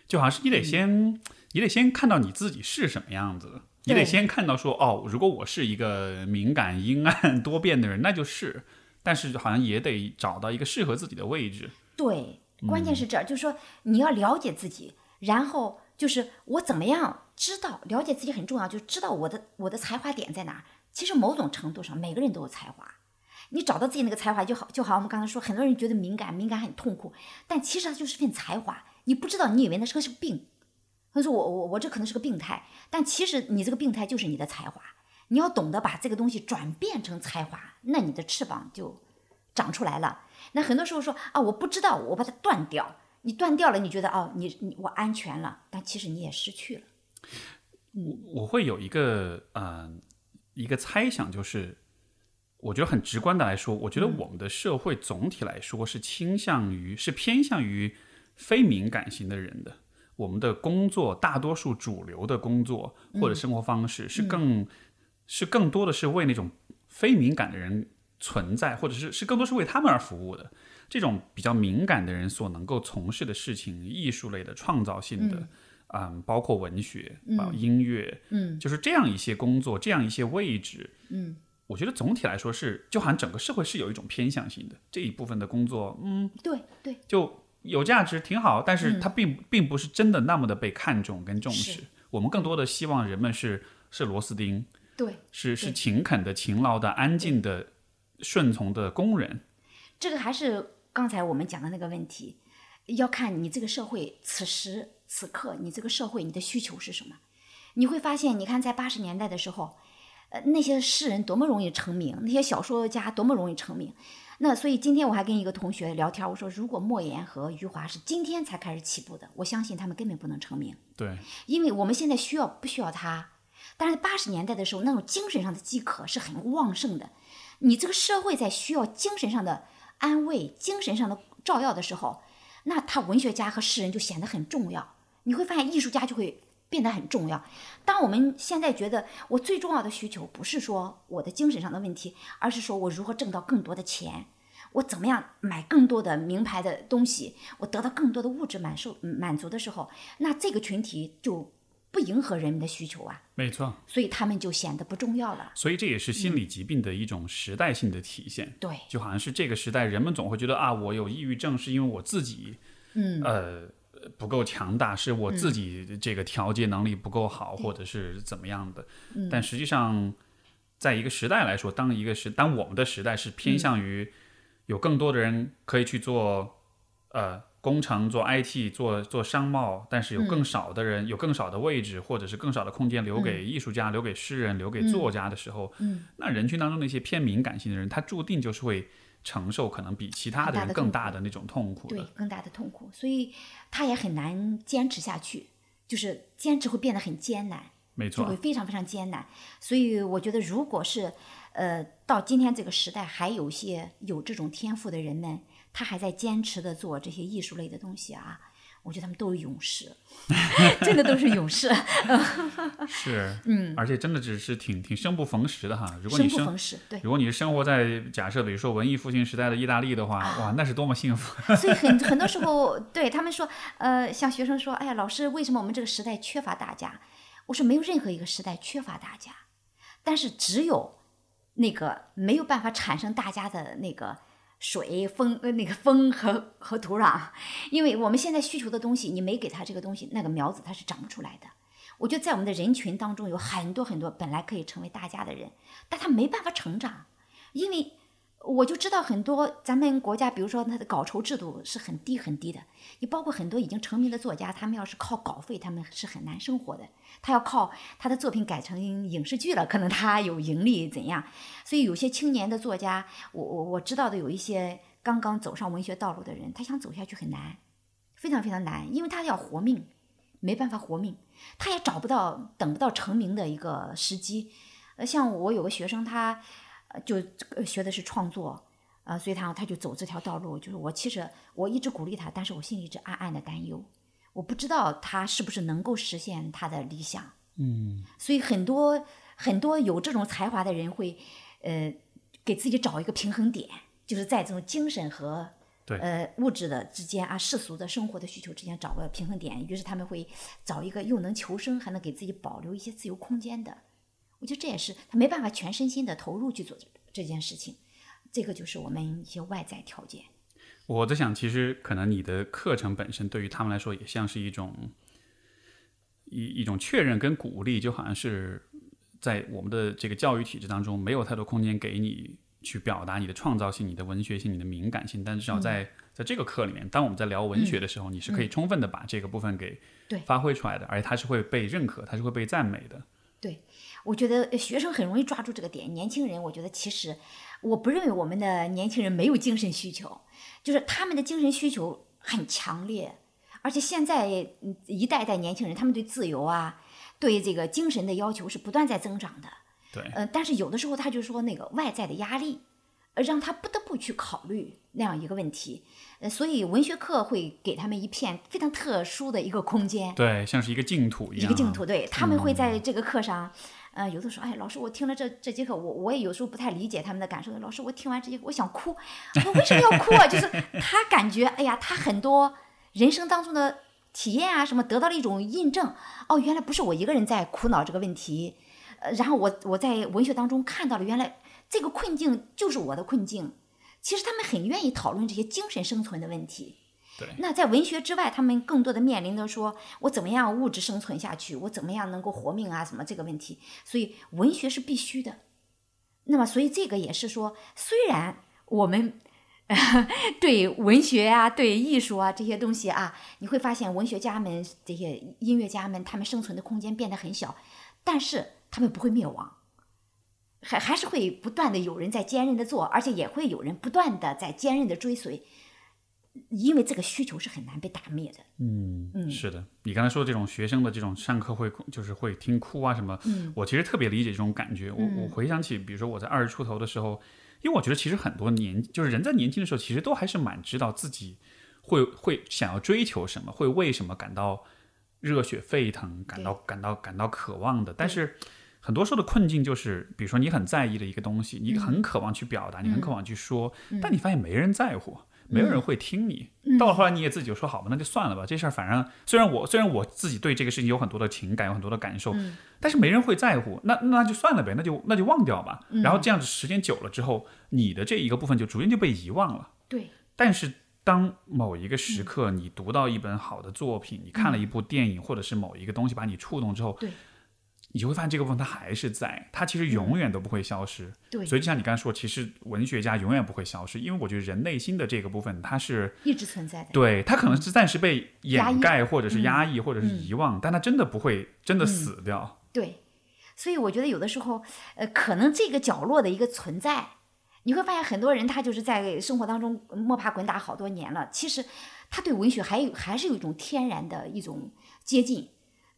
就好像是你得先，你得先看到你自己是什么样子，你得先看到说，哦，如果我是一个敏感、阴暗、多变的人，那就是，但是好像也得找到一个适合自己的位置。对，关键是这儿，就是说你要了解自己，然后就是我怎么样知道了解自己很重要，就知道我的我的才华点在哪儿。其实某种程度上，每个人都有才华。你找到自己那个才华就好，就好。我们刚才说，很多人觉得敏感，敏感很痛苦，但其实它就是份才华。你不知道，你以为那是个是病。他说我我我这可能是个病态，但其实你这个病态就是你的才华。你要懂得把这个东西转变成才华，那你的翅膀就长出来了。那很多时候说啊，我不知道，我把它断掉。你断掉了，你觉得哦，你你我安全了，但其实你也失去了。我我会有一个呃一个猜想，就是我觉得很直观的来说，我觉得我们的社会总体来说是倾向于是偏向于非敏感型的人的。我们的工作，大多数主流的工作或者生活方式是更、是更多的是为那种非敏感的人存在，或者是是更多是为他们而服务的。这种比较敏感的人所能够从事的事情，艺术类的、创造性的，嗯。包括文学、啊、音乐，嗯，就是这样一些工作，这样一些位置，嗯，我觉得总体来说是，就好像整个社会是有一种偏向性的，这一部分的工作，嗯，对对，就有价值，挺好，但是它并、并不是真的那么的被看重跟重视。我们更多的希望人们是是螺丝钉，对，是是勤恳的、勤劳的、安静的、顺从的工人。这个还是刚才我们讲的那个问题，要看你这个社会此时此刻，你这个社会你的需求是什么。你会发现，你看在八十年代的时候，呃，那些诗人多么容易成名，那些小说家多么容易成名。那所以今天我还跟一个同学聊天，我说如果莫言和余华是今天才开始起步的，我相信他们根本不能成名。对，因为我们现在需要不需要他？但是八十年代的时候，那种精神上的饥渴是很旺盛的。你这个社会在需要精神上的安慰、精神上的照耀的时候，那他文学家和诗人就显得很重要。你会发现，艺术家就会变得很重要。当我们现在觉得我最重要的需求不是说我的精神上的问题，而是说我如何挣到更多的钱，我怎么样买更多的名牌的东西，我得到更多的物质满受满足的时候，那这个群体就不迎合人们的需求啊，没错。所以他们就显得不重要了。所以这也是心理疾病的一种时代性的体现。对，就好像是这个时代，人们总会觉得啊，我有抑郁症是因为我自己，嗯，呃，不够强大，是我自己这个调节能力不够好，或者是怎么样的。嗯。但实际上，在一个时代来说，当一个时，当我们的时代是偏向于有更多的人可以去做，呃。工程做 IT 做做商贸，但是有更少的人、有更少的位置，或者是更少的空间留给艺术家、留给诗人、留给作家的时候，嗯，那人群当中那些偏敏感性的人，他注定就是会承受可能比其他的人更大的那种痛苦的。对，更大的痛苦，所以他也很难坚持下去，就是坚持会变得很艰难。没错就会，非常非常艰难。所以我觉得，如果是呃到今天这个时代，还有些有这种天赋的人们，他还在坚持的做这些艺术类的东西啊，我觉得他们都是勇士，真的都是勇士，是，嗯，而且真的只是挺挺生不逢时的哈。如果你生生不逢时。对，如果你是生活在假设比如说文艺复兴时代的意大利的话，啊哇，那是多么幸福！所以很很多时候，对他们说，呃，像学生说，哎呀，老师，为什么我们这个时代缺乏大家？我说，没有任何一个时代缺乏大家，但是只有那个没有办法产生大家的那个水风呃那个风和和土壤，因为我们现在需求的东西，你没给他这个东西，那个苗子它是长不出来的。我觉得在我们的人群当中有很多很多本来可以成为大家的人，但他没办法成长，因为。我就知道很多咱们国家，比如说他的稿酬制度是很低很低的，你包括很多已经成名的作家，他们要是靠稿费，他们是很难生活的。他要靠他的作品改成影视剧了，可能他有盈利怎样？所以有些青年的作家，我我我知道的有一些刚刚走上文学道路的人，他想走下去很难，非常非常难，因为他要活命，没办法活命，他也找不到等不到成名的一个时机。呃，像我有个学生，他。就学的是创作，呃，所以他他就走这条道路。就是我其实我一直鼓励他，但是我心里一直暗暗的担忧，我不知道他是不是能够实现他的理想。嗯，所以很多很多有这种才华的人会，呃，给自己找一个平衡点，就是在这种精神和对呃物质的之间啊，世俗的生活的需求之间找个平衡点。于是他们会找一个又能求生，还能给自己保留一些自由空间的。我觉得这也是他没办法全身心的投入去做这件事情，这个就是我们一些外在条件。我在想，其实可能你的课程本身对于他们来说也像是一种一一种确认跟鼓励，就好像是在我们的这个教育体制当中没有太多空间给你去表达你的创造性、你的文学性、你的敏感性，但至少在在这个课里面，当我们在聊文学的时候，你是可以充分的把这个部分给发挥出来的，而且它是会被认可，它是会被赞美的。对。我觉得学生很容易抓住这个点，年轻人，我觉得其实我不认为我们的年轻人没有精神需求，就是他们的精神需求很强烈，而且现在一代代年轻人，他们对自由啊，对这个精神的要求是不断在增长的。对，呃，但是有的时候他就说那个外在的压力，呃，让他不得不去考虑那样一个问题，呃，所以文学课会给他们一片非常特殊的一个空间，对，像是一个净土一样，一个净土，对他们会在这个课上。呃，有的时候，哎，老师，我听了这这节课，我我也有时候不太理解他们的感受。老师，我听完这节课，我想哭，我为什么要哭啊？就是他感觉，哎呀，他很多人生当中的体验啊，什么得到了一种印证。哦，原来不是我一个人在苦恼这个问题。呃，然后我我在文学当中看到了，原来这个困境就是我的困境。其实他们很愿意讨论这些精神生存的问题。那在文学之外，他们更多的面临着说，我怎么样物质生存下去，我怎么样能够活命啊？什么这个问题？所以文学是必须的。那么，所以这个也是说，虽然我们 对文学啊、对艺术啊这些东西啊，你会发现文学家们、这些音乐家们，他们生存的空间变得很小，但是他们不会灭亡，还还是会不断的有人在坚韧的做，而且也会有人不断的在坚韧的追随。因为这个需求是很难被打灭的。嗯嗯，是的。你刚才说这种学生的这种上课会就是会听哭啊什么，嗯，我其实特别理解这种感觉。我我回想起，比如说我在二十出头的时候，因为我觉得其实很多年就是人在年轻的时候，其实都还是蛮知道自己会会想要追求什么，会为什么感到热血沸腾，感到感到感到渴望的。但是很多时候的困境就是，比如说你很在意的一个东西，你很渴望去表达，你很渴望去说，但你发现没人在乎。没有人会听你，到了后来你也自己就说好吧，那就算了吧。这事儿反正虽然我虽然我自己对这个事情有很多的情感，有很多的感受，但是没人会在乎，那那就算了呗，那就那就忘掉吧。然后这样子时间久了之后，你的这一个部分就逐渐就被遗忘了。对。但是当某一个时刻你读到一本好的作品，你看了一部电影，或者是某一个东西把你触动之后，对。你就会发现这个部分它还是在，它其实永远都不会消失。对，所以就像你刚才说，其实文学家永远不会消失，因为我觉得人内心的这个部分它是一直存在的。对，它可能是暂时被掩盖，或者是压抑，或者是遗忘，但它真的不会真的死掉。对，所以我觉得有的时候，呃，可能这个角落的一个存在，你会发现很多人他就是在生活当中摸爬滚打好多年了，其实他对文学还有还是有一种天然的一种接近。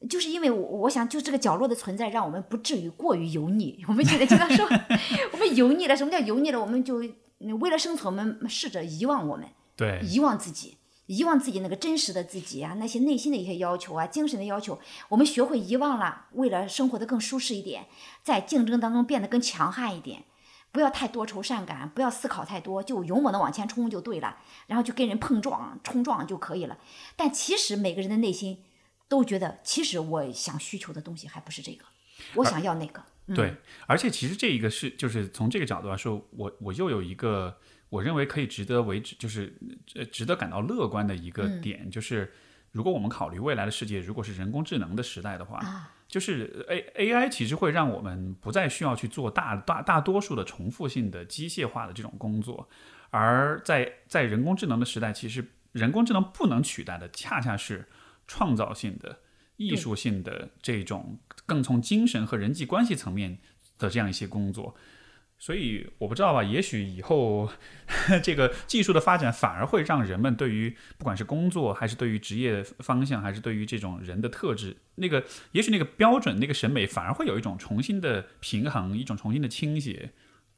就是因为我我想，就这个角落的存在，让我们不至于过于油腻。我们现在经常说，我们油腻了。什么叫油腻了？我们就为了生存，我们试着遗忘我们，对，遗忘自己，遗忘自己那个真实的自己啊，那些内心的一些要求啊，精神的要求，我们学会遗忘了。为了生活的更舒适一点，在竞争当中变得更强悍一点，不要太多愁善感，不要思考太多，就勇猛的往前冲就对了，然后就跟人碰撞冲撞就可以了。但其实每个人的内心。都觉得其实我想需求的东西还不是这个，我想要那个。对，而且其实这一个是就是从这个角度来说，我我又有一个我认为可以值得为之，就是呃值得感到乐观的一个点，就是如果我们考虑未来的世界，如果是人工智能的时代的话，就是 A A I 其实会让我们不再需要去做大大大多数的重复性的机械化的这种工作，而在在人工智能的时代，其实人工智能不能取代的，恰恰是创造性的。艺术性的这种更从精神和人际关系层面的这样一些工作，所以我不知道吧，也许以后这个技术的发展反而会让人们对于不管是工作还是对于职业方向，还是对于这种人的特质，那个也许那个标准、那个审美反而会有一种重新的平衡，一种重新的倾斜。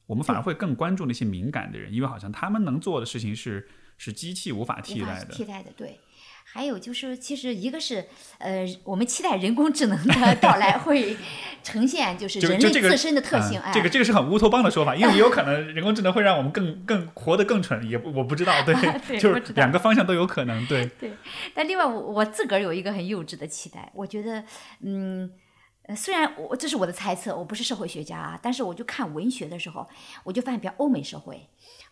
我们反而会更关注那些敏感的人，因为好像他们能做的事情是是机器无法替代的。替代的，对。还有就是，其实一个是，呃，我们期待人工智能的到来 会呈现就是人类自身的特性。这个这个是很乌托邦的说法，因为也有可能 人工智能会让我们更更活得更蠢，也我不知道，对，就是两个方向都有可能，对。对，但另外我我自个儿有一个很幼稚的期待，我觉得，嗯。虽然我这是我的猜测，我不是社会学家啊，但是我就看文学的时候，我就发现，比如欧美社会，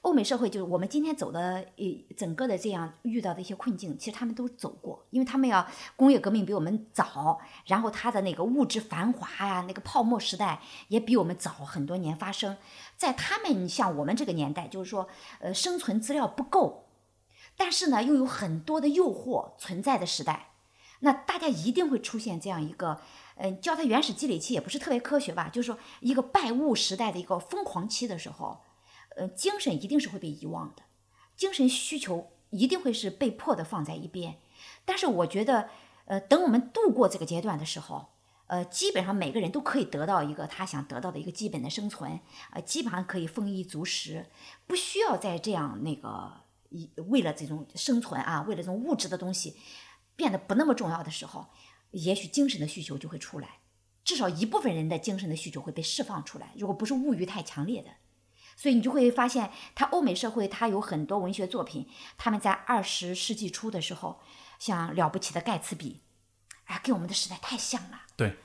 欧美社会就是我们今天走的一整个的这样遇到的一些困境，其实他们都走过，因为他们要工业革命比我们早，然后他的那个物质繁华呀，那个泡沫时代也比我们早很多年发生，在他们像我们这个年代，就是说，呃，生存资料不够，但是呢，又有很多的诱惑存在的时代，那大家一定会出现这样一个。嗯，叫它原始积累期也不是特别科学吧？就是说，一个拜物时代的一个疯狂期的时候，呃，精神一定是会被遗忘的，精神需求一定会是被迫的放在一边。但是我觉得，呃，等我们度过这个阶段的时候，呃，基本上每个人都可以得到一个他想得到的一个基本的生存，呃，基本上可以丰衣足食，不需要再这样那个一为了这种生存啊，为了这种物质的东西变得不那么重要的时候。也许精神的需求就会出来，至少一部分人的精神的需求会被释放出来。如果不是物欲太强烈的，所以你就会发现，他欧美社会他有很多文学作品，他们在二十世纪初的时候，像了不起的盖茨比，哎，跟我们的时代太像了。对。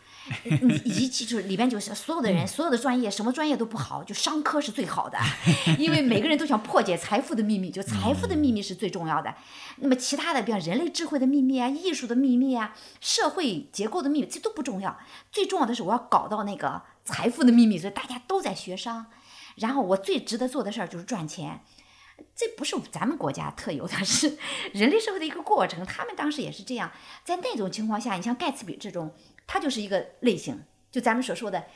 你一记住里边就是所有的人，所有的专业，什么专业都不好，就商科是最好的，因为每个人都想破解财富的秘密，就财富的秘密是最重要的。那么其他的，比方人类智慧的秘密啊，艺术的秘密啊，社会结构的秘密，这都不重要。最重要的是我要搞到那个财富的秘密，所以大家都在学商。然后我最值得做的事儿就是赚钱，这不是咱们国家特有的，是人类社会的一个过程。他们当时也是这样，在那种情况下，你像盖茨比这种。他就是一个类型，就咱们所说的，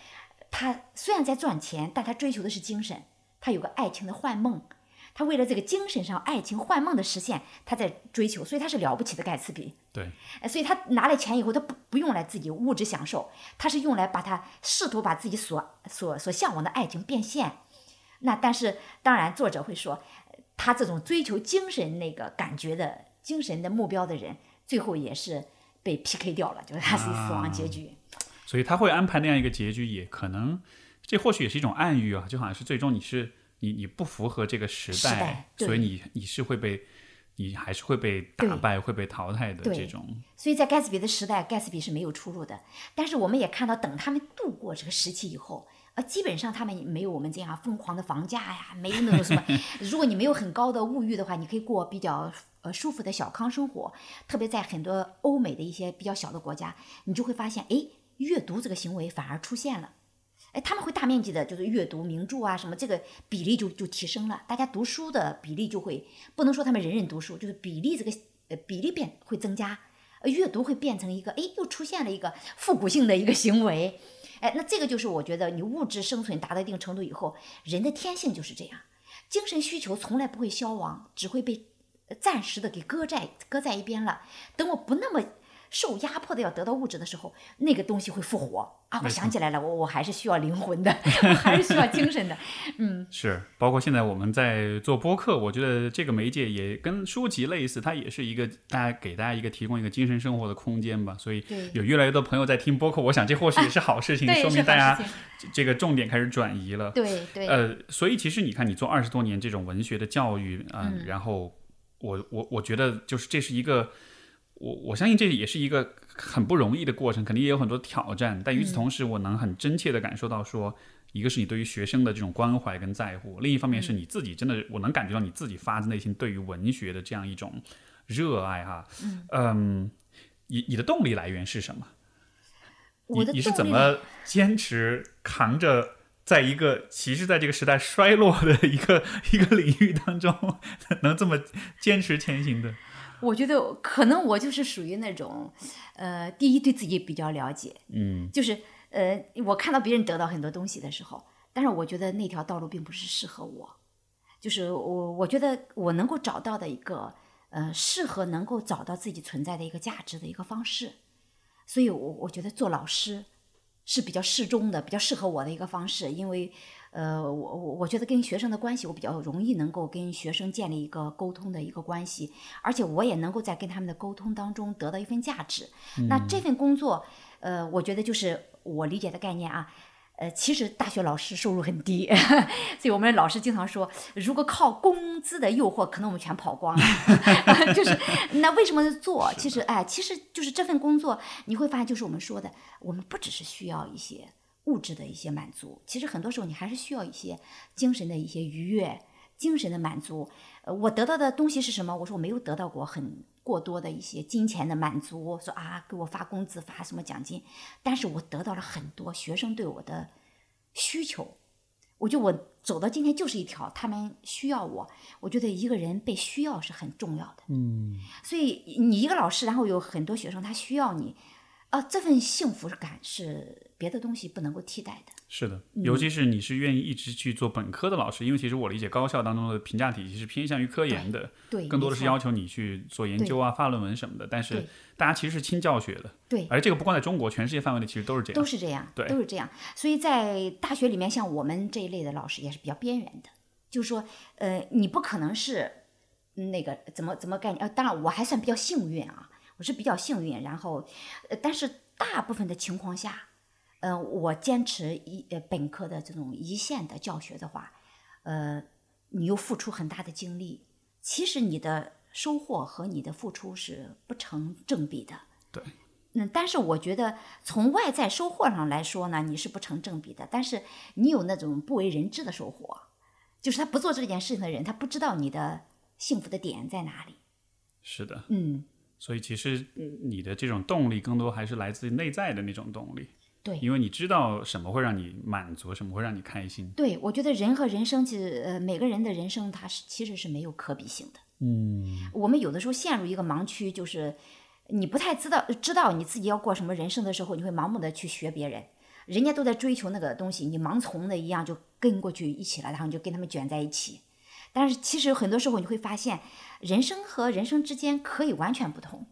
他虽然在赚钱，但他追求的是精神，他有个爱情的幻梦，他为了这个精神上爱情幻梦的实现，他在追求，所以他是了不起的盖茨比。对，所以他拿了钱以后，他不不用来自己物质享受，他是用来把他试图把自己所所所向往的爱情变现。那但是当然，作者会说，他这种追求精神那个感觉的精神的目标的人，最后也是。被 PK 掉了，就是他是死亡结局，所以他会安排那样一个结局，也可能这或许也是一种暗喻啊，就好像是最终你是你你不符合这个时代，所以你你是会被你还是会被打败会被淘汰的这种。所以在盖茨比的时代，盖茨比是没有出路的。但是我们也看到，等他们度过这个时期以后，呃，基本上他们没有我们这样疯狂的房价呀，没有那种什么。如果你没有很高的物欲的话，你可以过比较。呃，舒服的小康生活，特别在很多欧美的一些比较小的国家，你就会发现，哎，阅读这个行为反而出现了，哎，他们会大面积的，就是阅读名著啊，什么这个比例就就提升了，大家读书的比例就会，不能说他们人人读书，就是比例这个呃比例变会增加，呃，阅读会变成一个，哎，又出现了一个复古性的一个行为，哎，那这个就是我觉得你物质生存达到一定程度以后，人的天性就是这样，精神需求从来不会消亡，只会被。暂时的给搁在搁在一边了，等我不那么受压迫的要得到物质的时候，那个东西会复活啊！我想起来了，我我还是需要灵魂的，我 还是需要精神的。嗯，是，包括现在我们在做播客，我觉得这个媒介也跟书籍类似，它也是一个大家给大家一个提供一个精神生活的空间吧。所以有越来越多朋友在听播客，我想这或许也 是好事情，说明大家这个重点开始转移了。对对。呃，所以其实你看，你做二十多年这种文学的教育，嗯，然后。我我我觉得就是这是一个我我相信这也是一个很不容易的过程，肯定也有很多挑战。但与此同时，我能很真切的感受到说，一个是你对于学生的这种关怀跟在乎，另一方面是你自己真的，我能感觉到你自己发自内心对于文学的这样一种热爱哈。嗯，你你的动力来源是什么？你你是怎么坚持扛着？在一个其实在这个时代衰落的一个一个领域当中，能这么坚持前行的？我觉得可能我就是属于那种，呃，第一对自己比较了解，嗯。就是呃，我看到别人得到很多东西的时候，但是我觉得那条道路并不是适合我，就是我我觉得我能够找到的一个呃适合能够找到自己存在的一个价值的一个方式，所以我我觉得做老师是比较适中的，比较适合我的一个方式，因为呃，我我我觉得跟学生的关系，我比较容易能够跟学生建立一个沟通的一个关系，而且我也能够在跟他们的沟通当中得到一份价值。那这份工作，呃，我觉得就是我理解的概念啊。呃，其实大学老师收入很低，所以我们老师经常说，如果靠工资的诱惑，可能我们全跑光了。就是那为什么做？其实哎，其实就是这份工作，你会发现，就是我们说的，我们不只是需要一些物质的一些满足，其实很多时候你还是需要一些精神的一些愉悦、精神的满足。呃，我得到的东西是什么？我说我没有得到过很过多的一些金钱的满足，说啊给我发工资发什么奖金，但是我得到了很多学生对我的需求。我觉得我走到今天就是一条他们需要我。我觉得一个人被需要是很重要的。嗯，所以你一个老师，然后有很多学生他需要你，啊，这份幸福感是别的东西不能够替代的。是的，尤其是你是愿意一直去做本科的老师，因为其实我理解高校当中的评价体系是偏向于科研的，对，更多的是要求你去做研究啊、发论文什么的。但是大家其实是轻教学的，对，而这个不光在中国，全世界范围内其实都是这样都。是这样，对都是这样。所以在大学里面，像我们这一类的老师也是比较边缘的，就是说，呃，你不可能是嗯那个怎么怎么概念？呃，当然我还算比较幸运啊，我是比较幸运。然后，呃，但是大部分的情况下，呃，我坚持一呃本科的这种一线的教学的话，呃，你又付出很大的精力，其实你的收获和你的付出是不成正比的。对，嗯，但是我觉得从外在收获上来说呢，你是不成正比的。但是你有那种不为人知的收获，就是他不做这件事情的人，他不知道你的幸福的点在哪里。是的，嗯，所以其实你的这种动力更多还是来自于内在的那种动力，对。因为你知道什么会让你满足，什么会让你开心。对，我觉得人和人生其实，呃，每个人的人生它是其实是没有可比性的。嗯，我们有的时候陷入一个盲区，就是你不太知道知道你自己要过什么人生的时候，你会盲目的去学别人，人家都在追求那个东西，你盲从的一样就跟过去一起了，然后你就跟他们卷在一起。但是其实很多时候你会发现，人生和人生之间可以完全不同。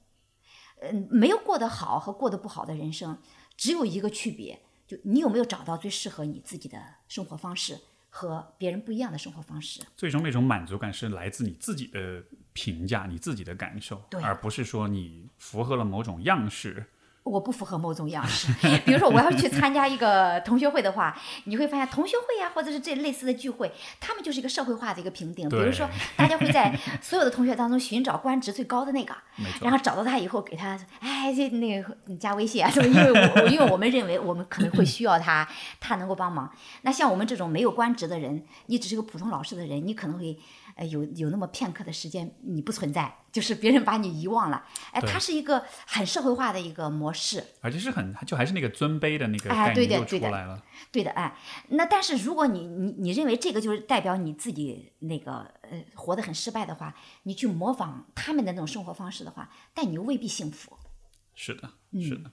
嗯，没有过得好和过得不好的人生，只有一个区别，就你有没有找到最适合你自己的生活方式和别人不一样的生活方式。最终那种满足感是来自你自己的评价、你自己的感受，而不是说你符合了某种样式。我不符合某种样式，比如说我要去参加一个同学会的话，你会发现同学会呀、或者是这类似的聚会，他们就是一个社会化的一个评定。比如说，大家会在所有的同学当中寻找官职最高的那个，然后找到他以后给他，哎，这那个你加微信啊什么，因为我因为我们认为我们可能会需要他，他能够帮忙。那像我们这种没有官职的人，你只是个普通老师的人，你可能会。呃，有有那么片刻的时间你不存在，就是别人把你遗忘了。哎，它是一个很社会化的一个模式。而且是很，就还是那个尊卑的那个哎概念又出对的对的来了。对的，哎，那但是如果你你你认为这个就是代表你自己那个呃活得很失败的话，你去模仿他们的那种生活方式的话，但你又未必幸福。是的，嗯是的。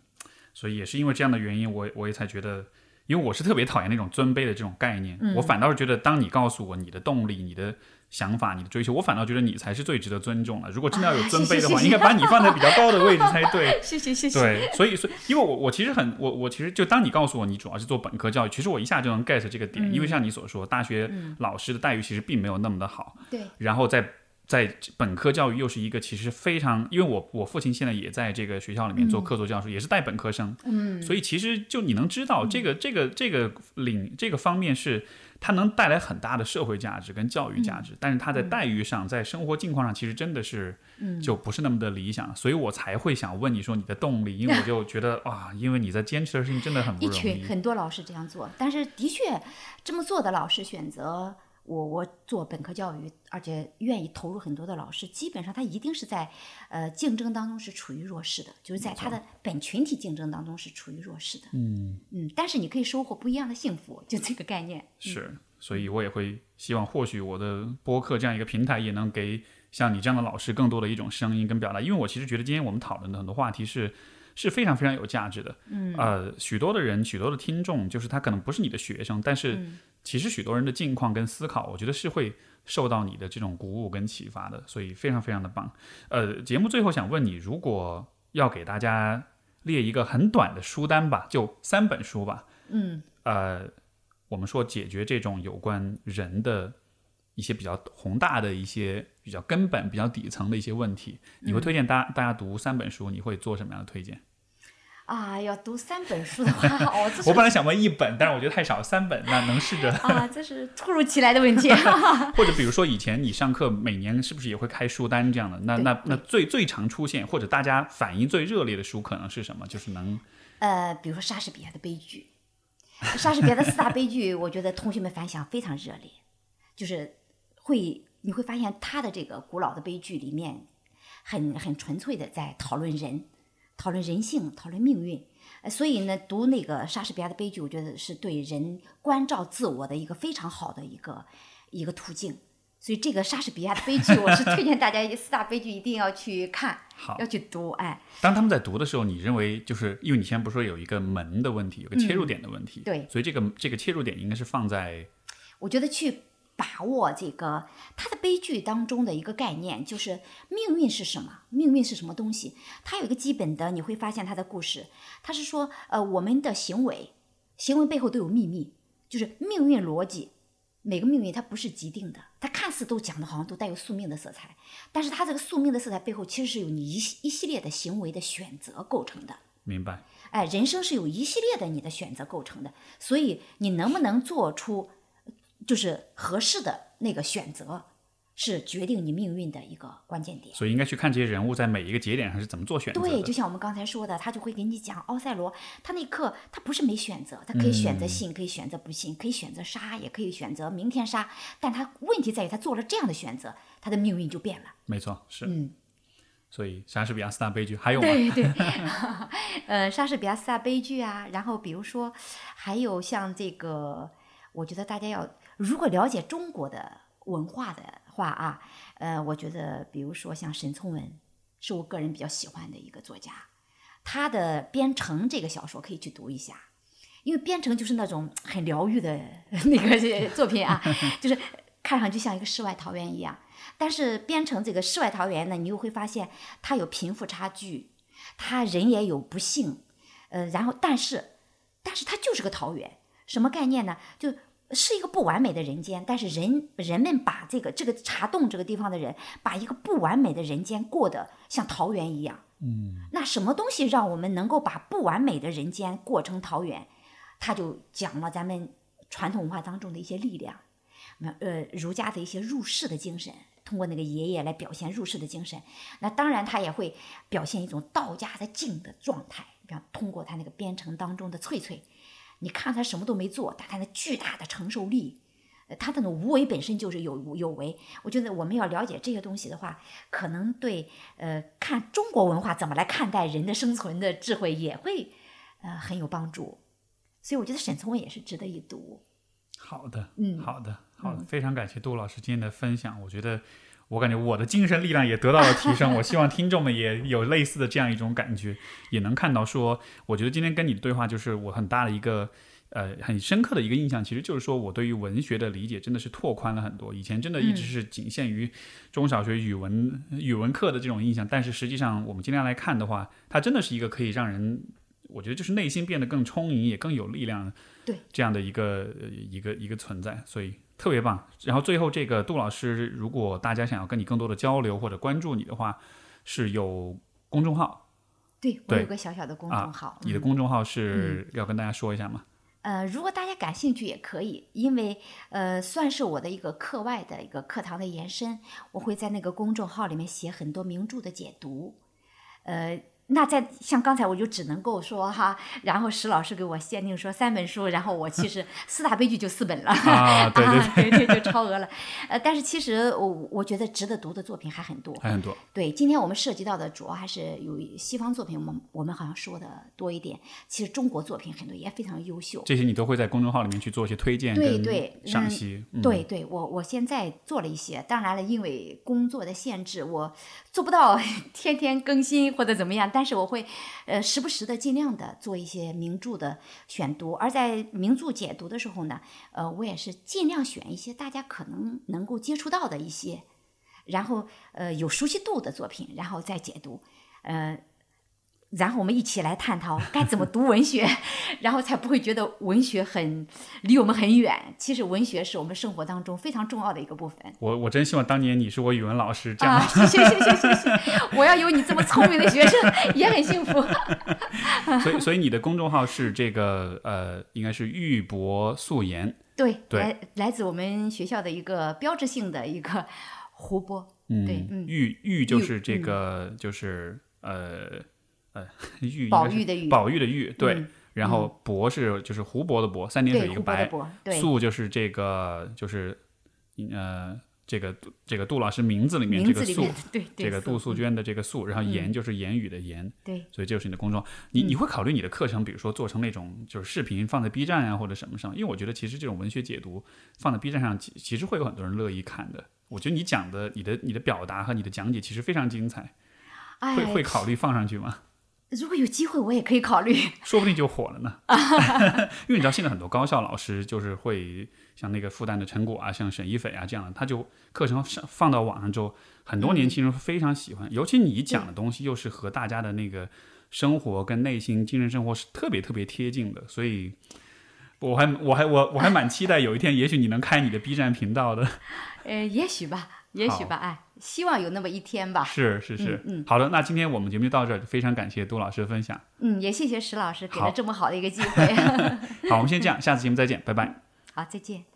所以也是因为这样的原因，我我也才觉得，因为我是特别讨厌那种尊卑的这种概念。嗯我反倒是觉得，当你告诉我你的动力、你的想法、你的追求，我反倒觉得你才是最值得尊重的。如果真的要有啊尊卑的话，谢谢谢谢应该把你放在比较高的位置才对。谢谢谢。对，所以所以，因为我我其实很我我其实就当你告诉我你主要是做本科教育，其实我一下就能 get 这个点，因为像你所说，大学老师的待遇其实并没有那么的好，对然后在在本科教育又是一个其实非常，因为我我父亲现在也在这个学校里面做客座教授，也是带本科生，嗯，所以其实就你能知道这个这个这个领这个方面是它能带来很大的社会价值跟教育价值，但是它在待遇上，在生活境况上，其实真的是就不是那么的理想，所以我才会想问你说你的动力，因为我就觉得 哇，因为你在坚持的事情真的很不容一群易，很多老师这样做，但是的确这么做的老师选择我我做本科教育，而且愿意投入很多的老师，基本上他一定是在呃竞争当中是处于弱势的，就是在他的本群体竞争当中是处于弱势的。嗯。嗯，但是你可以收获不一样的幸福，就这个概念。是，所以我也会希望，或许我的播客这样一个平台，也能给像你这样的老师更多的一种声音跟表达。因为我其实觉得今天我们讨论的很多话题是是非常非常有价值的。嗯，呃，许多的人，许多的听众，就是他可能不是你的学生，但是其实许多人的境况跟思考，我觉得是会受到你的这种鼓舞跟启发的，所以非常非常的棒。呃，节目最后想问你，如果要给大家列一个很短的书单吧，就三本书吧。嗯，呃，我们说解决这种有关人的一些比较宏大的一些比较根本、比较底层的一些问题，你会推荐大大家读三本书？你会做什么样的推荐？啊，要读三本书的话，哦，这是我本来想问一本，但是我觉得太少，三本那能试着，啊，这是突如其来的问题。或者比如说以前你上课每年是不是也会开书单这样的？那那那最最常出现或者大家反应最热烈的书可能是什么？就是能呃，比如说莎士比亚的悲剧，莎士比亚的四大悲剧，我觉得同学们反响非常热烈，就是会你会发现他的这个古老的悲剧里面很很纯粹的在讨论人，讨论人性，讨论命运。呃所以呢，读那个莎士比亚的悲剧，我觉得是对人关照自我的一个非常好的一个一个途径。所以这个莎士比亚的悲剧，我是推荐大家四大悲剧一定要去看，好要去读。哎，当他们在读的时候，你认为就是因为你现在不是说有一个门的问题，有个切入点的问题，嗯对所以这个这个切入点应该是放在我觉得去把握这个他的悲剧当中的一个概念，就是命运是什么？命运是什么东西？他有一个基本的，你会发现他的故事，他是说，呃，我们的行为，行为背后都有秘密，就是命运逻辑。每个命运它不是既定的，它看似都讲的好像都带有宿命的色彩，但是它这个宿命的色彩背后其实是由你一系一系列的行为的选择构成的。明白。哎，人生是有一系列的你的选择构成的，所以你能不能做出就是合适的那个选择，是决定你命运的一个关键点。所以应该去看这些人物在每一个节点上是怎么做选择。对，就像我们刚才说的，他就会给你讲奥赛罗，他那一刻他不是没选择，他可以选择信，可以选择不信，可以选择杀，也可以选择明天杀，但他问题在于他做了这样的选择，他的命运就变了。没错，是。嗯，所以莎士比亚四大悲剧还有吗？对对，呃，莎士比亚四大悲剧啊，然后比如说还有像这个，我觉得大家要如果了解中国的文化的话啊，呃，我觉得比如说像沈从文，是我个人比较喜欢的一个作家，他的《编程》这个小说可以去读一下，因为《编程》就是那种很疗愈的 那个 作品啊，就是看上去像一个世外桃源一样。但是编程这个世外桃源呢，你又会发现它有贫富差距，它人也有不幸，呃，然后但是，但是它就是个桃源，什么概念呢？就是一个不完美的人间，但是人人们把这个这个茶洞这个地方的人，把一个不完美的人间过得像桃源一样。嗯，那什么东西让我们能够把不完美的人间过成桃源？他就讲了咱们传统文化当中的一些力量，那呃，儒家的一些入世的精神，通过那个爷爷来表现入世的精神。那当然，他也会表现一种道家的静的状态，比方通过他那个编程当中的翠翠，你看他什么都没做，但他那巨大的承受力。呃他的那种无为本身就是有有为，我觉得我们要了解这些东西的话，可能对呃看中国文化怎么来看待人的生存的智慧也会呃很有帮助。所以我觉得沈从文也是值得一读。好的，嗯好的，好的，非常感谢杜老师今天的分享。我觉得，我感觉我的精神力量也得到了提升。我希望听众们也有类似的这样一种感觉，也能看到说，我觉得今天跟你的对话，就是我很大的一个。呃，很深刻的一个印象，其实就是说我对于文学的理解真的是拓宽了很多。以前真的一直是仅限于中小学语文语文课的这种印象，但是实际上我们今天来看的话，它真的是一个可以让人我觉得就是内心变得更充盈，也更有力量，对这样的一个呃一个一个存在，所以特别棒。然后最后这个杜老师，如果大家想要跟你更多的交流或者关注你的话，是有公众号对我有个小小的公啊众号，你的嗯公众号是要跟大家说一下吗？呃，如果大家感兴趣也可以，因为呃，算是我的一个课外的一个课堂的延伸，我会在那个公众号里面写很多名著的解读，呃。那在像刚才我就只能够说哈，然后石老师给我限定说三本书，然后我其实 四大悲剧就四本了，啊，对对对，对对，就超额了。呃，但是其实我我觉得值得读的作品还很多。还很多。对，今天我们涉及到的主要还是有西方作品，我们我们好像说的多一点。其实中国作品很多也非常优秀。这些你都会在公众号里面去做一些推荐对对嗯赏析。嗯对对，我我现在做了一些，当然了，因为工作的限制，我做不到 天天更新或者怎么样，但但是我会，呃，时不时的尽量的做一些名著的选读，而在名著解读的时候呢，呃，我也是尽量选一些大家可能能够接触到的一些，然后呃有熟悉度的作品，然后再解读，呃。然后我们一起来探讨该怎么读文学，然后才不会觉得文学很离我们很远。其实文学是我们生活当中非常重要的一个部分我我真希望当年你是我语文老师，这样、啊！谢谢谢谢谢谢，我要有你这么聪明的学生也很幸福。所以所以你的公众号是这个呃，应该是玉博素颜。对，对来来自我们学校的一个标志性的一个湖泊。嗯，对嗯玉玉就是这个、就是呃呃 玉应宝玉的玉宝玉的玉对。嗯然后博是就是湖泊的博，三点水，一个白，素就是这个就是呃这个这个杜老师名字里面这个素这个杜素素娟的这个素，然后言就是言语的言，对。所以这就是你的公众号。你你会考虑你的课程，比如说做成那种就是视频放在 B 站啊或者什么上？因为我觉得其实这种文学解读放在 B 站上，其其实会有很多人乐意看的。我觉得你讲的、你的、你的表达和你的讲解其实非常精彩，哎，会会考虑放上去吗？如果有机会，我也可以考虑。说不定就火了呢。因为你知道，现在很多高校老师就是会像那个复旦的陈果啊，像沈一斐啊这样的，他就课程上放到网上之后，很多年轻人非常喜欢。尤其你讲的东西又是和大家的那个生活跟内心、精神生活是特别特别贴近的，所以我还我还我我还蛮期待有一天，也许你能开你的 B 站频道的。呃，也许吧，也许吧，哎，希望有那么一天吧。是是是，嗯嗯好的，那今天我们节目就到这儿，非常感谢杜老师的分享。嗯，也谢谢石老师给了这么好的一个机会。好，我们先这样，下次节目再见，拜拜。好，再见。